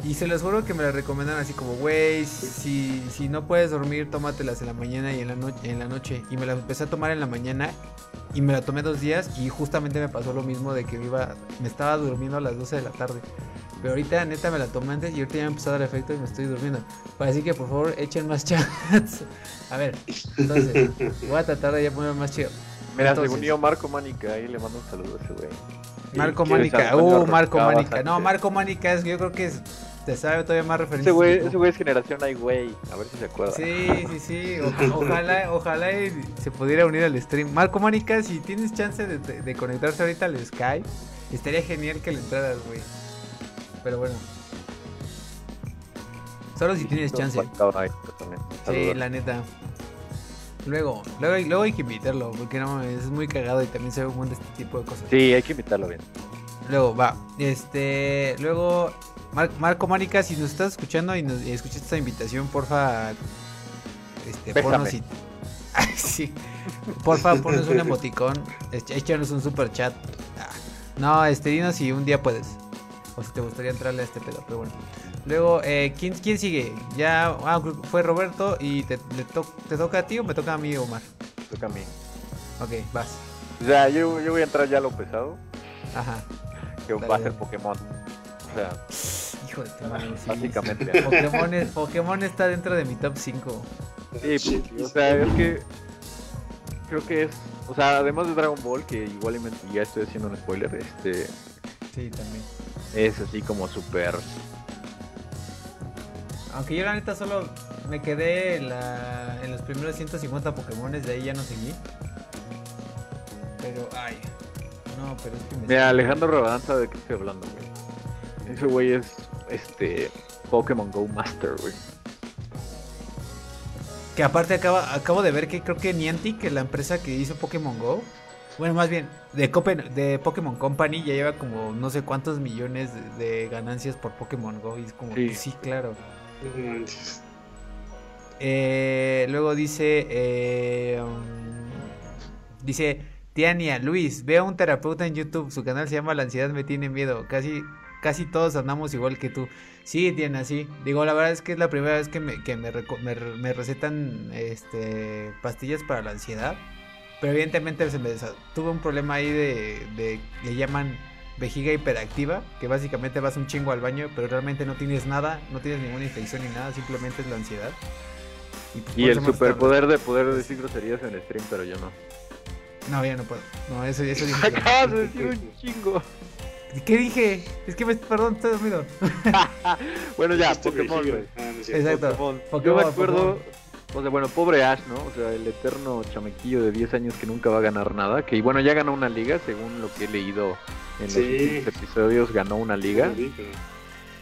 y se los juro que me la recomendan así como, güey, si, si no puedes dormir, tómatelas en la mañana y en la, noche en la noche. Y me la empecé a tomar en la mañana y me la tomé dos días y justamente me pasó lo mismo de que me, iba, me estaba durmiendo a las 12 de la tarde. Pero ahorita neta me la tomé antes y ahorita ya me empezó a dar efecto y me estoy durmiendo. Así que por favor echen más chats. A ver, entonces, voy a tratar de ya poner más chido.
Mira, según yo, Marco Mánica, ahí le mando un saludo a ese güey.
Marco Mánica, uh, Marco Mánica. No, Marco Mánica es, yo creo que es, te sabe todavía más referencia.
Ese güey, ese güey es generación ay güey, a ver si se acuerda.
Sí, sí, sí, ojalá, ojalá se pudiera unir al stream. Marco Mánica, si tienes chance de, de, conectarse ahorita al Skype, estaría genial que le entraras, güey. Pero bueno. Solo si tienes chance. Sí, la neta. Luego, luego, luego hay que invitarlo, porque no es muy cagado y también se ve un buen de este tipo de cosas.
Sí, hay que invitarlo bien.
Luego, va. Este, luego, Marco Mónica, si nos estás escuchando y, nos, escuchaste esta invitación, porfa, este, ponnos y... sí. Porfa, ponnos un emoticón, échanos un super chat. Ah, no, este, dinos si un día puedes. O si te gustaría entrarle a este pedo, pero bueno. Luego, eh, ¿quién, ¿quién sigue? Ya ah, fue Roberto y te, te toca a ti o me toca a mí, Omar.
Toca a mí.
Ok, vas.
Ya, yo, yo voy a entrar ya a lo pesado.
Ajá.
Que va a ser Pokémon. O sea.
Hijo de tu madre.
básicamente.
Pokémon, Pokémon está dentro de mi top 5.
Sí, pues, o sea, es que. Creo que es. O sea, además de Dragon Ball, que igualmente ya estoy haciendo un spoiler, este.
Sí, también.
Es así como súper
aunque yo la neta solo me quedé en, la, en los primeros 150 Pokémones, de ahí ya no seguí. Pero, ay. No, pero es que me.
Mira, Alejandro Rodanza, ¿de qué estoy hablando, güey? Ese güey es. Este. Pokémon Go Master, güey.
Que aparte acaba, acabo de ver que creo que Niantic, la empresa que hizo Pokémon Go, bueno, más bien, de, de Pokémon Company ya lleva como no sé cuántos millones de, ganancias por Pokémon Go. Y es como, sí, sí claro. Eh, luego dice, eh, um, dice, Tiania, Luis, veo a un terapeuta en YouTube, su canal se llama La ansiedad me tiene miedo, casi, casi todos andamos igual que tú. Sí, Tiana, sí. Digo, la verdad es que es la primera vez que me, que me, recetan este, pastillas para la ansiedad. Pero evidentemente se me tuve un problema ahí de, de, le llaman vejiga hiperactiva, que básicamente vas un chingo al baño, pero realmente no tienes nada, no tienes ninguna infección ni nada, simplemente es la ansiedad.
Y, pues, el superpoder de poder decir groserías en stream, pero yo no.
No, ya no puedo. No, eso, eso
Acabas de decir un chingo.
¿Qué dije? Es que me. Perdón, estoy dormido.
bueno, ya, Pokémon,
ah, Exacto.
Pokémon. yo me acuerdo. O sea, bueno, pobre Ash, ¿no? O sea, el eterno chamequillo de 10 años que nunca va a ganar nada. Que bueno, ya ganó una liga, según lo que he leído en los episodios ganó una liga.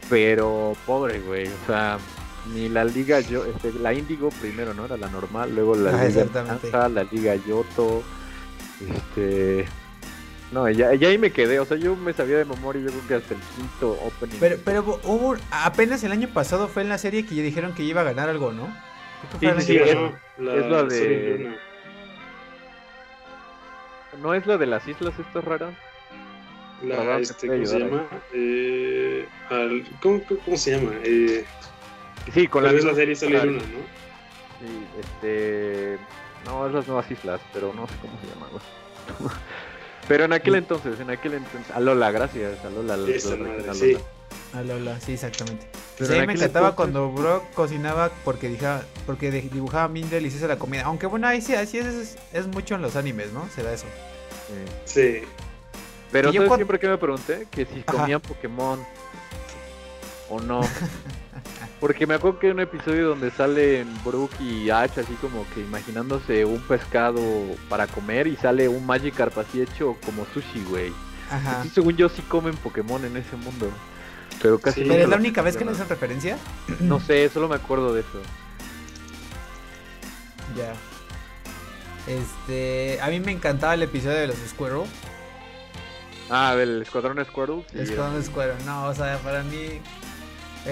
Pero pobre, güey, o sea, ni la liga yo, este, la Indigo primero, ¿no? Era la normal, luego la ah, liga la liga Yoto, este no, ya, ya, ahí me quedé, o sea, yo me sabía de memoria, yo creo que hasta el quinto opening.
Pero, pero hubo, apenas el año pasado fue en la serie que ya dijeron que iba a ganar algo, ¿no?
Sí, sí, es, la, de... ¿No es la de las islas estas raras?
La, este, ¿cómo se llama? Eh, ¿cómo, ¿cómo, se llama? Eh,
sí, con la,
misma serie Solar Luna, ¿no?
Sí, este... No, es las nuevas islas, pero no sé cómo se llama. pero en aquel entonces, en aquel entonces... Alola, gracias, Alola.
Esa madre, sí.
Alola, sí, exactamente. Pero sí, me encantaba cuando Brock cocinaba porque dibujaba, porque dibujaba bien deliciosa la comida. Aunque bueno, ahí sí, así es, es, mucho en los animes, ¿no? Se da eso.
Sí.
Pero yo siempre que me pregunté? Que si comían Pokémon o no. Porque me acuerdo que hay un episodio donde salen Brook y Ash así como que imaginándose un pescado para comer y sale un Magikarp así hecho como sushi, güey. Ajá. según yo sí comen Pokémon en ese mundo. Pero casi
¿Pero es la única vez que le hacen referencia?
No sé, solo me acuerdo de eso.
Ya. Este, a mí me encantaba el episodio de los Squirrel.
Ah, del Escuadrón Squirrel.
El Escuadrón Squirrel, no, o sea, para mí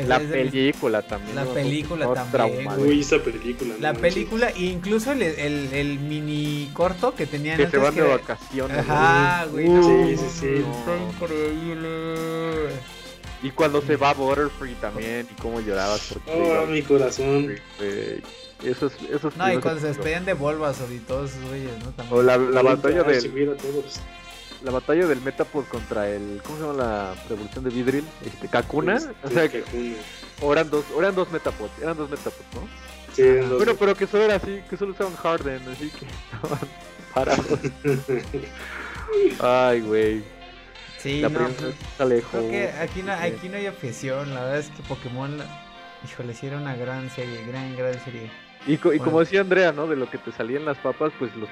la película también.
La película también.
Uy, esa película.
La película, e incluso el, el, el, mini corto que tenían
que se van de vacaciones.
Ajá, güey.
sí, sí, sí.
Está increíble.
Y cuando se va a Butterfree también, y cómo llorabas.
oh, mi corazón.
Esos, esos
no, y cuando se despedían de Bulbasaur y todos esos güeyes, ¿no?
También. O la, la batalla de la batalla del Metapod contra el. ¿Cómo se llama la revolución de Vidril? Este, Kakuna. o sea, que, o eran dos, o eran dos Metapods, eran dos Metapods, ¿no?
Sí, eran dos.
Bueno, pero que solo era así, que solo usaban Harden, así que estaban parados. Ay, güey.
Sí, la no, pues, lejos. Creo que aquí no, aquí no hay objeción, la verdad es que Pokémon, híjole, sí era una gran serie, gran, gran serie.
Y, y como decía Andrea, ¿no? De lo que te salían las papas, pues los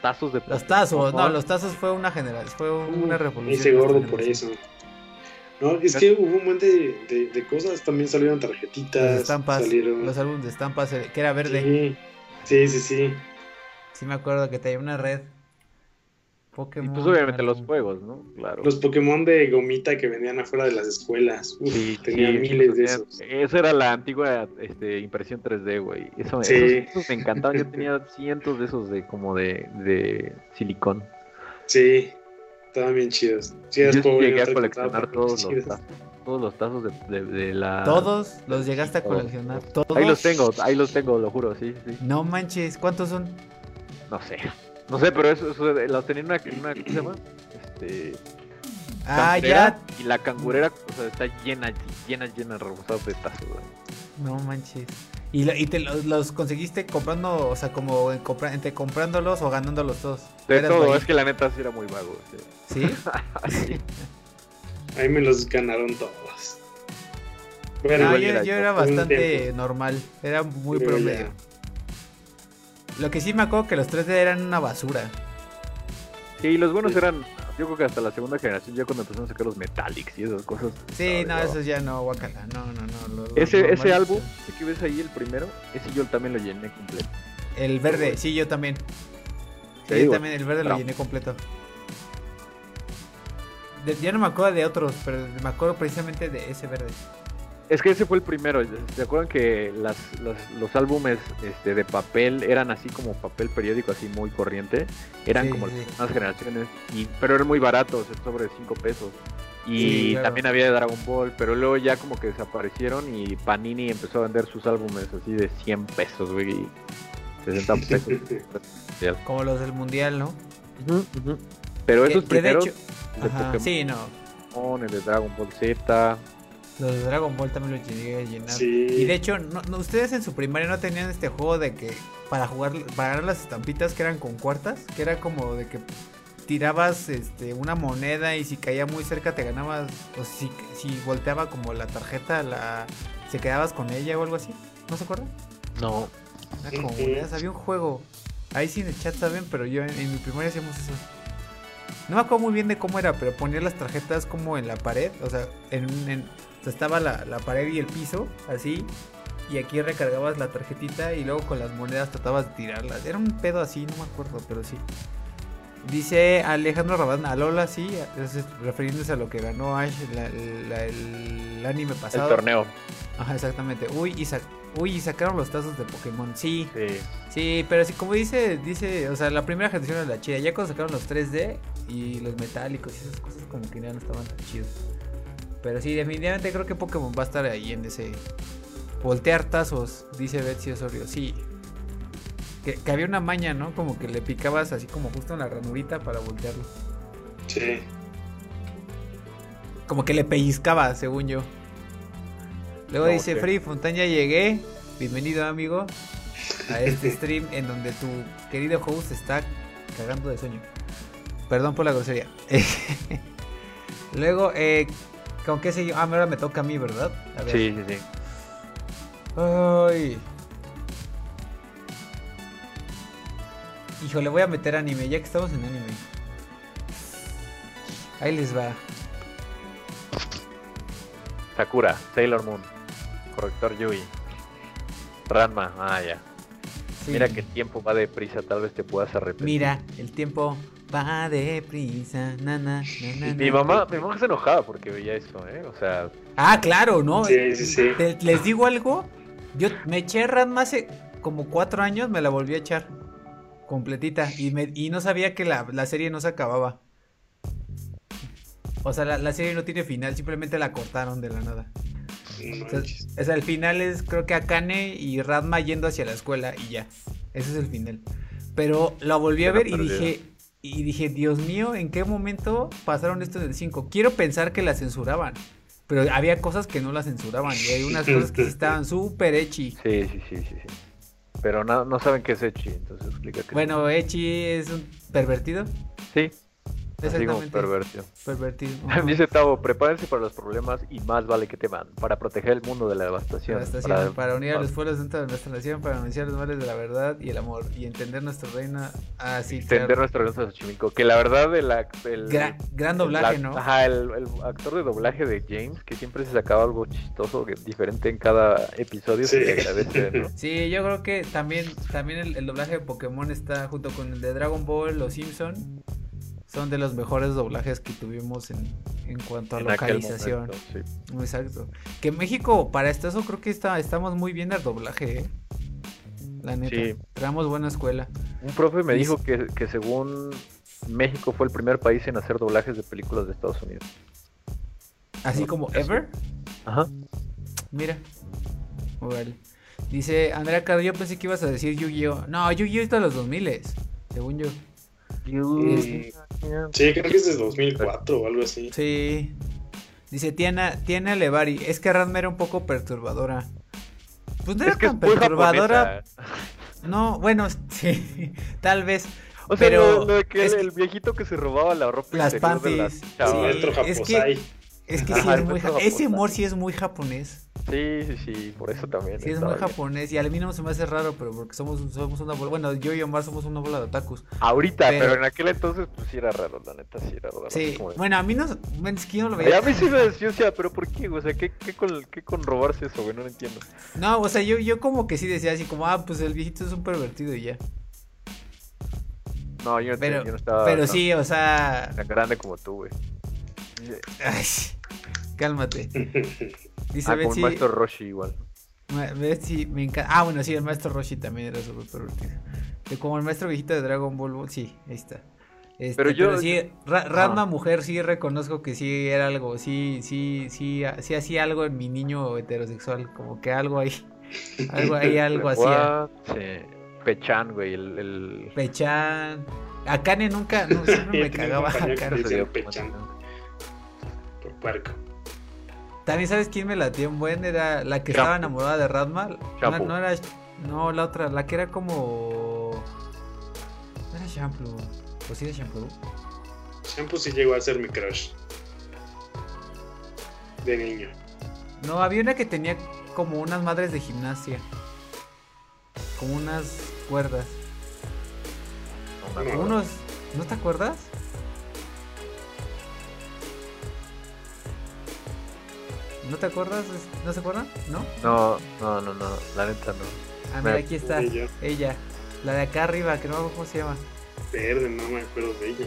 tazos de
Los tazos, no, los tazos fue una general, fue una revolución.
Ese gordo por eso. No, es que hubo un montón de, de, cosas, también salieron tarjetitas,
estampas,
salieron...
los álbumes de estampas, eh, que era verde.
Sí, sí, sí.
Sí, me acuerdo que tenía una red
Pokémon. Y pues obviamente los juegos, ¿no? Claro.
Los Pokémon de gomita que vendían afuera de las escuelas. Uf, sí, tenía miles de esos.
Esa era la antigua este, impresión 3D, güey. Eso, esos, me encantaban. Yo tenía cientos de esos de como de, de silicón.
Sí, estaban bien chidos.
Yo llegué a coleccionar todos los, tazos, todos los tazos de, de, la...
¿Todos? ¿Los llegaste a coleccionar? ¿Todos?
Ahí los tengo, ahí los tengo, lo juro, sí, sí.
No manches, ¿cuántos son?
No sé. No sé, pero eso, eso las tenía en una, una, ¿cómo se llama? Este.
Ah, ya.
Y la cangurera, o sea, está llena, llena, llena, rebosada de tazos,
No manches. ¿Y, y te los, conseguiste comprando, o sea, como entre comprándolos o ganándolos todos?
De todo, es que la neta sí era muy vago.
¿Sí?
¿Sí? Ahí me los ganaron todos.
Bueno, yo, era bastante normal, era muy promedio. Lo que sí me acuerdo que los 3D eran una basura.
Sí, los buenos eran, yo creo que hasta la segunda generación, ya cuando empezaron a sacar los Metallics y esas cosas.
Sí, no, esos ya no, guacala, no, no, no.
ese ese álbum, ese que ves ahí, el primero, ese yo también lo llené completo.
El verde, sí, yo también. Sí, yo también el verde lo llené completo. ya no me acuerdo de otros, pero me acuerdo precisamente de ese verde.
Es que ese fue el primero. ¿Se acuerdan que las, los álbumes este, de papel eran así como papel periódico, así muy corriente? Eran como las generaciones, y, pero eran muy baratos, sobre 5 pesos. Y también había de Dragon Ball, pero luego ya como que desaparecieron y Panini empezó a vender sus álbumes así de 100 pesos, güey. 60 pesos.
como los del Mundial, ¿no?
Pero esos primeros...
sí, no.
El de Dragon Ball Z,
los de Dragon Ball también los llegué a llenar. Y de hecho, no, ustedes en su primaria no tenían este juego de que para jugar, para ganar las estampitas que eran con cuartas, que era como de que tirabas este una moneda y si caía muy cerca te ganabas, o si, si volteaba como la tarjeta, la se quedabas con ella o algo así. ¿No se acuerdan?
No.
Era como había un juego. Ahí sí en el chat saben, pero yo en, mi primaria hacíamos eso. No me acuerdo muy bien de cómo era, pero ponía las tarjetas como en la pared, o sea, en, en estaba la, pared y el piso, así. Y aquí recargabas la tarjetita y luego con las monedas tratabas de tirarlas. Era un pedo así, no me acuerdo, pero sí. Dice Alejandro Rabán, a Lola, sí, refiriéndose a lo que ganó Ash el anime pasado.
El torneo.
Ajá, exactamente. Uy, y, Uy, sacaron los tazos de Pokémon. Sí. Sí. pero sí, como dice, dice, o sea, la primera generación era la chida. Ya cuando sacaron los 3D y los metálicos y esas cosas, como que ya no estaban tan chidos. Pero sí, definitivamente creo que Pokémon va a estar ahí en ese. Voltear tazos, dice Betsy Osorio. Sí. Que, había una maña, ¿no? Como que le picabas así como justo en la ranurita para voltearlo.
Sí.
Como que le pellizcaba, según yo. Luego dice Free Fontaine, ya llegué. Bienvenido, amigo, a este stream en donde tu querido host está cagando de sueño. Perdón por la grosería. Luego, eh, ¿con qué seguimos? Ah, ahora me toca a mí, ¿verdad?
Sí, sí, sí.
Ay. Hijo, le voy a meter anime, ya que estamos en anime. Ahí les va.
Sakura, Sailor Moon, Corrector Yui, Ranma, ah ya. Mira que el tiempo va deprisa, tal vez te puedas arrepentir.
Mira, el tiempo va deprisa, nana,
Mi mamá, mi mamá se enojaba porque veía eso, ¿eh? O sea...
Ah, claro, ¿no?
Sí, sí, sí.
¿Les digo algo? Yo me eché Ranma hace como cuatro años, me la volví a echar completita y, me, y no sabía que la, la serie no se acababa. O sea, la, serie no tiene final, simplemente la cortaron de la nada. O sea, el final es creo que Akane y Radma yendo hacia la escuela y ya. Ese es el final. Pero la volví a ver y dije, y dije, Dios mío, ¿en qué momento pasaron esto del 5? Quiero pensar que la censuraban. Pero había cosas que no la censuraban y hay unas cosas que estaban súper echi.
Sí, sí, sí, sí, Pero no, no saben qué es echi, entonces explica
Bueno, echi es un pervertido.
Sí, Exactamente. pervertido.
Pervertido.
Dice Tavo, prepárense para los problemas y más vale que teman, para proteger el mundo de la devastación.
para... unir a los pueblos dentro de nuestra nación, para anunciar los males de la verdad y el amor, y entender nuestro reino así.
entender nuestro reino Xochimilco. Que la verdad, el, el
gran, doblaje, ¿no?
Ajá, el, actor de doblaje de James, que siempre se sacaba algo chistoso, diferente en cada episodio, sí. se agradece, ¿no?
Sí, yo creo que también, también el, el doblaje de Pokémon está junto con el de Dragon Ball, Los Simpson son de los mejores doblajes que tuvimos en, en cuanto a localización. Exacto. Que México, para esto, eso creo que está, estamos muy bien al doblaje, ¿eh? La neta. Sí. Traemos buena escuela.
Un profe me dijo que, que según México fue el primer país en hacer doblajes de películas de Estados Unidos.
¿Así como Ever?
Ajá.
Mira. Vale. Dice Andrea Cardo, yo pensé que ibas a decir Yu-Gi-Oh! No, Yu-Gi-Oh! es de los 2000, según yo.
Sí, creo que es de 2004 o algo así.
Sí. Dice Tiana, Tiana Levari, es que Ranma era un poco perturbadora. Pues no era tan perturbadora. No, bueno, sí, tal vez.
O sea, pero lo, de que el, viejito que se robaba la ropa
las panties. sí, es que, es que sí es muy ese humor sí es muy japonés.
Sí, sí, sí, por eso también.
Sí, es muy japonés y a mí no se me hace raro, pero porque somos, somos una bola. Bueno, yo y Omar somos una bola de otakus.
Ahorita, pero, en aquel entonces, pues sí era raro, la neta, sí era raro.
Sí, bueno, a mí no. Es que yo no lo veía.
a mí sí me decía, o sea, pero ¿por qué? O sea, ¿qué, qué, con, qué con robarse eso, güey? No lo entiendo.
No, o sea, yo, yo como que sí decía así, como, ah, pues el viejito es un pervertido y ya.
No, yo no, pero, yo no estaba.
Pero sí, o sea.
Tan grande como tú, güey.
Ay, cálmate.
Dice ah, Betsy, el maestro Roshi igual.
Betsy, me encanta. Ah, bueno, sí, el maestro Roshi también era súper pervertido. Como el maestro viejito de Dragon Ball, sí, ahí está. Este, pero yo. Pero sí, Ranma mujer, sí reconozco que sí era algo, sí, sí, sí, sí hacía algo en mi niño heterosexual, como que algo ahí. Algo ahí, algo hacía.
Sí. Pechan, güey, el, el...
Pechan. Akane nunca, no, siempre me cagaba Akane.
Pechan. Puerco.
También sabes quién me latió un buen, era la que estaba enamorada de Radma. No, no, era. No, la otra, la que era como. No era Shampoo. ¿O sí era Shampoo?
Shampoo sí llegó a ser mi crush. De niño.
No, había una que tenía como unas madres de gimnasia. Como unas cuerdas. No, unos. ¿No te acuerdas? ¿No te acuerdas? ¿No se acuerdan? ¿No?
No, no, no, no, la neta no.
Ah, mira, aquí está. Ella. La de acá arriba, que no me acuerdo cómo se llama.
Verde, no me acuerdo de ella.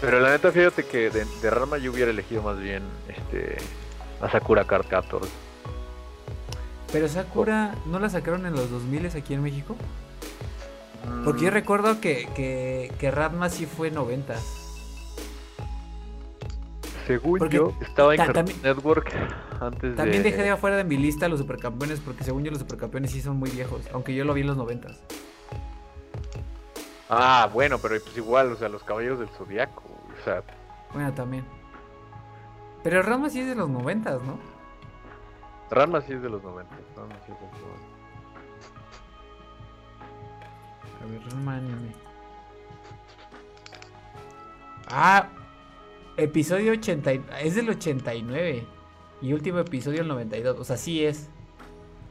Pero la neta, fíjate que de, de Rama yo hubiera elegido más bien este a Sakura Card Captors.
Pero Sakura, ¿no la sacaron en los 2000 aquí en México? Porque yo mm. recuerdo que, que, que Radma sí fue 90.
Según yo, estaba en Cartoon Network antes
También dejé de afuera de mi lista los supercampeones porque según yo los supercampeones sí son muy viejos, aunque yo lo vi en los noventas.
Ah, bueno, pero pues igual, o sea, los caballeros del zodiaco, o sea,
Bueno, también. Pero Rama sí es de los noventas, ¿no?
Rama sí es de los noventas. Rama sí es de los
A ver, Rama anime. Ah, episodio 80. Es del 89. Y último episodio el 92. O sea, sí es.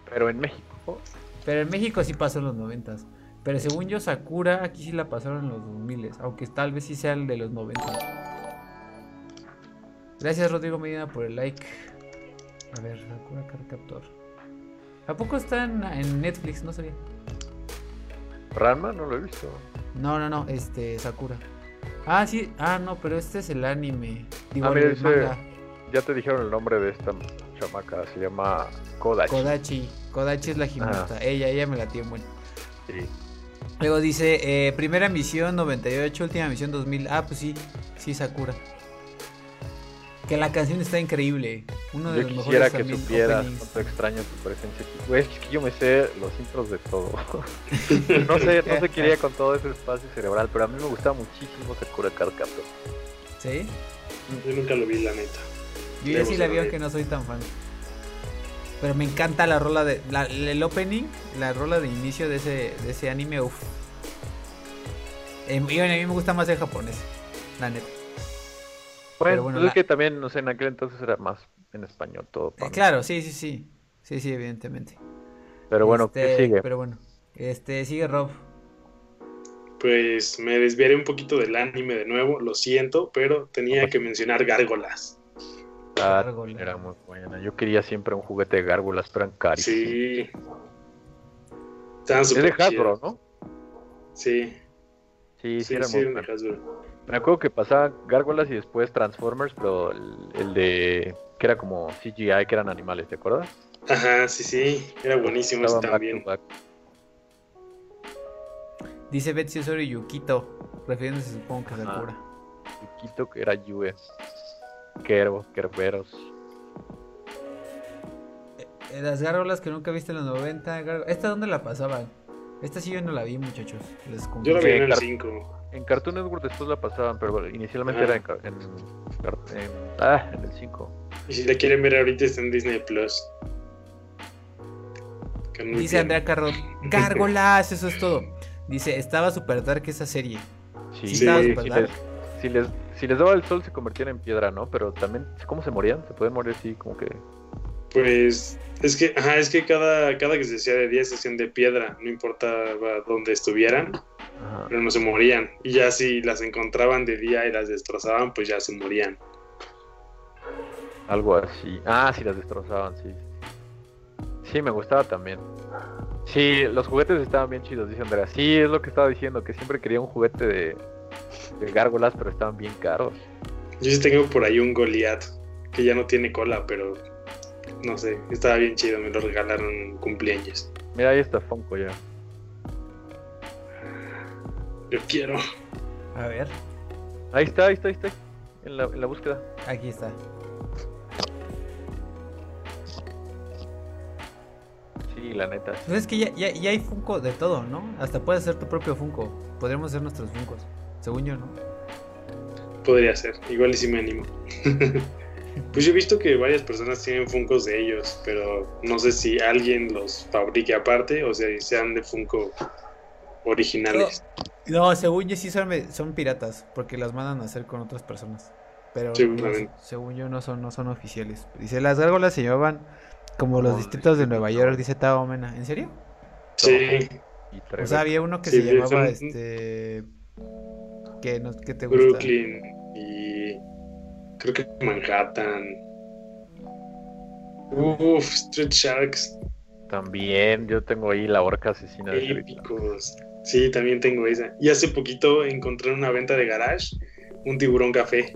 Pero en México.
Pero en México sí pasó en los 90. Pero según yo, Sakura aquí sí la pasaron en los 2000. Aunque tal vez sí sea el de los 90. Gracias Rodrigo Medina por el like. A ver, Sakura Card Captor. ¿A poco está en, Netflix? No sabía.
¿Ranma? No lo he visto.
No, no, no, este, Sakura. Ah, sí, ah, no, pero este es el anime.
Digo, ah, Ya te dijeron el nombre de esta chamaca, se llama Kodachi.
Kodachi, Kodachi es la gimnasta. Ella, ella me la tiene bueno. Sí. Luego dice, eh, primera misión 98, última misión 2000. Ah, pues sí, sí, Sakura. Que la canción está increíble. Uno de
yo los quisiera que supieras cuánto extraño tu presencia aquí. Güey, es que yo me sé los intros de todo. no sé, no sé qué iría con todo ese espacio cerebral, pero a mí me gustaba muchísimo Sakura Card Captor.
¿Sí?
Yo nunca lo vi, la neta.
Yo ya sí la vi, aunque no soy tan fan. Pero me encanta la rola de. el opening, la rola de inicio de ese, de ese anime, uff. Eh, a mí me gusta más el japonés, la neta.
Bueno, pues es que también, no sé, en aquel entonces era más en español todo.
Eh, claro, sí, sí, sí. Sí, sí, evidentemente.
Pero bueno, ¿qué
este,
sigue?
Pero bueno, este, sigue Rob.
Pues me desviaré un poquito del anime de nuevo, lo siento, pero tenía que mencionar gárgolas.
Ah, era muy buena. Yo quería siempre un juguete de gárgolas, pero eran carísimos.
Sí.
es de Hasbro, ¿no?
Sí.
Sí, sí, sí, era muy de Hasbro. Me acuerdo que pasaba Gárgolas y después Transformers, pero el, de que era como CGI, que eran animales, ¿te acuerdas?
Ajá, sí, sí, era buenísimo ese también.
Dice Betsy Osorio Yukito, refiriéndose supongo que a Sakura.
Yukito que era Yue. Kerbo, Kerberos.
Eh, las gárgolas que nunca viste en los 90. ¿Esta dónde la pasaban? Esta sí yo no la vi, muchachos.
yo la vi en el 5.
En Cartoon Network después la pasaban, pero inicialmente era en, ah, en el 5.
Y si la quieren ver ahorita está en Disney Plus.
Dice Andrea Carro, gárgolas, eso es todo. Dice, estaba super dark esa serie.
Sí, sí, estaba super dark. si, les, si les daba el sol se convertían en piedra, ¿no? Pero también, ¿cómo se morían? Se pueden morir así como que...
Pues es que, ajá, es que cada, cada que se hacía de día se hacían de piedra, no importaba dónde estuvieran pero no se morían. Y ya si las encontraban de día y las destrozaban, pues ya se morían.
Algo así. Ah, si las destrozaban, sí. Sí, me gustaba también. Sí, los juguetes estaban bien chidos, dice Andrea. Sí, es lo que estaba diciendo, que siempre quería un juguete de, de gárgolas, pero estaban bien caros.
Yo sí tengo por ahí un Goliath, que ya no tiene cola, pero no sé, estaba bien chido, me lo regalaron en cumpleaños.
Mira, ahí está Funko ya.
Yo quiero.
A ver.
Ahí está, ahí está, ahí está. En la, en la búsqueda.
Aquí está.
Sí, la neta.
Pues es que ya, ya, ya, hay Funko de todo, ¿no? Hasta puedes hacer tu propio Funko. Podríamos hacer nuestros Funkos. Según yo, ¿no?
Podría ser. Igual y si me animo. pues yo he visto que varias personas tienen Funkos de ellos, pero no sé si alguien los fabrique aparte o sea, sean de Funko originales.
No, según yo sí son, son piratas, porque las mandan a hacer con otras personas. Pero según yo no son, no son oficiales. Dice, las gárgolas se llevaban como los distritos de Nueva York, dice Tao Mena. ¿En serio?
Sí.
O sea, había uno que se llamaba este... ¿Qué, no, ¿Qué te
gusta? Brooklyn y creo que Manhattan. Uf, Street Sharks.
También, yo tengo ahí la orca asesina.
Épicos. Sí, también tengo esa. Y hace poquito encontré en una venta de garage un tiburón café.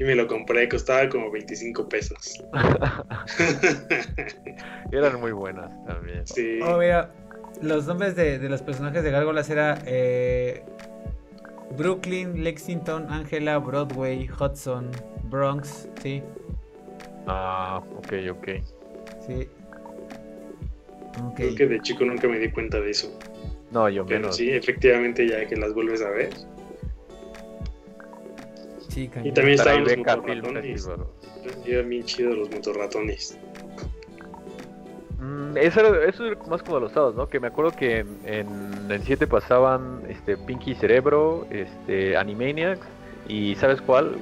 Y me lo compré, costaba como 25 pesos.
Eran muy buenas también.
Sí.
Oh, mira, los nombres de, los personajes de Gárgolas era eh, Brooklyn, Lexington, Angela, Broadway, Hudson, Bronx, sí.
Ah, ok, ok.
Sí.
Okay. Creo que de chico nunca me di cuenta de eso.
No, yo
Pero sí, efectivamente, ya que las vuelves a ver. Sí, Y también estaban los motorratones. Yo bien chido los motorratones.
Mm, eso, era, eso era más como los sábados, ¿no? Que me acuerdo que en, en el 7 pasaban este Pinky Cerebro, este Animaniacs y ¿sabes cuál?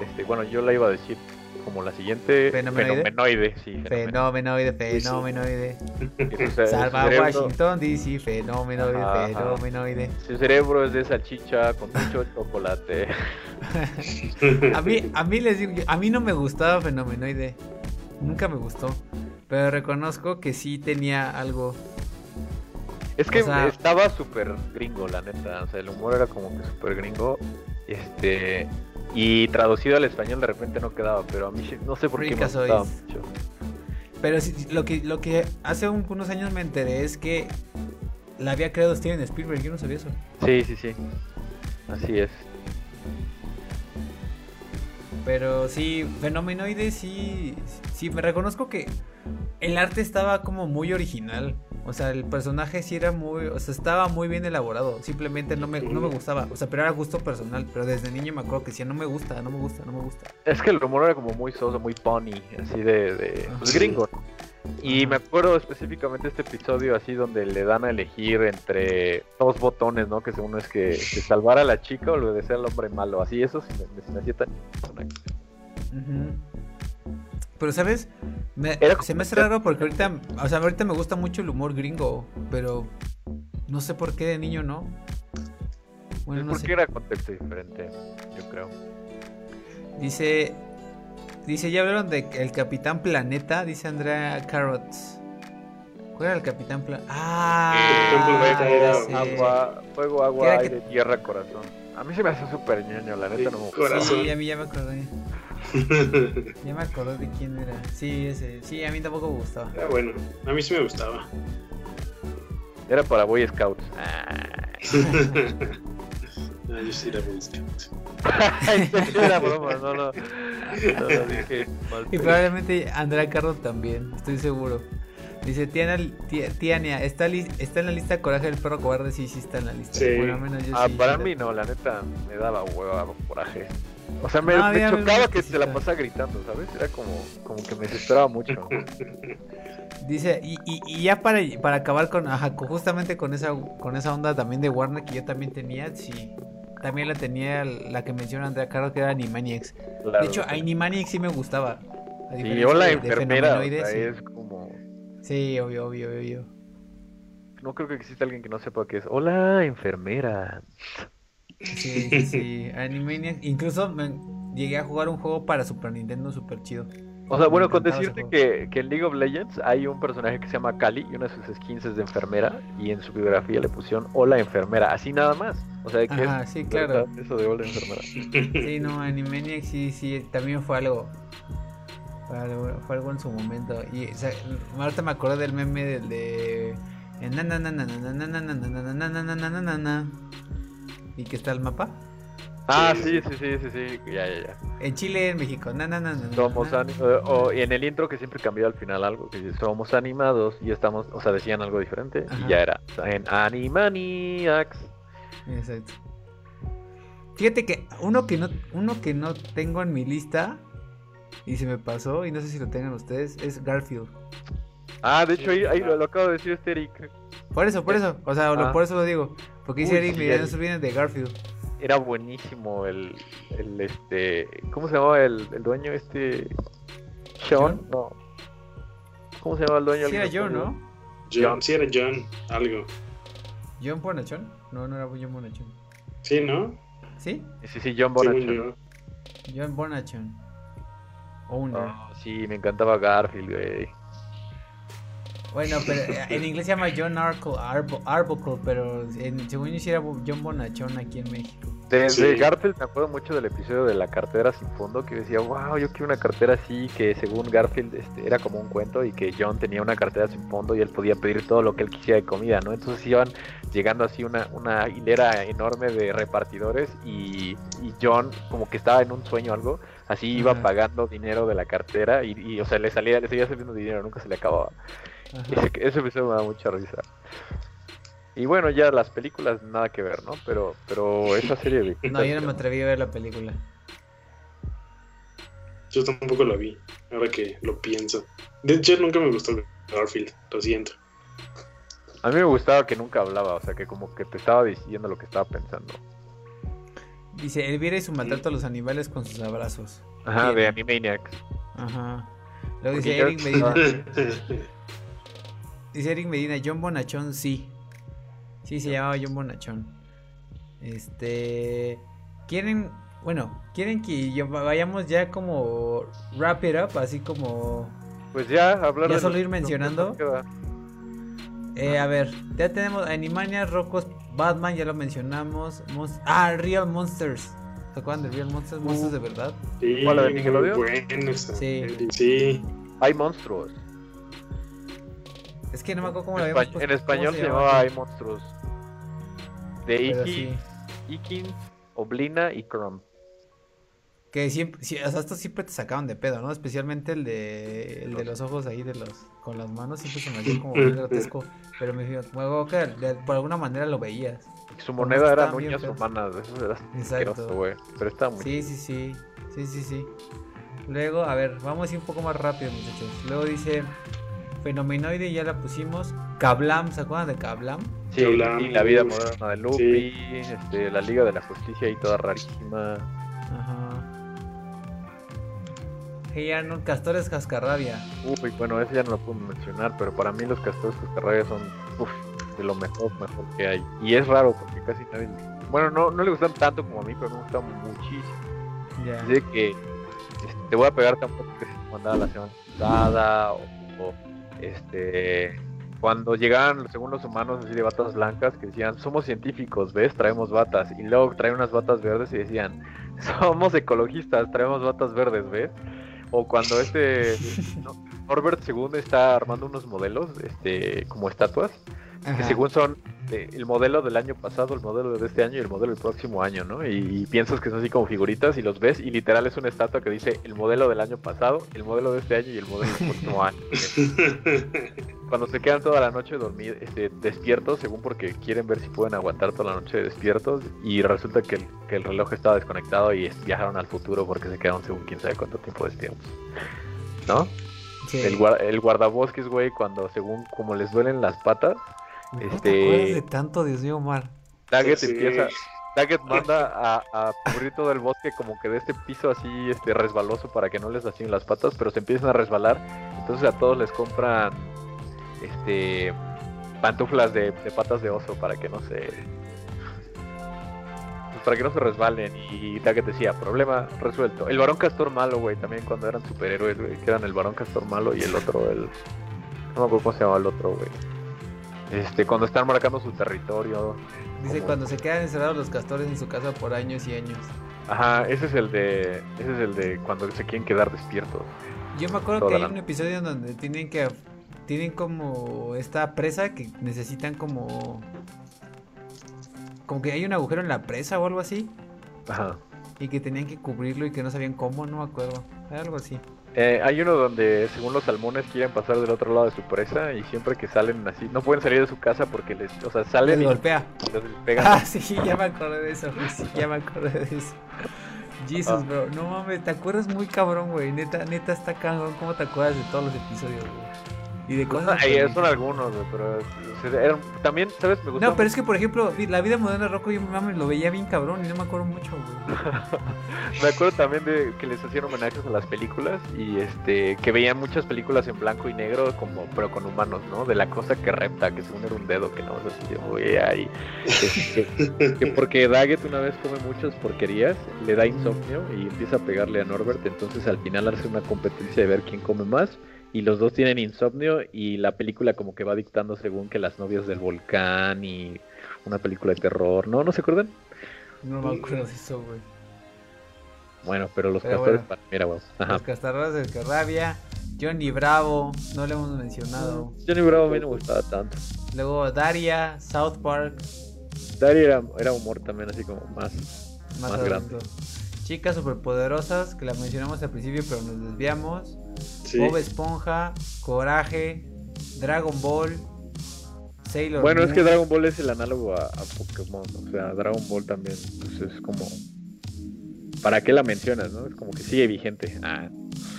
Este, bueno, yo la iba a decir como la siguiente fenomenoide, sí,
fenomenoide, fenomenoide. Salva Washington DC, fenomenoide, fenomenoide.
Su cerebro es de salchicha con mucho chocolate.
a mí, a mí les digo, a mí no me gustaba fenomenoide. Nunca me gustó. Pero reconozco que sí tenía algo.
Es que estaba súper gringo, la neta. O sea, el humor era como que súper gringo. Este. Y traducido al español de repente no quedaba, pero a mí no sé por qué me gustaba mucho.
Pero lo que lo que hace unos años me enteré es que la había creado Steven Spielberg, yo no sabía eso.
Sí, sí, sí. Así es.
Pero sí, Fenomenoide sí, sí, me reconozco que el arte estaba como muy original. O sea, el personaje sí era muy, o sea, estaba muy bien elaborado. Simplemente no me, no me gustaba. O sea, pero era gusto personal. Pero desde niño me acuerdo que decía, no me gusta, no me gusta, no me gusta.
Es que el rumor era como muy soso, muy pony, así de, de pues, gringo. Y me acuerdo específicamente este episodio así donde le dan a elegir entre dos botones, ¿no? Que según es que, que salvar a la chica o obedecer al hombre malo. Así, eso sí me, me, hacía tan...
Pero, ¿sabes? se me hace raro porque ahorita, o sea, ahorita me gusta mucho el humor gringo, pero no sé por qué de niño no.
Bueno, no porque era contexto diferente, yo creo.
Dice, dice, ya hablaron de el Capitán Planeta, dice Andrea Carrots. ¿Cuál era el Capitán Planeta?
Ah, agua, fuego, agua, aire, tierra, corazón. A mí se me hace súper ñoño, la neta no me
gusta. Sí, a mí ya me acordé. ya me acordé de quién era. Sí, ese. Sí, a mí tampoco me gustaba.
Era bueno, a mí sí me gustaba.
Era para Boy Scouts.
Yo sí era Boy Scouts.
era broma, no, lo
dije. y probablemente Andrea Carlos también, estoy seguro. Dice, Tiania, ¿está, ¿está en la lista Coraje del Perro Cobarde? Sí, sí está en la lista.
Sí. Bueno, menos yo ah, para mí no, la neta me daba hueva coraje. O sea, me, chocaba que se la pasa gritando, ¿sabes? Era como, como que me desesperaba mucho.
Dice, y, y, ya para, para acabar con, ajá, justamente con esa, con esa onda también de Warner que yo también tenía, sí. También la tenía la que menciona Andrea Carlos, que era Animaniacs. de hecho, Animaniacs sí me gustaba.
Sí, hola, enfermera. es como.
Sí, obvio, obvio, obvio.
No creo que exista alguien que no sepa qué es. Hola, enfermera.
Sí, sí, sí. Animaniacs. Incluso me llegué a jugar un juego para Super Nintendo super chido.
O sea, bueno, con decirte que, que, en League of Legends hay un personaje que se llama Kali y una de sus skins es de enfermera y en su biografía le pusieron Hola enfermera, así nada más. O sea, que
Ajá, sí, claro.
Eso de Hola enfermera.
Sí, no, Animaniacs sí, sí, también fue algo. Fue algo, fue algo en su momento. Y o sea, ahorita me acuerdo del meme del de. ¿Y qué está el mapa?
Ah, sí, sí, sí, sí, sí, ya, ya, ya.
En Chile, en México, na, na, na,
Somos o, y en el intro que siempre cambió al final algo, que dice, somos animados y estamos, o sea, decían algo diferente y ya era en Animaniacs.
Exacto. Fíjate que uno que no, uno que no tengo en mi lista y se me pasó y no sé si lo tengan ustedes es Garfield.
Ah, de hecho ahí, ahí lo, acabo de decir este Eric.
Por eso, por eso, o sea, ah. por eso lo digo. Porque dice Eric, sí, no se viene de Garfield.
Era buenísimo el, el este, ¿cómo se llamaba el, el dueño este? Sean, no. ¿Cómo se llamaba el dueño?
Sí era John, ¿no?
John, sí era John, algo.
¿John Bonachón? No, no era John Bonachón.
Sí, ¿no?
¿Sí?
Sí, sí, John Bonachón.
John Bonachón. Owner.
Oh, sí, me encantaba Garfield, güey.
Bueno, pero eh, en inglés se llama John Arbuckle, pero en, según yo sí era John Bonachón aquí en México.
De, Garfield me acuerdo mucho del episodio de la cartera sin fondo que decía, wow, yo quiero una cartera así, que según Garfield este, era como un cuento y que John tenía una cartera sin fondo y él podía pedir todo lo que él quisiera de comida, ¿no? Entonces iban llegando así una, una hilera enorme de repartidores y, John como que estaba en un sueño o algo, así iba pagando dinero de la cartera y, y, o sea, le salía, le seguía saliendo dinero, nunca se le acababa. Ese, episodio me da mucha risa. Y bueno, ya las películas nada que ver, ¿no? Pero, pero esa serie
de... No, yo no me atreví a ver la película.
Yo tampoco lo vi, ahora que lo pienso. De hecho, nunca me gustó Garfield, lo siento.
A mí me gustaba que nunca hablaba, o sea, que como que te estaba diciendo lo que estaba pensando.
Dice, Elvira y su maltrato a los animales con sus abrazos.
Ajá, de Animaniacs.
Ajá. Luego dice Eric Medina. dice Eric Medina, John Bonachón sí. Sí, se llamaba John Bonachón. Este. Quieren. Bueno, quieren que vayamos ya como wrap it up, así como.
Pues ya, hablar
Ya solo ir mencionando. Eh, a ver, ya tenemos Animania, Rocos, Batman, ya lo mencionamos. ah, Real Monsters. ¿Se acuerdan de Real Monsters? ¿Monsters de verdad?
Sí,
¿Cuál, de Nickelodeon?
Bueno,
sí.
sí.
Hay monstruos.
Es que no me acuerdo cómo lo habíamos.
En español se, llamaba Hay monstruos. De Iki, Ikin, Oblina y Crumb.
Que siempre, o sea, estos siempre te sacaban de pedo, ¿no? Especialmente el de, el de los ojos ahí de los, con las manos, siempre se me hacía como muy grotesco. Pero me dijo, que por alguna manera lo veías.
Su moneda eran uñas humanas, eso era Exacto. güey. Pero estaba muy...
Sí, sí, sí, sí, sí, sí. Luego, a ver, vamos a ir un poco más rápido, muchachos. Luego dice, Fenomenoide ya la pusimos. Kablam, ¿se acuerdan de Kablam?
Sí, y la vida moderna de Luffy, este, la Liga de la Justicia y toda rarísima.
Hey Arnold, Castores Cascarrabia.
Uy, bueno, ese ya no lo puedo mencionar, pero para mí los Castores Cascarrabia son uf, de lo mejor, mejor que hay. Y es raro porque casi nadie. Bueno, no, no le gustan tanto como a mí, pero me gustan muchísimo. Yeah. Dice que este, te voy a pegar tampoco que se mandaba la semana pasada o, este cuando llegaban según los humanos así de batas blancas que decían somos científicos ves traemos batas y luego traen unas batas verdes y decían somos ecologistas traemos batas verdes ves o cuando este Norbert II está armando unos modelos, este, como estatuas, que según son eh, el modelo del año pasado, el modelo de este año y el modelo del próximo año, ¿no? Y, piensas que son así como figuritas y los ves y literal es una estatua que dice el modelo del año pasado, el modelo de este año y el modelo del próximo año. Cuando se quedan toda la noche dormir, este, despiertos, según porque quieren ver si pueden aguantar toda la noche despiertos y resulta que el, que el reloj estaba desconectado y viajaron al futuro porque se quedaron según quién sabe cuánto tiempo despiertos. ¿No? El, el guardabosques, güey, cuando según como les duelen las patas, este...
te de tanto, Dios mío, Omar?
Daggett empieza... Daggett manda a, a, cubrir todo el bosque como que de este piso así este resbaloso para que no les lastimen las patas, pero se empiezan a resbalar. Entonces a todos les compran este pantuflas de, patas de oso para que no se pues, para que no se resbalen y Daggett decía, problema resuelto. El varón castor malo, güey, también cuando eran superhéroes, güey, que eran el varón castor malo y el otro, el... No me acuerdo cómo se llamaba el otro, güey. Este, cuando están marcando su territorio.
Dice cuando se quedan encerrados los castores en su casa por años y años.
Ajá, ese es el de, ese es el de cuando se quieren quedar despiertos.
Yo me acuerdo que hay un episodio en donde tienen que, tienen como esta presa que necesitan como, como que hay un agujero en la presa o algo así.
Ajá.
Y que tenían que cubrirlo y que no sabían cómo, no me acuerdo. Algo así.
Eh, hay uno donde, según los salmones, quieren pasar del otro lado de su presa y siempre que salen así, no pueden salir de su casa porque les, o sea, salen
les golpea. Ah, sí, ya me acordé de eso, sí, ya me acordé de eso. Jesus, ah. bro, no mames, te acuerdas muy cabrón, güey. Neta, neta está cabrón. ¿Cómo te acuerdas de todos los episodios, güey? Y de cosas.
Ahí son algunos, pero también, ¿sabes? Me gusta.
No, pero es que, por ejemplo, la vida moderna de Rocco, yo mames, lo veía bien cabrón y no me acuerdo mucho, güey.
me acuerdo también de que les hacían homenajes a las películas y este que veían muchas películas en blanco y negro, como pero con humanos, ¿no? De la cosa que repta, que según era un dedo, que no sé si ahí. Este, que porque Daggett una vez come muchas porquerías, le da insomnio y empieza a pegarle a Norbert, entonces al final hace una competencia de ver quién come más y los dos tienen insomnio y la película como que va dictando según que las novias del volcán y una película de terror, ¿no? ¿No se acuerdan?
No me acuerdo de eso, güey.
Bueno, pero los castores mira,
güey. Los castores del Carrabia, Johnny Bravo, no le hemos mencionado.
Johnny Bravo a mí no me gustaba tanto.
Luego Daria, South Park.
Daria era, humor también así como más, más, grande.
Chicas superpoderosas, que la mencionamos al principio, pero nos desviamos. Bob Esponja, Coraje, Dragon Ball, Sailor
Bueno, es que Dragon Ball es el análogo a, Pokémon, o sea, Dragon Ball también pues, es como ¿para qué la mencionas, no? Es como que sigue vigente. Ah.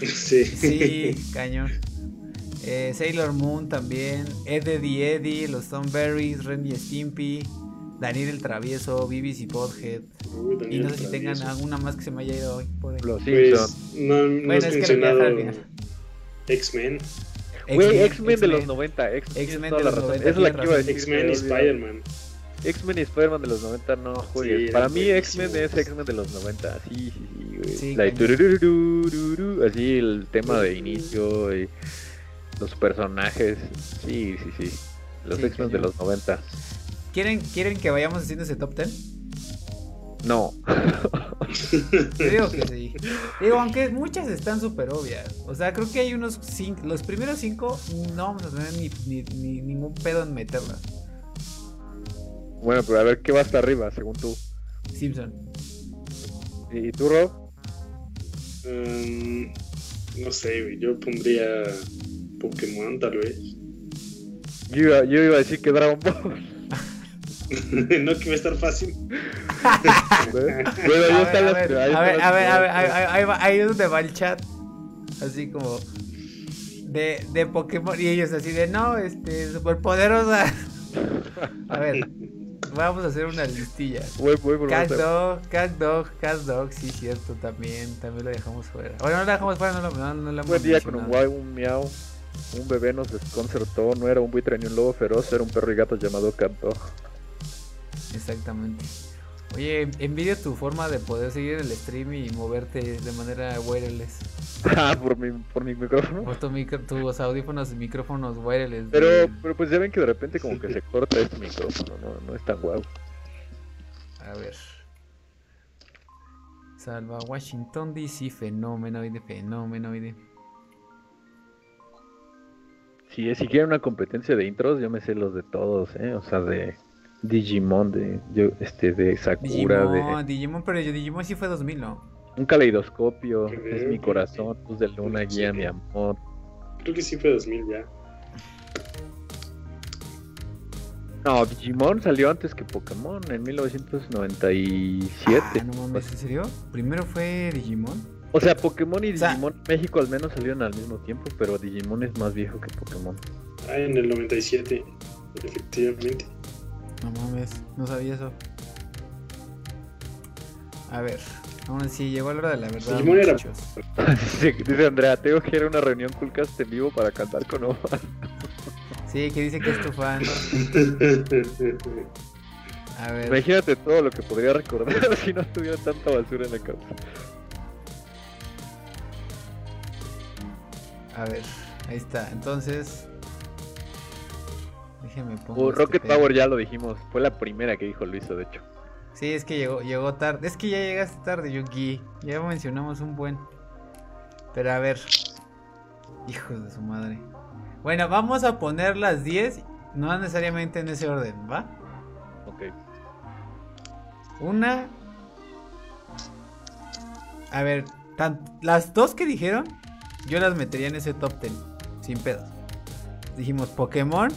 Sí.
Sí, cañón. Eh, Sailor Moon también, Eddie Eddie, los Stoneberries, Ren y Stimpy, Daniel el Travieso, Bibis y Podhead. y no sé si tengan alguna más que se me haya ido hoy por ahí.
Los
Pues, no, no
Bueno, es que
mencionado X-Men.
Güey, X-Men de los 90. X-Men
de
la
los
razón.
90,
Esa es la que iba a decir.
X-Men y. Spider-Man.
X-Men y Spider-Man de los 90 no juegues.
Sí,
Para mí. X-Men es X-Men de los 90. Sí, sí, sí, güey.
Sí,
tururururururu, así el tema de inicio y los personajes. Sí, sí, sí. Los
Sí,
X-Men de los 90.
¿Quieren, ¿Quieren que vayamos haciendo ese top 10?
No.
Digo que sí. Digo, aunque muchas están súper obvias. O sea, creo que hay unos cinco. Los primeros cinco no vamos a tener ni, ni- ni- ningún pedo en meterlas.
bueno, pero a ver qué va hasta arriba, según tú.
Simpson.
¿Y tú, Rob?
Um, no sé. Yo pondría Pokémon, tal vez.
Yo iba, yo iba a decir que Dragon Ball.
no que va a estar fácil.
Bueno,
A
ahí
ver,
están
a
las-
ver, a ver,
están
a ver,
las
a ver,
primeras
ahí- ahí va- ahí es donde va el chat. Así como. De, de Pokémon. Y ellos así de no, este, superpoderosa. A ver, vamos a hacer una listilla.
Voy, voy por
Cat. Dog, Cat Dog, Cat Dog, sí, cierto, también, también lo dejamos fuera. Bueno, no lo dejamos fuera, no lo, no, no lo hemos
Buen día con un guay, un miau. Un bebé nos desconcertó, no era un buitre ni un lobo feroz, era un perro y gato llamado Canto.
Exactamente. Oye, envidio tu forma de poder seguir el stream y moverte de manera wireless.
Ah, por mi, por mi micrófono.
Por tu micro- tus audífonos y micrófonos wireless.
Pero,
de-
pero pues ya ven que de repente como que se corta este micrófono, no, no es tan guau.
A ver. Salva Washington DC, fenomenoide, fenomenoide.
Si, si quieren una competencia de intros, yo me sé los de todos, eh, o sea, de Digimon, de yo, este, de Sakura,
Digimon,
de
Digimon, pero yo Digimon sí fue 2000, ¿no?
un caleidoscopio, es mi corazón, luz de luna,
Sí.
guía mi amor.
Creo que sí fue 2000 ya.
No, Digimon salió antes que Pokémon, en 1997.
Ah, no mames, ¿en serio? Primero fue Digimon.
O sea, Pokémon y
O sea-
Digimon en México al menos salieron al mismo tiempo, pero Digimon es más viejo que Pokémon.
Ah, en el 97. Efectivamente.
No mames, no sabía eso. A ver, aún así llegó la hora de la verdad.
Era-
muchachos.
dice, dice Andrea, tengo que ir a una reunión Coolcast en vivo para cantar con Omar.
Sí, que dice que es tu fan. A ver,
Imagínate todo lo que podría recordar si no tuviera tanta basura en la cabeza.
a ver, ahí está. Entonces, déjeme poner.
O Rocket Power ya lo dijimos, fue la primera que dijo Luiso, de hecho.
Sí, es que llegó, llegó tarde. Es que ya llegaste tarde, Yuki. Ya mencionamos un buen. Pero a ver. Hijos de su madre. Bueno, vamos a poner las 10. No necesariamente en ese orden, ¿va?
Ok.
Una. A ver, tan- las dos que dijeron, yo las metería en ese top 10. Sin pedos. Dijimos Pokémon.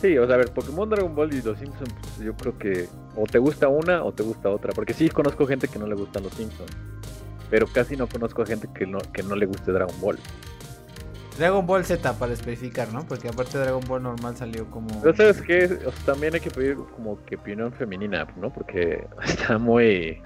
Sí, o sea, a ver, Pokémon, Dragon Ball y los Simpsons, pues, yo creo que o te gusta una o te gusta otra. Porque sí conozco gente que no le gustan los Simpsons. Pero casi no conozco a gente que no, que no le guste Dragon Ball.
Dragon Ball Z para especificar, ¿no? Porque aparte Dragon Ball normal salió como.
Pero sabes que también hay que pedir como que opinión femenina, ¿no? Porque está muy...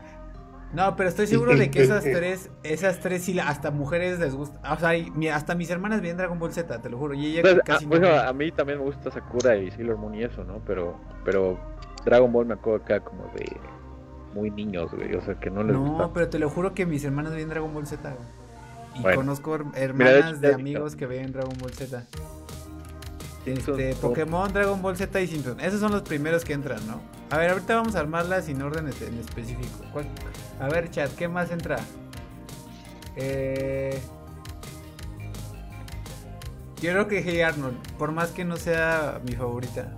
No, pero estoy seguro de que esas tres, esas tres sí, hasta mujeres les gusta. O sea, hasta mis hermanas ven Dragon Ball Z, te lo juro. Y ella
Entonces,
casi
a,
no
bueno,
ve.
a mí también me gusta Sakura y Sailor Moon y eso, ¿no? Pero, pero Dragon Ball me acuerdo acá como de muy niños, güey. O sea, que no les
No,
gusta.
pero te lo juro que mis hermanas ven Dragon Ball Z. güey. Y
Bueno.
conozco her-
Mira, de
hermanas de amigos que ven Dragon Ball Z.
Simpsons,
Este,
¿no?
Pokémon, Dragon Ball Z y Simpson. Esos son los primeros que entran, ¿no? A ver, ahorita vamos a armarlas sin orden en específico. ¿Cuál? A ver, chat, ¿qué más entra? Eh... Yo creo que Hey Arnold, por más que no sea mi favorita.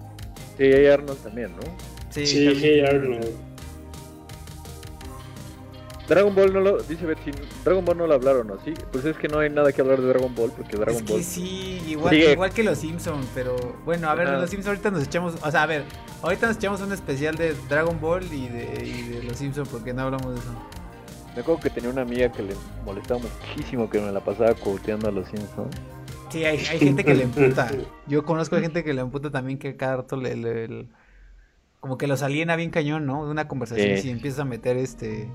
Sí, hay Arnold también, ¿no?
Sí,
Sí,
también
Hey Arnold.
Dragon Ball no lo, dice Betsy, Dragon Ball no lo hablaron, ¿no? Sí, pues es que no hay nada que hablar de Dragon Ball porque Dragon
es que
Ball.
sí, igual, igual que los Simpsons, pero bueno, a ver,
Ajá.
los Simpsons ahorita nos echamos, o sea, a ver, ahorita nos echamos un especial de Dragon Ball y de, y de los Simpsons porque no hablamos de eso.
Me acuerdo que tenía una amiga que le molestaba muchísimo que me la pasaba coteando a los Simpsons.
Sí, hay, hay gente que le emputa. Yo conozco a gente que le emputa también que cada rato le, le- le- como que los aliena bien cañón, ¿no? De una conversación
Sí.
si empiezas a meter este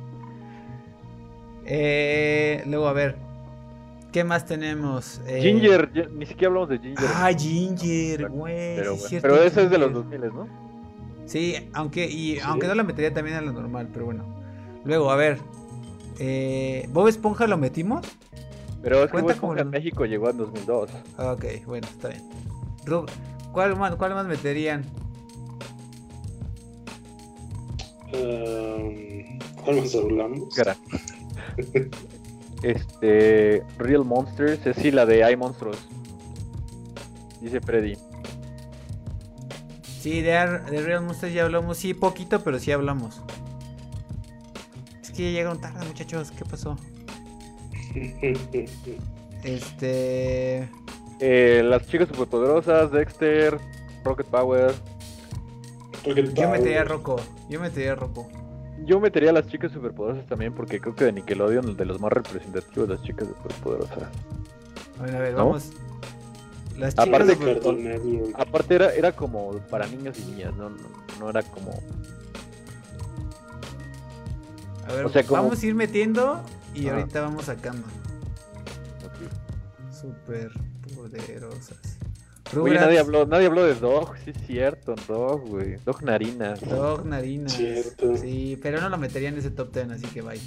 eh, luego a ver ¿Qué más tenemos? Eh,
Ginger, ni siquiera hablamos de Ginger.
Ah, Ginger, güey.
pero,
sí
bueno.
cierto,
pero eso es de los
Ginger.
2000, ¿no?
Sí, aunque, y,
Sí.
aunque no la metería también a lo normal, pero bueno. Luego, a ver. Eh, ¿Bob Esponja lo metimos?
Pero es que
Cuenta
Bob Esponja
como-
en México llegó en 2002.
Ah, Ok, bueno, está bien. ¿Cuál más, cuál más meterían?
Um, ¿Cuál más hablamos?
Cara. este. Real Monsters, es sí, la de Hay Monstruos. Dice Freddy.
Sí, de, Ar- de Real Monsters ya hablamos. Sí, poquito, pero sí hablamos. Es que ya llegaron tarde, muchachos. ¿Qué pasó? Este.
Eh, las chicas superpoderosas, Dexter, Rocket Power.
Rocket
Yo
Power.
metería a Rocco. Yo metería a Rocco.
Yo metería a las chicas superpoderosas también porque creo que de Nickelodeon el de los más representativos las chicas superpoderosas.
A ver, a ver,
¿No?
vamos. Las chicas
Aparte
Cartoon Network.
Aparte era, era como para niños y niñas, no, no, no era como...
A ver,
o sea, como-
vamos a ir metiendo y ahorita vamos sacando. Super poderosas.
Oye, nadie habló, nadie habló de Dog, sí es cierto, Dog, güey. Dog Narinas.
Dog, narinas.
Cierto.
Sí, pero no lo metería en ese top 10, así que bye.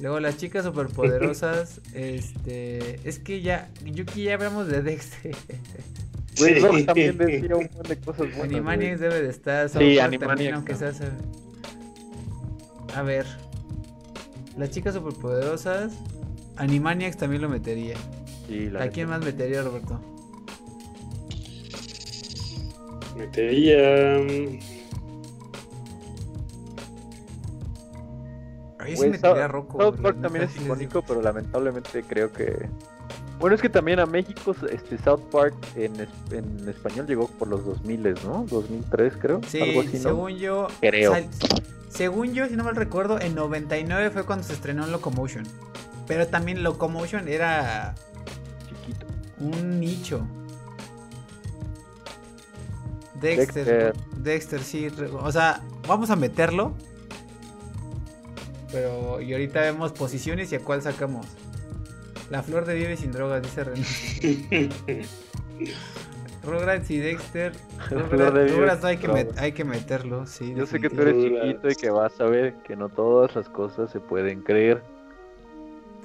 Luego las chicas superpoderosas, este, es que ya, yo que ya hablamos de Dexter.
Güey,
Sí.
Dog también decía un montón de cosas buenas.
Animaniacs debe de estar. South
Sí, Animaniacs,
también, aunque
¿no?
sea, se- A ver. Las chicas superpoderosas, Animaniacs también lo metería.
Sí, la
¿A quién más metería, Roberto?
Metería. um,
A mí sí
Güey,
metería a
South-
Rocco.
South
la
Park también es icónico, pero lamentablemente creo que... Bueno, es que también a México este South Park en, en español llegó por los 2000, ¿no? 2003 creo.
Sí,
algo así, ¿no?
según yo.
Creo.
sal- según yo, si no mal recuerdo, en 99 fue cuando se estrenó Locomotion. Pero también Locomotion era
Chiquito.
un nicho. Dexter.
Dexter.
Dexter, sí. O sea, vamos a meterlo. Pero, y ahorita vemos posiciones y a cuál sacamos. La flor de vive sin drogas, dice René. Rugrats y Dexter. Rugrats,
sin
hay, que met- hay que meterlo, sí.
Yo sé que tú eres chiquito y que vas a ver que no todas las cosas se pueden creer.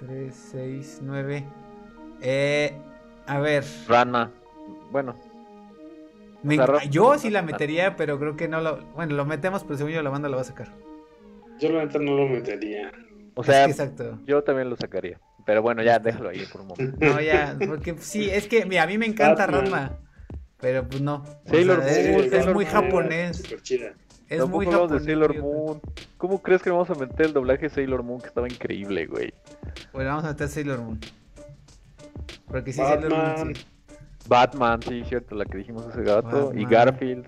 3, 6, 9. Eh, a ver.
Rana. Bueno,
me- yo sí la metería, pero creo que no lo. Bueno, lo metemos, pero según yo la banda lo va a sacar.
Yo la neta no lo metería.
o
Es
sea,
que exacto.
yo también lo sacaría. Pero bueno, ya déjalo ahí por un momento.
No, ya, porque sí, es que, mira, a mí me encanta. Ranma. Pero pues no. O
Sailor
sea,
Moon,
es, es
Sailor
muy
Moon.
japonés. Es
Tampoco
muy
hablamos
japonés.
de Sailor. Moon. ¿Cómo crees que vamos a meter el doblaje de Sailor Moon que estaba increíble, güey?
Bueno, vamos a meter Sailor Moon. Porque sí, Sailor Moon. Sí.
Batman, sí, cierto, la que dijimos hace gato. Y. Garfield.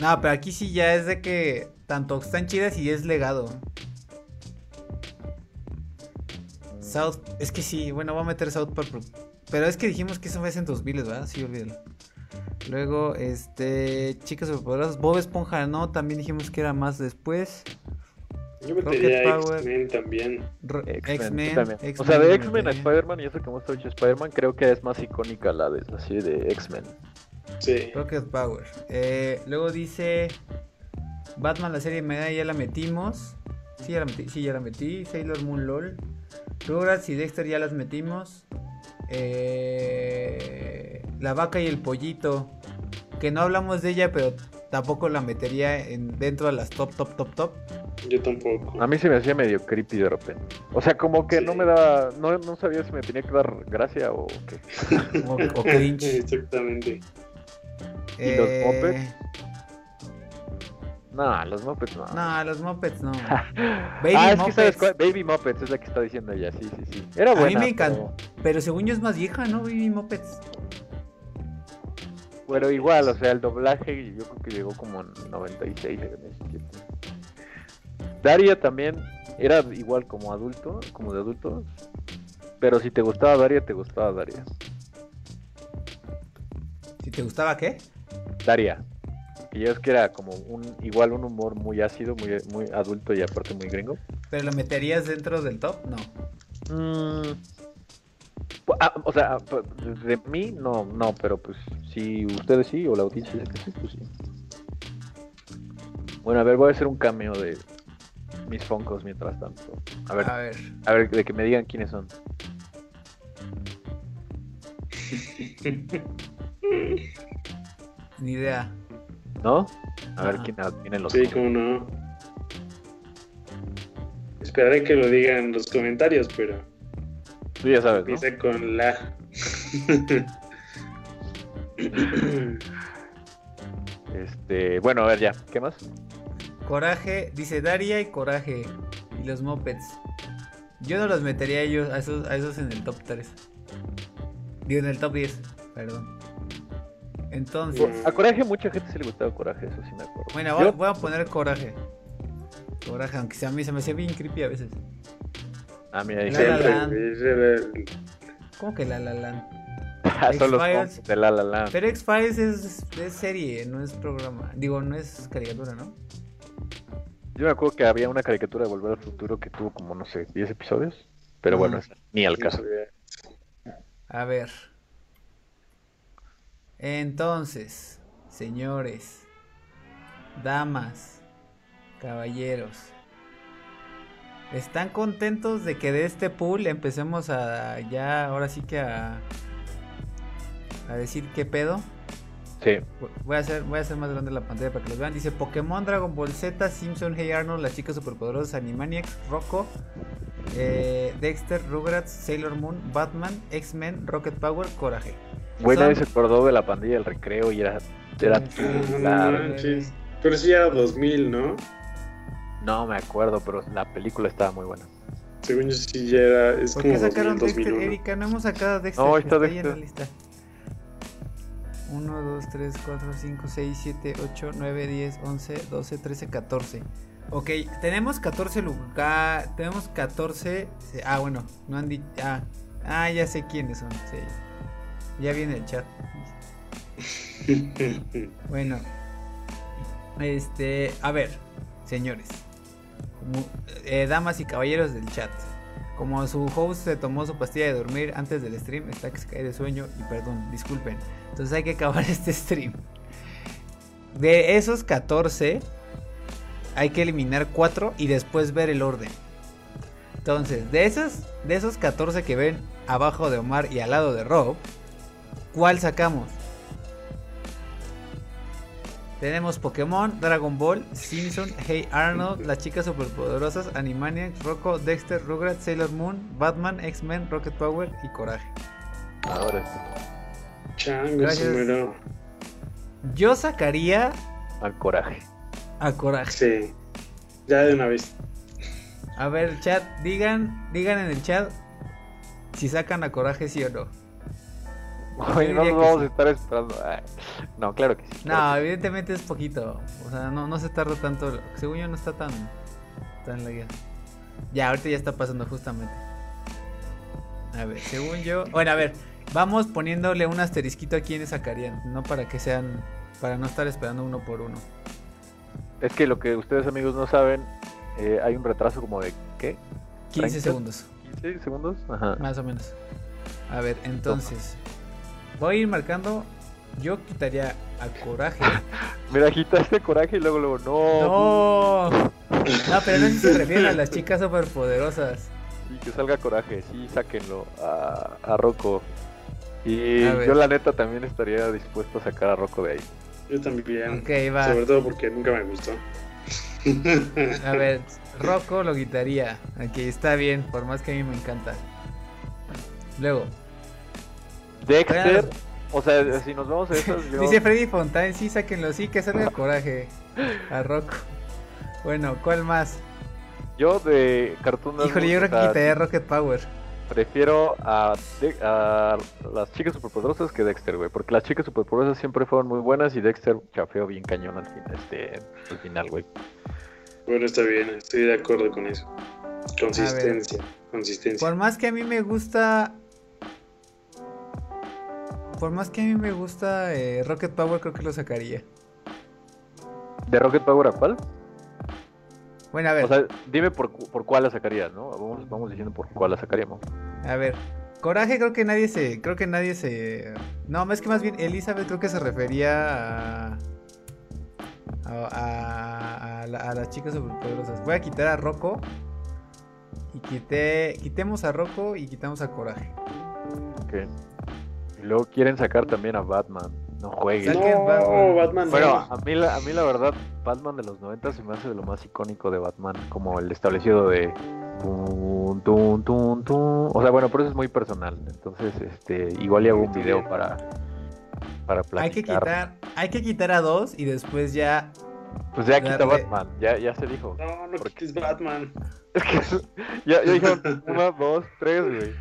No, pero aquí sí ya es de que tanto están chidas y es legado. South, es que sí, bueno, voy a meter South Park, pero, pero es que dijimos que eso fue en 2000, ¿verdad? Sí, olvídalo. Luego, este, chicas superpoderosas, Bob Esponja, no, también dijimos que era más después.
Yo metería
Rocket Power.
X-Men también.
X-Men. O sea, de X-Men a. Spider-Man y eso que hemos hecho Spider-Man, creo que es más icónica la de así de X-Men.
Sí.
Rocket Power. Eh, luego dice Batman, la serie media ya la metimos. Sí, ya la metí. Sí, ya la metí. Sailor Moon LOL. Rugrats y Dexter ya las metimos. Eh, la vaca y el pollito. Que no hablamos de ella, pero tampoco la metería en, dentro de las top, top, top, top.
Yo tampoco.
A mí se me hacía medio creepy de repente. O sea, como que
Sí.
no me daba. No, no sabía si me tenía que dar gracia o qué.
O, o cringe.
Exactamente.
¿Y los
Eh,
Muppets? No, los Muppets no.
No, los Muppets no.
Baby ah, es que sabes cuál? Baby Muppets es la que está diciendo ella, sí, sí, sí. Era buena.
A mí me encanta. Pero... según yo es más vieja, ¿no? Baby Muppets.
Pero igual, o sea, el doblaje yo creo que llegó como en 96, 97. Daria también era igual como adulto, como de adultos. Pero si te gustaba Daria, te gustaba Daria.
¿Si te gustaba qué?
Daria. Que yo es que era como un igual un humor muy ácido, muy, muy adulto y aparte muy gringo.
¿Pero lo meterías dentro del top? No.
Mm, ah, o sea, de mí no, no, pero pues si ustedes sí o la audiencia dice que sí, pues sí. Bueno, a ver, voy a hacer un cameo de mis foncos mientras tanto. A ver, a ver, a ver de que me digan quiénes son.
Ni idea.
¿No? A ver quién tiene los.
Sí, cómo no. Esperaré que lo digan en los comentarios, pero.
Tú ya sabes.
Empieza con la.
este, bueno, a ver ya, ¿qué más?
Coraje, dice Daria y Coraje. Y los Mopeds. Yo no los metería a ellos, a esos, a esos en el top 3. Digo, en el top 10, perdón. Entonces.
A Coraje mucha gente se le gustaba Coraje, eso sí me acuerdo.
Bueno, voy, a poner Coraje. Coraje, aunque sea a mí se me hacía bien creepy a veces.
Ah, mira, ahí
la, la, ¿Cómo que La La Land?
Son los de La La Land.
Pero X-Files es, es, serie, no es programa. Digo, no es caricatura, ¿no?
Yo me acuerdo que había una caricatura de Volver al Futuro que tuvo como, no sé, 10 episodios. Pero bueno, ni al caso.
A ver. Entonces, señores, damas, caballeros, ¿están contentos de que de este pool empecemos a ya, ahora sí que a, a decir qué pedo?
Sí.
Voy a, hacer, voy a hacer más grande la pantalla para que los vean. Dice Pokémon, Dragon Ball Z, Simpson, Hey Arnold, Las Chicas Superpoderosas, Animaniacs, Rocco, eh, Dexter, Rugrats, Sailor Moon, Batman, X-Men, Rocket Power, Coraje.
Bueno, se acordó de la pandilla del recreo y era. era
pero sí era 2000, ¿no?
No me acuerdo, pero la película estaba muy buena.
Según yo sí ya era. Es
¿Por qué sacaron Dexter, Erika? No hemos sacado Dexter. No, está, Dexter. en la lista. 1, 2, 3, 4, 5, 6, 7, 8, 9, 10, 11, 12, 13, 14. Ok, tenemos 14 lugar. Tenemos 14. Ah, bueno, no han dicho. Ah, ah, ya sé quiénes son. Sí. Ya viene el chat. bueno. Este, a ver, señores. Eh, damas y caballeros del chat. Como su host se tomó su pastilla de dormir antes del stream, está que se cae de sueño y perdón, disculpen. Entonces hay que acabar este stream. De esos 14, hay que eliminar 4 y después ver el orden. Entonces, de esos, de esos 14 que ven abajo de Omar y al lado de Rob, ¿Cuál sacamos? Tenemos Pokémon, Dragon Ball, Simpson, Hey Arnold, Las Chicas Superpoderosas, Animaniacs, Rocco, Dexter, Rugrats, Sailor Moon, Batman, X-Men, Rocket Power y Coraje.
Ahora
sí. Chango,
Yo sacaría.
Al Coraje.
A Coraje.
Sí. Ya de una vez.
A ver, chat, digan, digan en el chat si sacan a Coraje sí o no.
No nos vamos a estar esperando. No, claro que sí.
no, evidentemente es poquito. O sea, no, no se tarda tanto. Según yo, no está tan, tan guía. Ya, ahorita ya está pasando justamente. A ver, según yo. Bueno, a ver, vamos poniéndole un asterisquito aquí en sacarían. No para que sean. Para no estar esperando uno por uno.
Es que lo que ustedes, amigos, no saben. Eh, hay un retraso como de. ¿Qué?
15 segundos.
15 segundos,
Ajá. Más o menos. A ver, entonces. Voy a ir marcando. Yo quitaría a Coraje.
Mira, quitaste Coraje y luego, luego,
no. No. No, pero no se refieren a las chicas superpoderosas.
Sí, que salga Coraje, sí, sáquenlo a, a Rocco. Y yo la neta también estaría dispuesto a sacar a Rocco de ahí.
Yo también. Ok, va. Sobre todo porque nunca me gustó.
A ver, Rocco lo quitaría. Aquí está bien, por más que a mí me encanta. Luego,
Dexter, O sea, si nos vamos a esas, yo...
Dice Freddy Fontaine, sí, sáquenlo, sí, que salga coraje a Rocco. Bueno, ¿cuál más?
Yo de Cartoon
Híjole, yo creo que quitaría Rocket Power.
Prefiero a, a las chicas superpoderosas que Dexter, güey. Porque las chicas superpoderosas siempre fueron muy buenas y Dexter chafeó bien cañón al, fin, este, al final, güey.
Bueno, está bien, estoy de acuerdo con eso. Consistencia, consistencia.
Por más que a mí me gusta. Por más que a mí me gusta eh, Rocket Power, creo que lo sacaría.
¿De Rocket Power a cuál?
Bueno, a ver.
O sea, dime por, por cuál la sacarías, ¿no? Vamos, vamos diciendo por cuál la sacaríamos.
A ver. Coraje creo que nadie se. Creo que nadie se. No, es que más bien Elizabeth creo que se refería a. A, a, las chicas superpoderosas. Voy a quitar a Rocco. Y quité. Quitemos a Rocco y quitamos a Coraje.
Ok. Y luego quieren sacar también a Batman. No juegues.
No, Batman.
Bueno, a mí, la, a mí la verdad, Batman de los 90 se me hace de lo más icónico de Batman, como el establecido de... O sea, bueno, por eso es muy personal. Entonces, este, igual le hago un video para, para platicar.
Hay que quitar, hay que quitar a dos y después ya
pues ya quita Batman, ya, ya se dijo.
No, no quites Batman.
Es que ya, ya dijeron una, dos, tres, güey.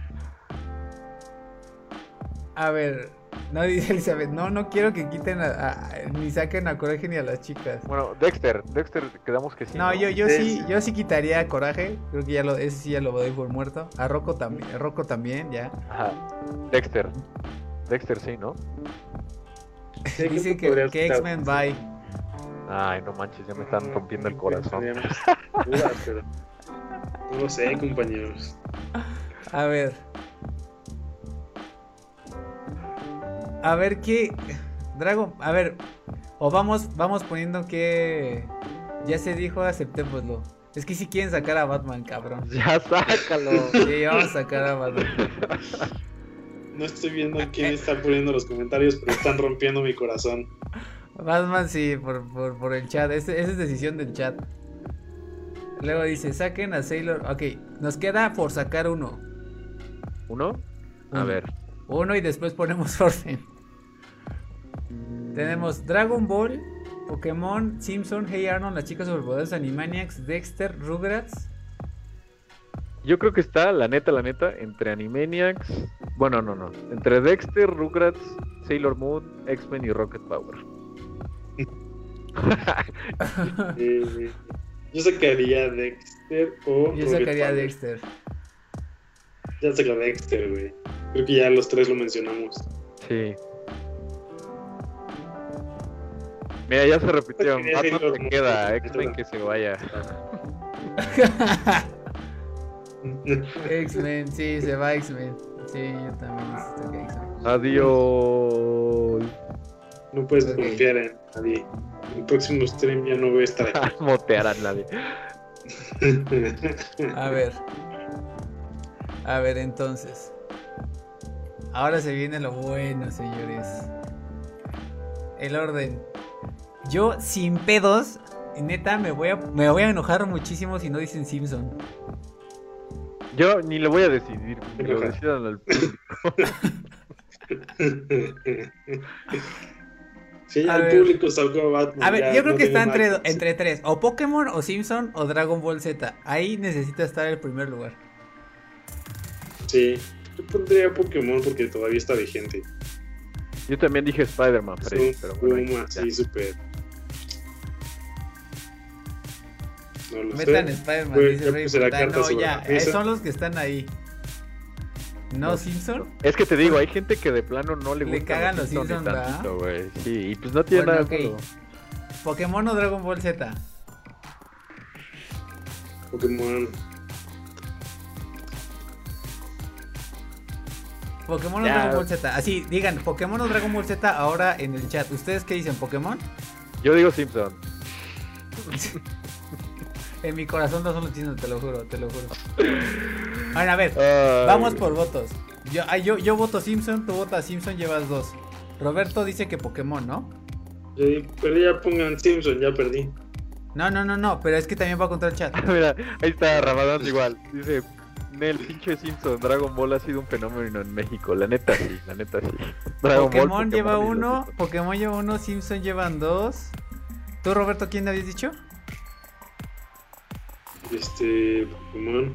A ver, no, dice Elizabeth, no, no quiero que quiten a, ni saquen a Coraje ni a las chicas.
Bueno, Dexter, Dexter, quedamos que sí.
No, yo, yo sí, yo sí quitaría a Coraje, creo que ya lo, ese sí ya lo doy por muerto. A Rocco también, a Rocco también, ya.
Ajá. Dexter, Dexter sí, ¿no?
Dice que, que X-Men bye.
Ay, no manches, ya me están rompiendo el corazón.
No lo sé, compañeros.
A ver, a ver qué. Dragon, a ver. O vamos, vamos poniendo que. Ya se dijo, aceptémoslo. Es que si quieren sacar a Batman, cabrón.
Ya sácalo.
Sí, vamos a sacar a Batman.
No estoy viendo quién está poniendo los comentarios, pero están rompiendo mi corazón.
Batman sí, por, por, por el chat. esa es decisión del chat. Luego dice, saquen a Sailor. Ok, nos queda por sacar uno.
¿Uno? A ver.
Uno y después ponemos orden. Tenemos Dragon Ball, Pokémon, Simpson, Hey Arnold, las chicas superpoderosas, Animaniacs, Dexter, Rugrats.
Yo creo que está, la neta, la neta, entre Animaniacs. Bueno, no, no. Entre Dexter, Rugrats, Sailor Moon, X-Men y Rocket Power.
Eh, yo sacaría Dexter o.
Yo sacaría Dexter.
Ya sacaría Dexter, güey. Creo que ya los tres lo mencionamos.
Sí. Mira, ya se repitió. Batman se queda, X-Men que se vaya.
X-Men, sí, se va X-Men. Sí, yo también necesito que X-Men.
Adiós.
No puedes confiar en nadie. En el próximo stream ya no voy a estar aquí.
Motear a nadie.
a ver. A ver, entonces. Ahora se viene lo bueno, señores. El orden. Yo sin pedos, neta, me voy a, me voy a enojar muchísimo si no dicen Simpson.
Yo ni lo voy a decidir, lo decidan al público.
sí, al público salgo Batman.
A ver, yo creo que está entre, entre tres, o Pokémon, o Simpson, o Dragon Ball Z. Ahí necesita estar en el primer lugar.
Sí, yo pondría Pokémon porque todavía está vigente.
Yo también dije Spider-Man,
pero bueno. sí, súper
Metan Spider-Man, dice Rey. No, ya, eh, son los que están ahí. ¿No, Simpson?
Es que te digo, hay gente que de plano no le gusta.
Le cagan los Simpsons, ¿verdad?
Sí, y pues no tiene nada. Okay.
Pokémon o Dragon Ball Z.
Pokémon.
Pokémon o Dragon Ball Z. Así, digan, Pokémon o Dragon Ball Z ahora en el chat. ¿Ustedes qué dicen? ¿Pokémon?
Yo digo Simpson.
En mi corazón no son los chinos, te lo juro, te lo juro. Bueno, a ver, vamos por votos. Yo, yo, yo voto Simpson, tú votas Simpson, llevas dos. Roberto dice que Pokémon, ¿no?
Sí, pero ya pongan Simpson, ya perdí.
No, no, no, no, pero es que también va contra el chat.
Mira, ahí está Ramadán igual. Dice, el pinche Simpson, Dragon Ball ha sido un fenómeno en México, la neta sí, la neta sí.
Pokémon, lleva uno, Pokémon lleva uno, Simpson llevan dos. ¿Tú, Roberto, quién habías dicho?
Este, Pokémon.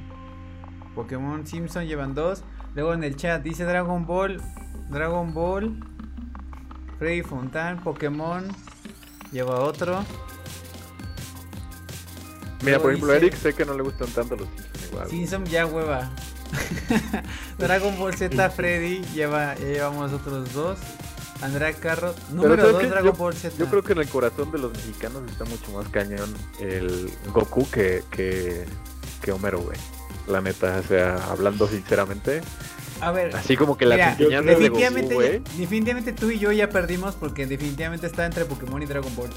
Pokémon, Simpson llevan dos. Luego en el chat dice Dragon Ball, Dragon Ball, Freddy Fontan, Pokémon, lleva otro.
Mira, por ejemplo, Eric sé que no le gustan tanto los Simpsons igual.
Simpson ya hueva. Dragon Ball Z Freddy lleva, ya llevamos otros dos. Andrea Carro, número 2 Dragon Ball Z.
Yo creo que en el corazón de los mexicanos está mucho más cañón el Goku que, que, que Homero, güey. La neta, o sea, hablando sinceramente.
A ver,
así como que la
definitivamente, de Goku, definitivamente tú y yo ya perdimos porque definitivamente está entre Pokémon y Dragon Ball.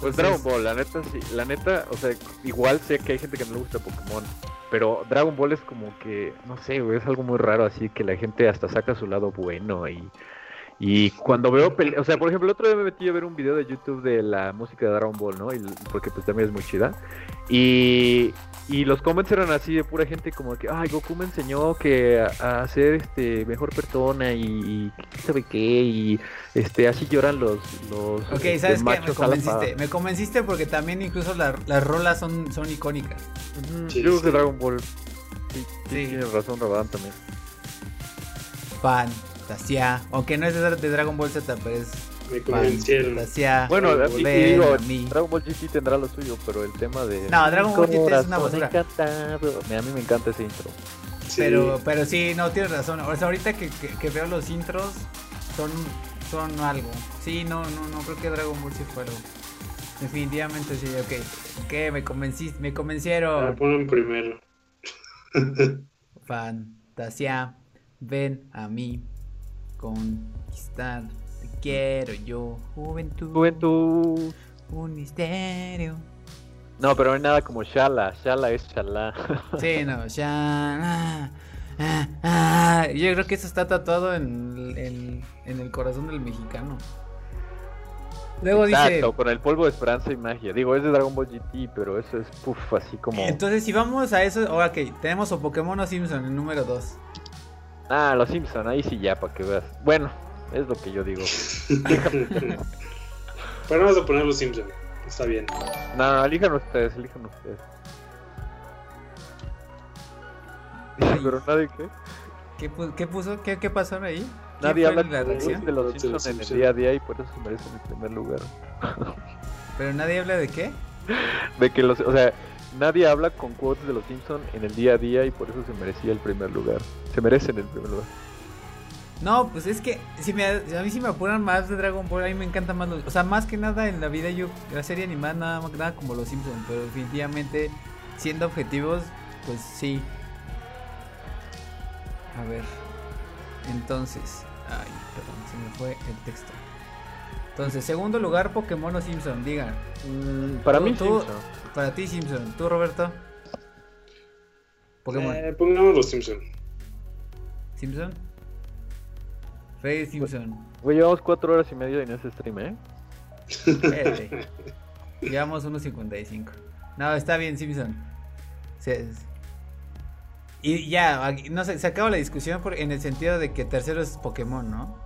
Pues Dragon Ball, la neta sí, la neta, o sea, igual sé que hay gente que no le gusta Pokémon, pero Dragon Ball es como que, no sé, güey, es algo muy raro así que la gente hasta saca su lado bueno y y cuando veo, o sea, por ejemplo, el otro día me metí a ver un video de YouTube de la música de Dragon Ball, ¿no? Y, porque pues también es muy chida. Y, y los comments eran así de pura gente como que, ay, Goku me enseñó que a, ser este mejor persona y, sabe qué y este así lloran los los
Ok, este, ¿sabes qué? Me convenciste, me convenciste porque también incluso las rolas son, son icónicas.
Yo creo que Dragon Ball sí, sí. tienes razón, Rabadán también.
Fan. Fantasía, aunque no es de, Dragon Ball Z, pero es
me convencieron.
Bueno, digo, Dragon Ball GT tendrá lo suyo, pero el tema de.
No, Dragon Ball GT es una basura.
A mí me encanta ese intro.
Pero, pero sí, no, tienes razón. O sea, ahorita que, que, veo los intros, son, son algo. Sí, no, no, no creo que Dragon Ball sí fuera. Definitivamente sí, ok. Ok, me convenciste, me convencieron.
La ponen primero.
Fantasía, ven a mí conquistar. Te quiero yo, juventud.
Juventud.
Un misterio.
No, pero no hay nada como Shala. Shala es Shala.
Sí, no, Shala. Ah, ah. Yo creo que eso está tatuado en, en, en el corazón del mexicano.
Luego Exacto, dice. con el polvo de esperanza y magia. Digo, es de Dragon Ball GT, pero eso es puff, así como.
Entonces, si vamos a eso, que tenemos o Pokémon o Simpson, el número 2.
Ah, los Simpson, ahí sí ya, para que veas. Bueno, es lo que yo digo.
Pero vamos a poner los Simpson, está bien.
No, elijan ustedes, elijan ustedes. Pero nadie qué.
¿Qué, qué puso? ¿Qué, qué pasó ahí?
Nadie habla de, de los Simpsons en el día a día y por eso se merecen el primer lugar.
¿Pero nadie habla de qué?
De que los, o sea, Nadie habla con quotes de los Simpsons en el día a día y por eso se merecía el primer lugar. Se merecen el primer lugar.
No, pues es que si me, a mí si me apuran más de Dragon Ball, a mí me encanta más los... O sea, más que nada en la vida yo, la serie animada nada, nada como los Simpsons, pero definitivamente siendo objetivos, pues sí. A ver. Entonces, ay, perdón, se me fue el texto. Entonces, segundo lugar, Pokémon o Simpson, digan.
Mm, para mí, Simpson.
Para ti, Simpson. ¿Tú, Roberto?
Pokémon. Eh, pongamos los Simpson.
¿Simpson? Freddy Simpson.
Güey, llevamos cuatro horas y media en ese stream, ¿eh?
Espérate. Llevamos unos 55. No, está bien, Simpson. y ya, no sé, se acaba la discusión por, en el sentido de que tercero es Pokémon, ¿no?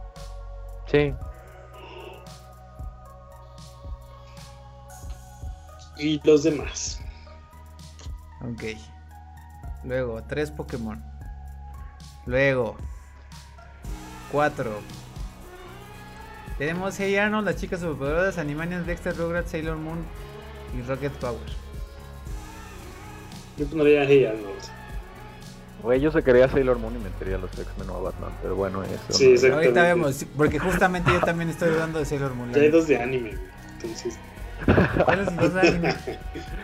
Sí.
Y los demás.
Ok. Luego, tres Pokémon. Luego, cuatro. Tenemos Hey Arnold, las chicas superpoderosas, Animaniacs, Dexter, Rugrats, Sailor Moon y Rocket Power.
Yo pondría Hey Arnold.
Güey, yo se quería Sailor Moon y metería a los X-Men o a Batman, pero bueno, eso.
Sí,
Ahorita vemos, porque justamente yo también estoy dudando de Sailor Moon.
Ya hay dos de anime, entonces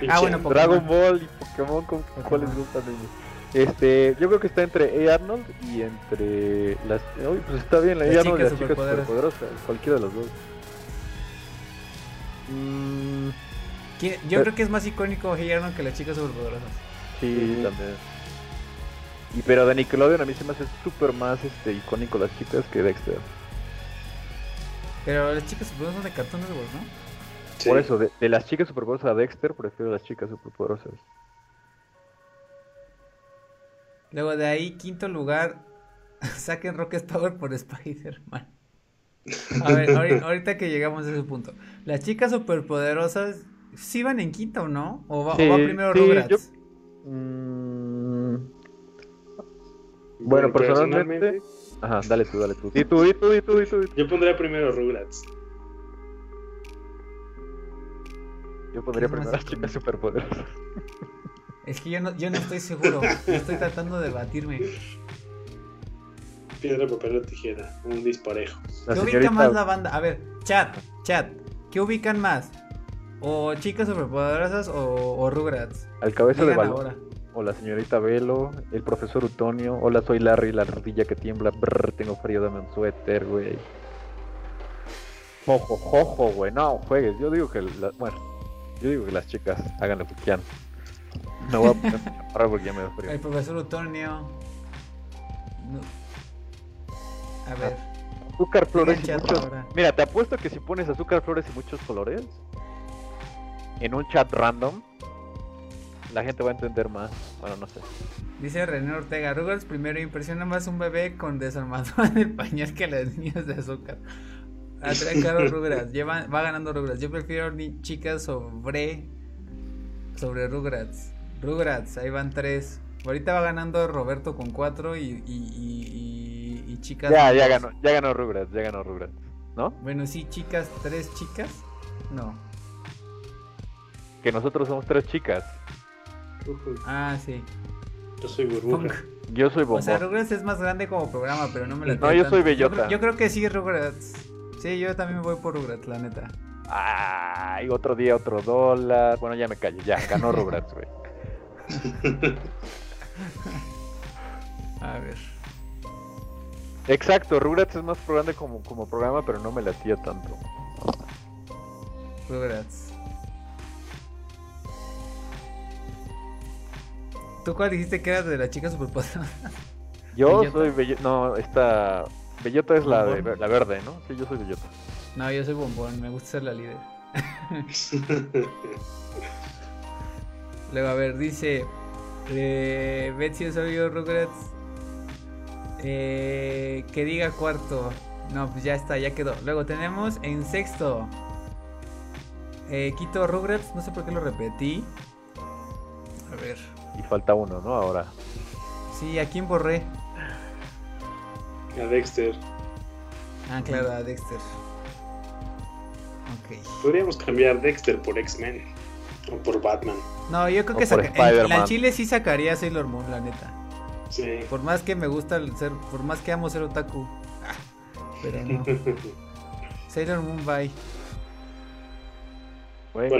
ah, bueno,
Dragon Ball y Pokémon, ¿con, cuáles gustan ellos? Este, yo creo que está entre A. Arnold y entre las. Uy, pues está bien, la A. Arnold y las chicas superpoderosas, cualquiera de los dos.
Mm, yo creo que es más icónico A. Arnold que las chicas superpoderosas.
Sí, también. Y pero de Nickelodeon a mí se me hace súper más este, icónico las chicas que Dexter.
Pero las chicas superpoderosas son de Network, ¿no?
Por eso, de, las chicas superpoderosas a Dexter, prefiero las chicas superpoderosas.
Luego de ahí, quinto lugar, saquen Rocket Power por Spider-Man. A ver, ahorita que llegamos a ese punto. Las chicas superpoderosas, ¿sí van en quinto o no? ¿O va, primero Rugrats? Mm,
bueno, personalmente... Ajá, dale tú, dale tú. Y tú, y tú, y tú, y tú.
Yo pondría primero Rugrats.
Yo pondría primero las chicas superpoderosas.
Es que yo no, yo no estoy seguro. estoy tratando de batirme.
Piedra, papel o tijera. Un disparejo.
¿Qué ubica más la banda? A ver, chat, chat. ¿Qué ubican más? ¿O chicas superpoderosas o, o Rugrats?
Al cabeza de balón. Hola señorita Velo, el profesor Utonio. Hola, soy Larry, la ardilla que tiembla. Brr, tengo frío, dame un suéter, güey. Jojo, jojo, güey. No, juegues. Yo digo que, bueno, yo digo que las chicas hagan lo que quieran. No voy a poner porque ya me da frío.
El profesor Utonio. A ver.
Azúcar, flores y muchos. Mira, te apuesto que si pones azúcar, flores y muchos colores en un chat random la gente va a entender más. Bueno, no sé.
Dice René Ortega, Rugrats primero impresiona más un bebé con desarmadura en el pañal que las niñas de azúcar. Atrae Rugrats, Lleva, va ganando Rugrats. Yo prefiero ni chicas sobre sobre Rugrats. Rugrats, ahí van tres. Ahorita va ganando Roberto con cuatro y, y, y, chicas.
Ya, ya ganó, ya ganó Rugrats, ya ganó Rugrats, ¿no?
Bueno, sí, chicas, tres chicas. No.
Que nosotros somos tres chicas.
Ah, sí.
Yo soy burbuja.
Yo soy bombón.
O sea, Rugrats es más grande como programa, pero no me la
No, yo soy bellota.
Yo, creo que sí, Rugrats. Sí, yo también me voy por Rugrats, la neta.
Ay, otro día, otro dólar. Bueno, ya me callo, ya, ganó Rugrats, güey.
A ver.
Exacto, Rugrats es más grande como, como programa, pero no me latía tanto.
Rugrats. ¿Tú cuál dijiste que eras de la chica superpoderosa?
Yo soy Bellota. No, esta. Bellota es la, de, la verde, ¿no? Sí, yo soy Bellota.
No, yo soy Bombón, me gusta ser la líder. Luego, a ver, dice. Eh, Betsy yo, Rugrats. Eh, que diga cuarto. No, pues ya está, ya quedó. Luego tenemos en sexto. Eh, Quito Rugrats, no sé por qué lo repetí. A ver.
Y falta uno, ¿no? Ahora.
Sí, ¿a quién borré?
A Dexter.
Ah, claro, a Dexter. Ok.
Podríamos cambiar Dexter por X-Men. O por Batman.
No, yo creo que en, la Chile sí sacaría Sailor Moon, la neta.
Sí.
Por más que me gusta ser, por más que amo ser otaku. pero no. Sailor Moon, bye.
Bueno,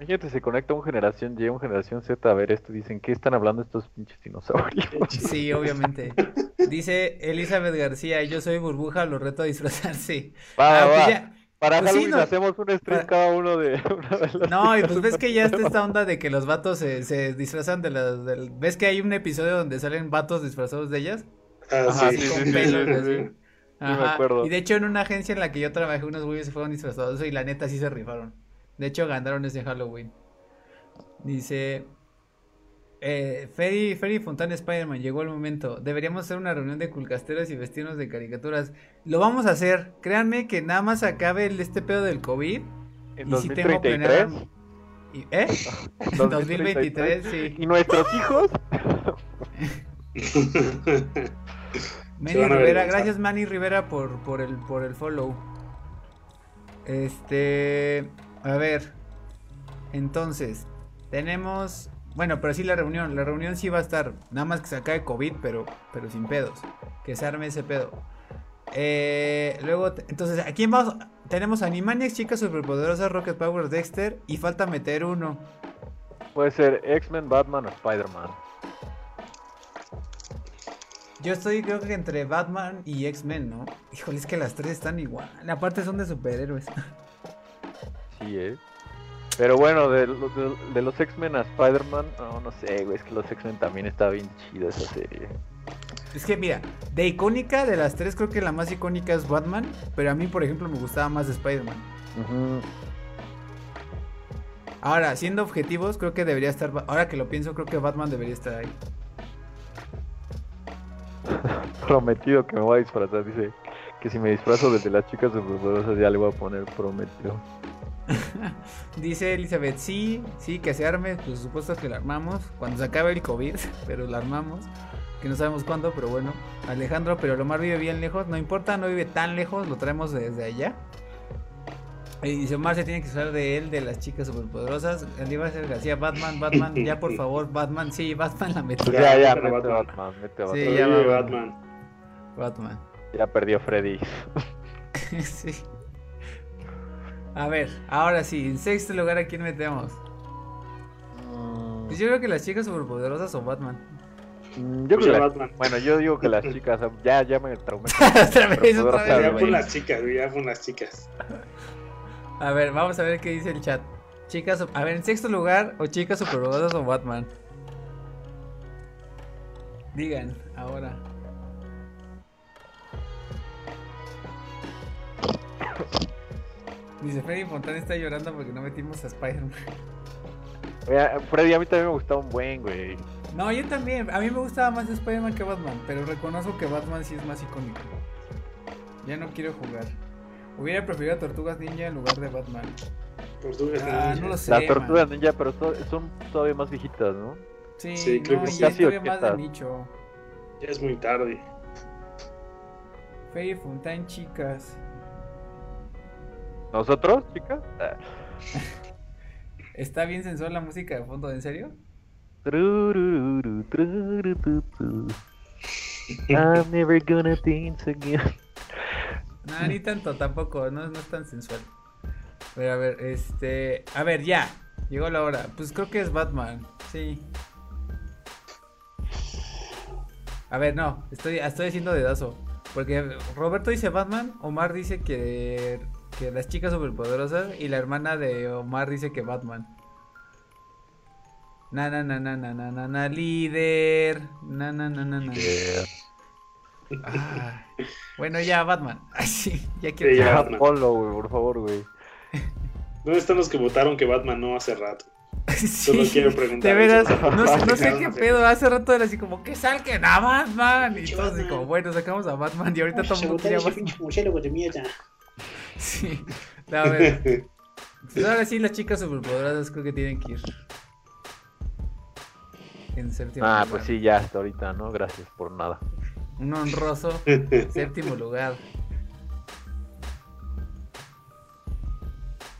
Imagínate, se conecta un generación Y, un generación Z a ver esto. Dicen, ¿qué están hablando estos pinches dinosaurios?
Sí, obviamente. Dice Elizabeth García, yo soy burbuja, lo reto a disfrazarse.
ah, pues Para pues Halloween hacemos un stream cada uno de,
No, y pues ves que ya está esta onda de que los vatos se, se disfrazan de las... ¿Ves que hay un episodio donde salen vatos disfrazados de ellas?
Ah, sí, sí, con
pelos, Ajá. Y de hecho en una agencia en la que yo trabajé unos güeyes se fueron disfrazados y la neta sí se rifaron. De hecho, ganaron ese Halloween. Dice. Eh, Ferry, Ferry Fontana Spider-Man, llegó el momento. Deberíamos hacer una reunión de culcasteros y vestirnos de caricaturas. Lo vamos a hacer. Créanme que nada más acabe el, este pedo del COVID.
¿En y 2033?
Si ¿Eh? En 2023, sí.
¿Y nuestros hijos?
Manny Rivera, gracias Manny Rivera por, por, el, por el follow. Este. A ver. Entonces, tenemos. Bueno, pero sí la reunión. La reunión sí va a estar. Nada más que se acabe COVID, pero, pero sin pedos. Que se arme ese pedo. Eh, luego, entonces, aquí vamos. Tenemos Animaniacs, Chicas Superpoderosas, Rocket Power, Dexter. Y falta meter uno.
Puede ser X-Men, Batman o Spider-Man.
Yo estoy creo que entre Batman y X-Men, ¿no? Híjole, es que las tres están igual. Aparte son de superhéroes.
Sí, ¿eh? Pero bueno, de, de, los X-Men a Spider-Man, no, no sé, güey, es que los X-Men también está bien chido esa serie.
Es que mira, de icónica de las tres creo que la más icónica es Batman, pero a mí por ejemplo me gustaba más Spider-Man. Ahora, siendo objetivos, creo que debería estar, ahora que lo pienso, creo que Batman debería estar ahí.
prometido que me voy a disfrazar. Dice que si me disfrazo desde las chicas superpoderosas ya le voy a poner prometido.
Dice Elizabeth, sí, sí, que se arme, pues supuesto que la armamos cuando se acabe el COVID, pero la armamos, que no sabemos cuándo, pero bueno. Alejandro, pero Lomar vive bien lejos, no importa, no vive tan lejos, lo traemos desde allá. Y dice Omar se tiene que saber de él, de las chicas superpoderosas. El iba a ser García, Batman, Batman, ya por favor, Batman, sí, Batman la metió.
Ya, ya, mete Batman, Batman, mete Batman.
Sí, ya Batman. Batman.
Ya perdió Freddy.
sí. A ver, ahora sí, en sexto lugar, ¿a quién metemos? Pues yo creo que las chicas superpoderosas o Batman.
Mm, yo creo que Batman. Bueno, yo digo que las chicas, ya, ya me traumé.
otra vez, otra vez. Ya por las chicas, ya por las chicas.
A ver, vamos a ver qué dice el chat. Chicas, a ver, en sexto lugar, o chicas superpoderosas o Batman. Digan, ahora. Dice Freddy Fontana está llorando porque no metimos a Spider-Man.
Freddy, a mí también me gustaba un buen, güey.
No, yo también. A mí me gustaba más Spider-Man que Batman, pero reconozco que Batman sí es más icónico. Ya no quiero jugar. Hubiera preferido a Tortugas Ninja en lugar de Batman.
Tortugas ah,
No lo sé.
Las Tortugas Ninja, pero son todavía más viejitas, ¿no?
Sí, sí creo no, que es todavía más de nicho.
Ya es muy tarde.
Fey Fontaine, chicas.
¿Nosotros, chicas?
¿Está bien sensual la música de fondo? ¿En serio?
I'm never gonna dance again.
No, ni tanto, tampoco, no, no es tan sensual. Pero a ver, este. A ver, ya. Llegó la hora. Pues creo que es Batman. Sí. A ver, no. Estoy, estoy haciendo dedazo. Porque Roberto dice Batman. Omar dice que, que las chicas superpoderosas. Y la hermana de Omar dice que Batman. Na na na na na na na líder. Na na na na na. Ah, bueno, ya, Batman. Ay, sí, ya quiero.
ya, Batman. güey, por favor, güey.
¿Dónde están los que votaron que Batman no hace rato? Solo quiero preguntar.
De veras, no, sé qué pedo. Hace rato era así como que salquen a Batman. Y todos así como, bueno, sacamos a Batman. Y ahorita todo el mundo Batman. Sí, a ver. Pues ahora sí, las chicas superpoderosas creo que tienen que ir. En séptimo
ah, pues sí, ya hasta ahorita, ¿no? Gracias por nada.
Un honroso séptimo lugar.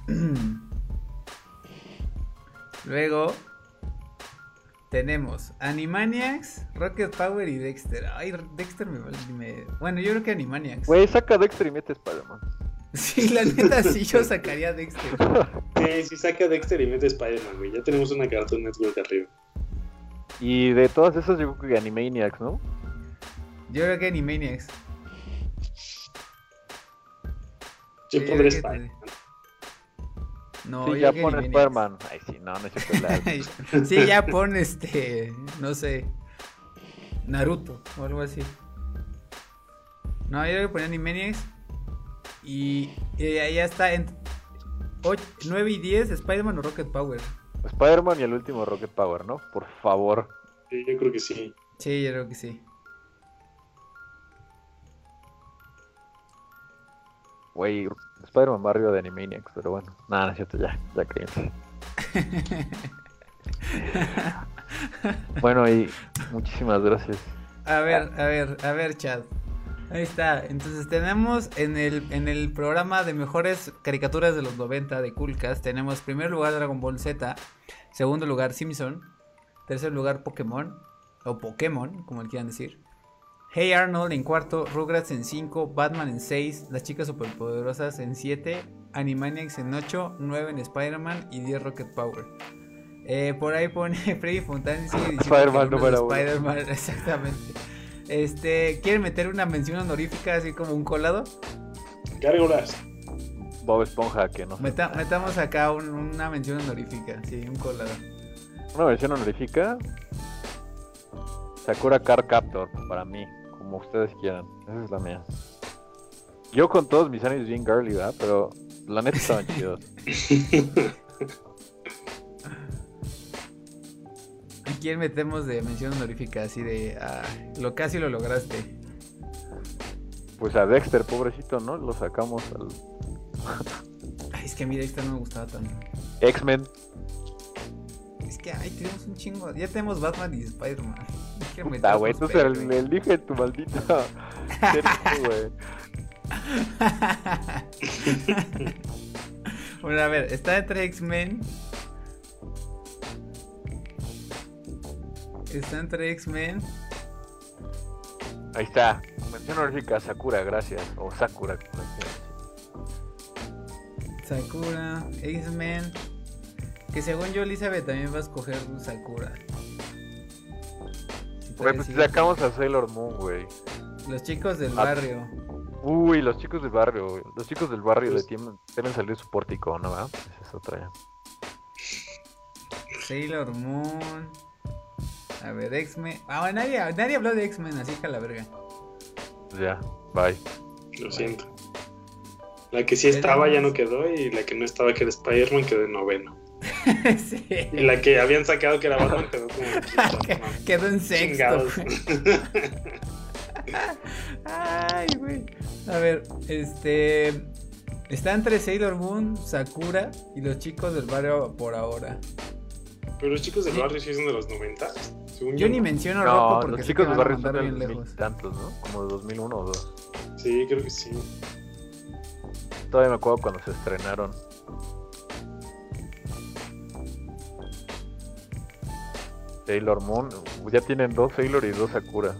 Luego tenemos Animaniacs, Rocket Power y Dexter. Ay, Dexter me, me... Bueno, yo creo que Animaniacs.
Güey, saca Dexter y mete Spider-Man.
Sí, la neta sí, yo sacaría Dexter.
Sí, sí, saca Dexter y mete Spider-Man, güey. Ya tenemos una Cartoon Network arriba.
Y de todas esas, yo creo que Animaniacs, ¿no?
Yo creo que Animaniacs.
Yo pondré Spider-Man.
No,
sí, ya pone Spider-Man. Ay, sí, no, no es
Sí, ya pone este. No sé. Naruto o algo así. No, yo creo que ponía Animaniacs. Y, y ahí ya está. En 9 y 10, Spider-Man o Rocket Power.
Spider-Man y el último Rocket Power, ¿no? Por favor.
Sí, yo creo que sí.
Sí, yo creo que sí.
Güey, Spider-Man barrio de Animaniacs, pero bueno, nada, no es cierto, ya, ya creen. bueno, y muchísimas gracias.
A ver, a ver, a ver, Chad. Ahí está. Entonces tenemos en el, en el programa de mejores caricaturas de los 90 de Coolcast, tenemos primer lugar Dragon Ball Z, segundo lugar Simpson, tercer lugar Pokémon, o Pokémon, como le quieran decir. Hey Arnold en cuarto, Rugrats en 5, Batman en 6, Las Chicas Superpoderosas en 7, Animaniacs en 8, 9 en Spider-Man y 10 Rocket Power. Eh, por ahí pone Freddy Fontana
Spider-Man número
Spider-Man, exactamente. Este, ¿quieren meter una mención honorífica así como un colado?
Gárgolas.
Bob Esponja, que no.
metamos acá una mención honorífica, sí, un colado.
¿Una mención honorífica? Sakura Car Captor, para mí como ustedes quieran. Esa es la mía. Yo con todos mis años bien girly, ¿verdad? Pero la neta estaban chidos.
¿A quién metemos de mención honorífica? Así de. Ah, lo casi lo lograste.
pues a Dexter, pobrecito, ¿no? Lo sacamos al.
Ay, es que a mí Dexter no me gustaba tanto.
X-Men.
Es que, ay, tenemos un chingo. Ya tenemos Batman y Spider-Man.
Ah, güey, entonces el, el dije tu maldita. güey.
bueno, a ver, está entre X-Men. Está entre X-Men.
Ahí está. Mención honorífica Sakura, gracias. O Sakura,
Sakura, X-Men. Que según yo, Elizabeth también va a escoger Sakura.
Güey, pues sacamos a Sailor Moon, güey.
Los chicos del ah. barrio.
Uy, los chicos del barrio. Los chicos del barrio le tienen, deben salir su pórtico, ¿no? Esa es otra ya.
Sailor Moon. A ver, X-Men. Ah, nadie, nadie habló de X-Men, así que a la verga.
Ya, bye.
Lo siento. La que sí estaba ya no quedó y la que no estaba que era Spider-Man quedó en noveno. sí. Y la que habían sacado que era Batman quedó como
en Quedó en sexto. Ay, güey. A ver, este. Está entre Sailor Moon, Sakura y los chicos del barrio por ahora.
Pero los chicos del barrio sí son de los 90.
yo, ni menciono
no, porque los chicos del barrio son bien lejos. tantos, ¿no? Como de 2001 o 2.
Sí, creo que sí.
Todavía me acuerdo cuando se estrenaron. Sailor Moon, ya tienen dos Sailor y dos Sakura.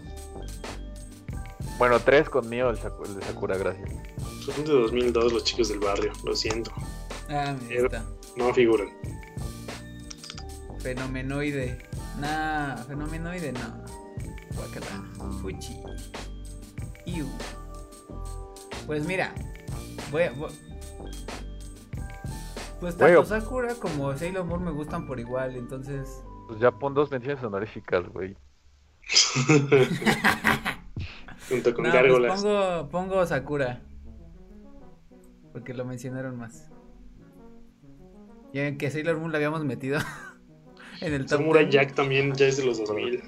Bueno, tres conmigo el, el de Sakura, gracias.
Son de 2002 los chicos del barrio, lo siento.
Ah, mira. Eh,
no figuran.
Fenomenoide. Nah, fenomenoide no. Guacala. Fuchi. Iu. Pues mira, voy a. Pues tanto Sakura como Sailor Moon me gustan por igual, entonces.
Pues ya pon dos menciones honoríficas, güey.
Junto con no, pues
pongo, pongo Sakura. Porque lo mencionaron más. Ya en que Sailor Moon la habíamos metido.
en el Samurai Jack también ya es de los 2000.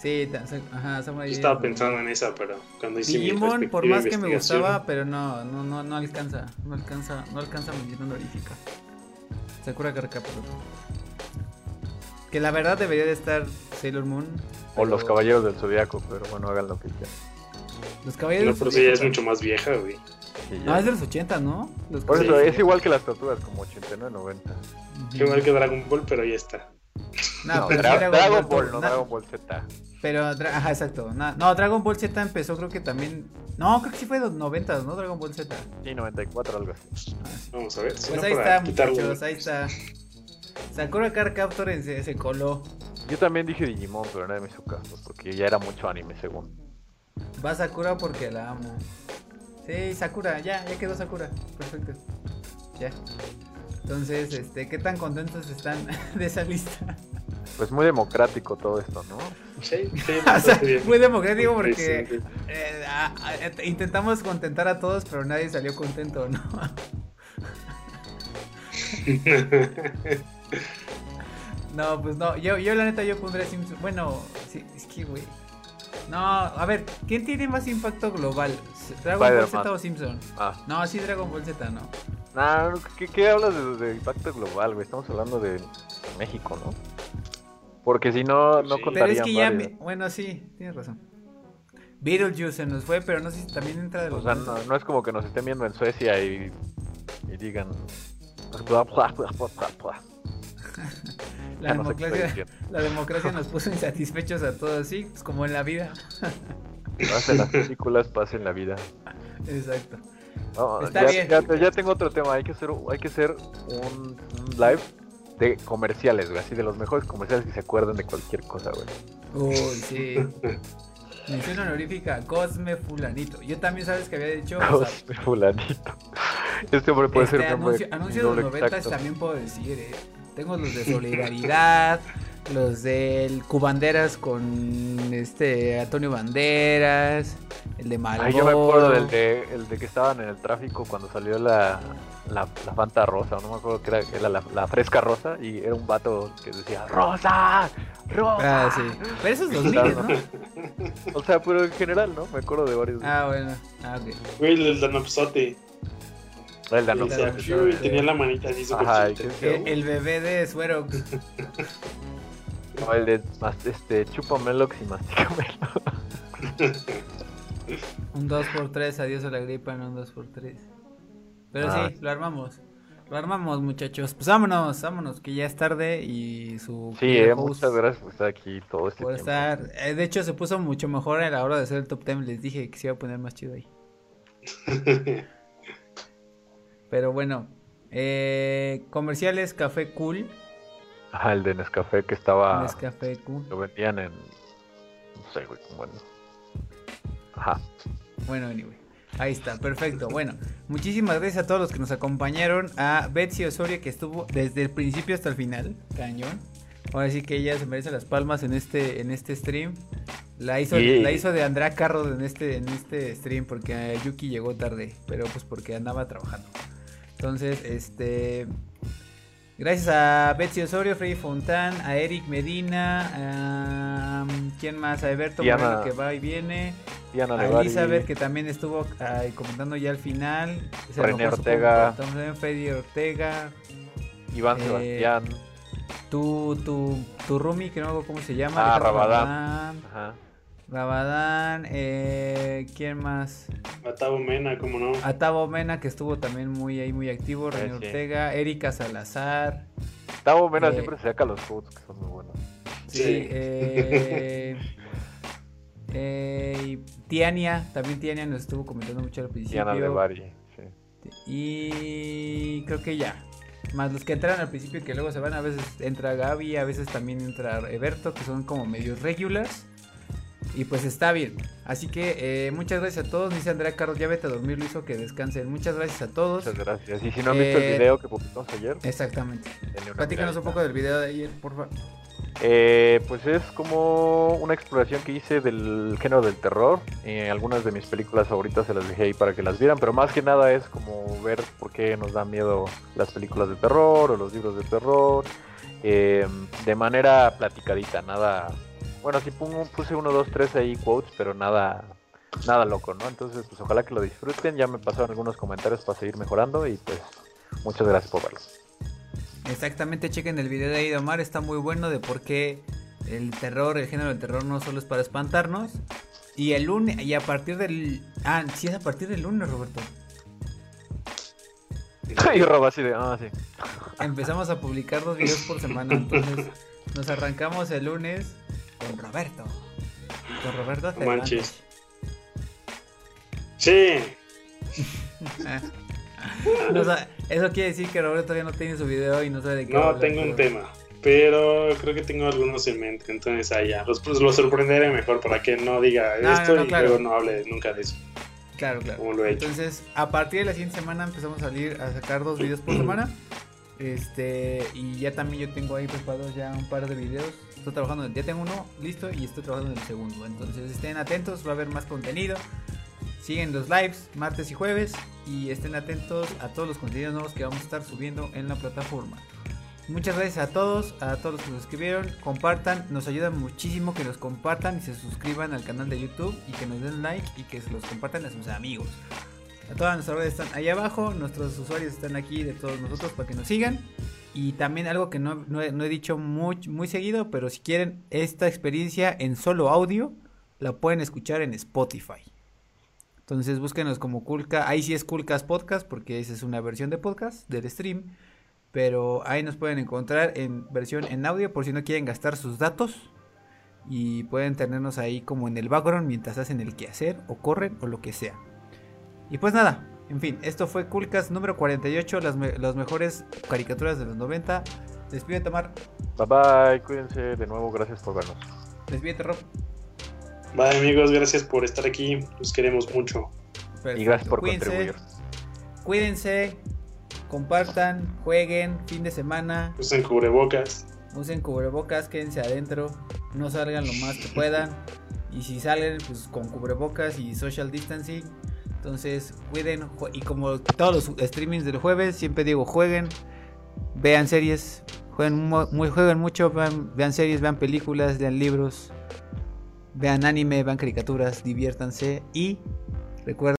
Sí, ajá, Samurai
Yo estaba pensando en esa, pero cuando hice
Digimon, por más que me gustaba, pero no, no, no, no alcanza, no alcanza, no alcanza mención honorífica. Sakura Carcaptor. Que la verdad debería de estar Sailor Moon.
O los Caballeros del Zodiaco, pero bueno, hagan lo que quieran.
Los Caballeros
no, pero sí, ya es mucho más vieja, güey.
No, es de los 80, ¿no?
Por eso, es igual que las tortugas, como 89, 90.
Igual que Dragon Ball, pero ahí está.
No, pero Dragon, Ball, no Dragon Ball Z.
Pero, ajá, exacto. No, Dragon Ball Z empezó, creo que también. No, creo que sí fue de los 90, ¿no? Dragon Ball Z.
Sí, 94, algo así.
Vamos a ver.
pues ahí está, muchachos, ahí está. Sakura Card Captor se, se coló.
Yo también dije Digimon, pero nadie me hizo caso, porque ya era mucho anime, según.
Va Sakura porque la amo. Sí, Sakura, ya, ya quedó Sakura. Perfecto. Ya. Entonces, este, ¿qué tan contentos están de esa lista?
Pues muy democrático todo esto, ¿no?
Sí, sí
muy democrático porque eh, intentamos contentar a todos, pero nadie salió contento, ¿no? no, pues no, yo, yo la neta yo pondré Simpson. Bueno, sí, es que, güey. No, a ver, ¿quién tiene más impacto global? ¿Dragon Ball Z o Simpson? Ah. No, sí, Dragon Ball Z, no.
Nah, ¿qué, hablas de, impacto global, güey? Estamos hablando de México, ¿no? Porque si no, no contaría
Pero es que ya, bueno, sí, tienes razón. Beetlejuice se nos fue, pero no sé si también entra de
los... O sea, no, no, es como que nos estén viendo en Suecia y, y digan...
la, democracia, la democracia nos puso insatisfechos a todos, sí, pues como en la vida.
Pasen las películas, pasen la vida.
Exacto.
Está ya, bien. Ya, tengo otro tema. Hay que hacer, hay que hacer un, live de comerciales, güey. Así de los mejores comerciales que se acuerdan de cualquier cosa, güey.
Uy, sí. Mención honorífica, Cosme Fulanito. Yo también sabes que había dicho.
Cosme Fulanito. Este hombre puede ser
un
anuncio,
anuncio de los 90 también puedo decir, eh. Tengo los de solidaridad, los del Cubanderas con este Antonio Banderas, el de Malboro.
yo me acuerdo del de, el de que estaban en el tráfico cuando salió la, la, Fanta rosa, no me acuerdo que era, la, fresca rosa y era un vato que decía ¡Rosa! ¡Rosa!
Ah, sí. Pero eso es 2000,
¿no? o sea, pero en general, ¿no? Me acuerdo de varios.
Ah, bueno. Ah, ok.
Güey, el Danopsote.
El Danopsote.
Tenía la manita así súper
el, el bebé de Suero.
No, el de este, chupamelox y masticamelo.
un 2x3, adiós a la gripa en un 2x3. Pero sí, ah. lo armamos. Lo armamos, muchachos. Pues vámonos, vámonos, que ya es tarde y su.
Sí, eh, muchas gracias por estar aquí todo este
por Estar... Eh, de hecho, se puso mucho mejor a la hora de hacer el top 10. Les dije que se iba a poner más chido ahí. Pero bueno, eh, comerciales Café Cool.
Ajá, el de Nescafé que estaba.
Nescafé Cool.
Lo vendían en. No sé, güey, bueno. Ajá.
Bueno, anyway. Ahí está, perfecto. Bueno, muchísimas gracias a todos los que nos acompañaron. A Betsy Osorio que estuvo desde el principio hasta el final. Cañón. Ahora sí que ella se merece las palmas en este, en este stream. La hizo, la hizo de Andrea Carro en este, en este stream porque Yuki llegó tarde, pero pues porque andaba trabajando. Entonces, este. Gracias a Betsy Osorio, Freddy Fontán, a Eric Medina, a, ¿quién más? A Eberto Moreno que va y viene. a Elizabeth que también estuvo comentando ya al final.
René Ortega.
Freddy Ortega.
Iván eh, Sebastián.
Tu, tu, tu Rumi, que no sé cómo se llama.
Ah, Rabadán. Ajá.
Rabadán, eh, ¿quién más?
Atavo Mena, ¿cómo no?
Atavo Mena, que estuvo también muy ahí, muy activo. René Ortega, Erika Salazar.
Atavo Mena eh, siempre se saca los fotos que son muy buenos.
Sí, eh, eh, Tiania, también Tiania nos estuvo comentando mucho al principio.
Tiana de Bari, sí.
Y creo que ya. Más los que entran al principio y que luego se van, a veces entra Gaby, a veces también entra Eberto, que son como medios regulars. Y pues está bien. Así que eh, muchas gracias a todos. Dice Andrea Carlos, ya vete a dormir, lo hizo que descansen. Muchas gracias a todos.
Muchas gracias. Y si no han visto el eh, video que publicamos ayer.
Exactamente. Platícanos un poco del video de ayer, por favor.
Eh, pues es como una exploración que hice del género del terror. algunas de mis películas favoritas se las dejé ahí para que las vieran, pero más que nada es como ver por qué nos dan miedo las películas de terror o los libros de terror. de manera platicadita, nada bueno, sí puse uno, dos, tres ahí quotes, pero nada, nada loco, ¿no? Entonces, pues ojalá que lo disfruten. Ya me pasaron algunos comentarios para seguir mejorando y pues muchas gracias por verlo.
Exactamente, chequen el video de ahí Omar, está muy bueno de por qué el terror, el género del terror no solo es para espantarnos. Y el lunes, y a partir del... Ah, sí es a partir del lunes, Roberto.
Y roba así de... Ah, sí.
Empezamos a publicar dos videos por semana, entonces nos arrancamos el lunes con Roberto. Con Roberto
Manches. Sí.
eso quiere decir que Roberto todavía no tiene su video y no sabe de qué.
No, tengo un tema. Pero creo que tengo algunos en mente. Entonces allá. Los, pues, los sorprenderé mejor para que no diga esto y luego no hable nunca de eso.
Claro, claro. Entonces, a partir de la siguiente semana empezamos a salir a sacar dos videos por semana. Este, y ya también yo tengo ahí preparados ya un par de videos. Estoy trabajando, ya tengo uno listo y estoy trabajando en el segundo. Entonces estén atentos, va a haber más contenido. Siguen los lives martes y jueves y estén atentos a todos los contenidos nuevos que vamos a estar subiendo en la plataforma. Muchas gracias a todos, a todos los que nos escribieron. Compartan, nos ayuda muchísimo que nos compartan y se suscriban al canal de YouTube y que nos den like y que se los compartan a sus amigos. A todas nuestras redes están ahí abajo, nuestros usuarios están aquí de todos nosotros para que nos sigan. Y también algo que no, he dicho muy, muy seguido, pero si quieren esta experiencia en solo audio, la pueden escuchar en Spotify. Entonces búsquenos como Coolcast, ahí sí es Coolcast Podcast, porque esa es una versión de podcast del stream. Pero ahí nos pueden encontrar en versión en audio por si no quieren gastar sus datos. Y pueden tenernos ahí como en el background mientras hacen el quehacer o corren o lo que sea. Y pues nada, en fin, esto fue Coolcast número 48, las, las mejores caricaturas de los 90. Despídete, Tomar.
Bye bye, cuídense de nuevo, gracias por vernos.
Despídete, Rob.
Bye amigos, gracias por estar aquí, los queremos mucho.
Y gracias por contribuir.
Cuídense, compartan, jueguen, fin de semana.
Usen cubrebocas.
usen cubrebocas, quédense adentro, no salgan lo más que puedan. Y si salen, pues con cubrebocas y social distancing. Entonces, cuiden. Y como todos los streamings del jueves, siempre digo, jueguen, vean series, jueguen, muy, jueguen mucho, vean, series, vean películas, lean libros, vean anime, vean caricaturas, diviértanse y recuerden.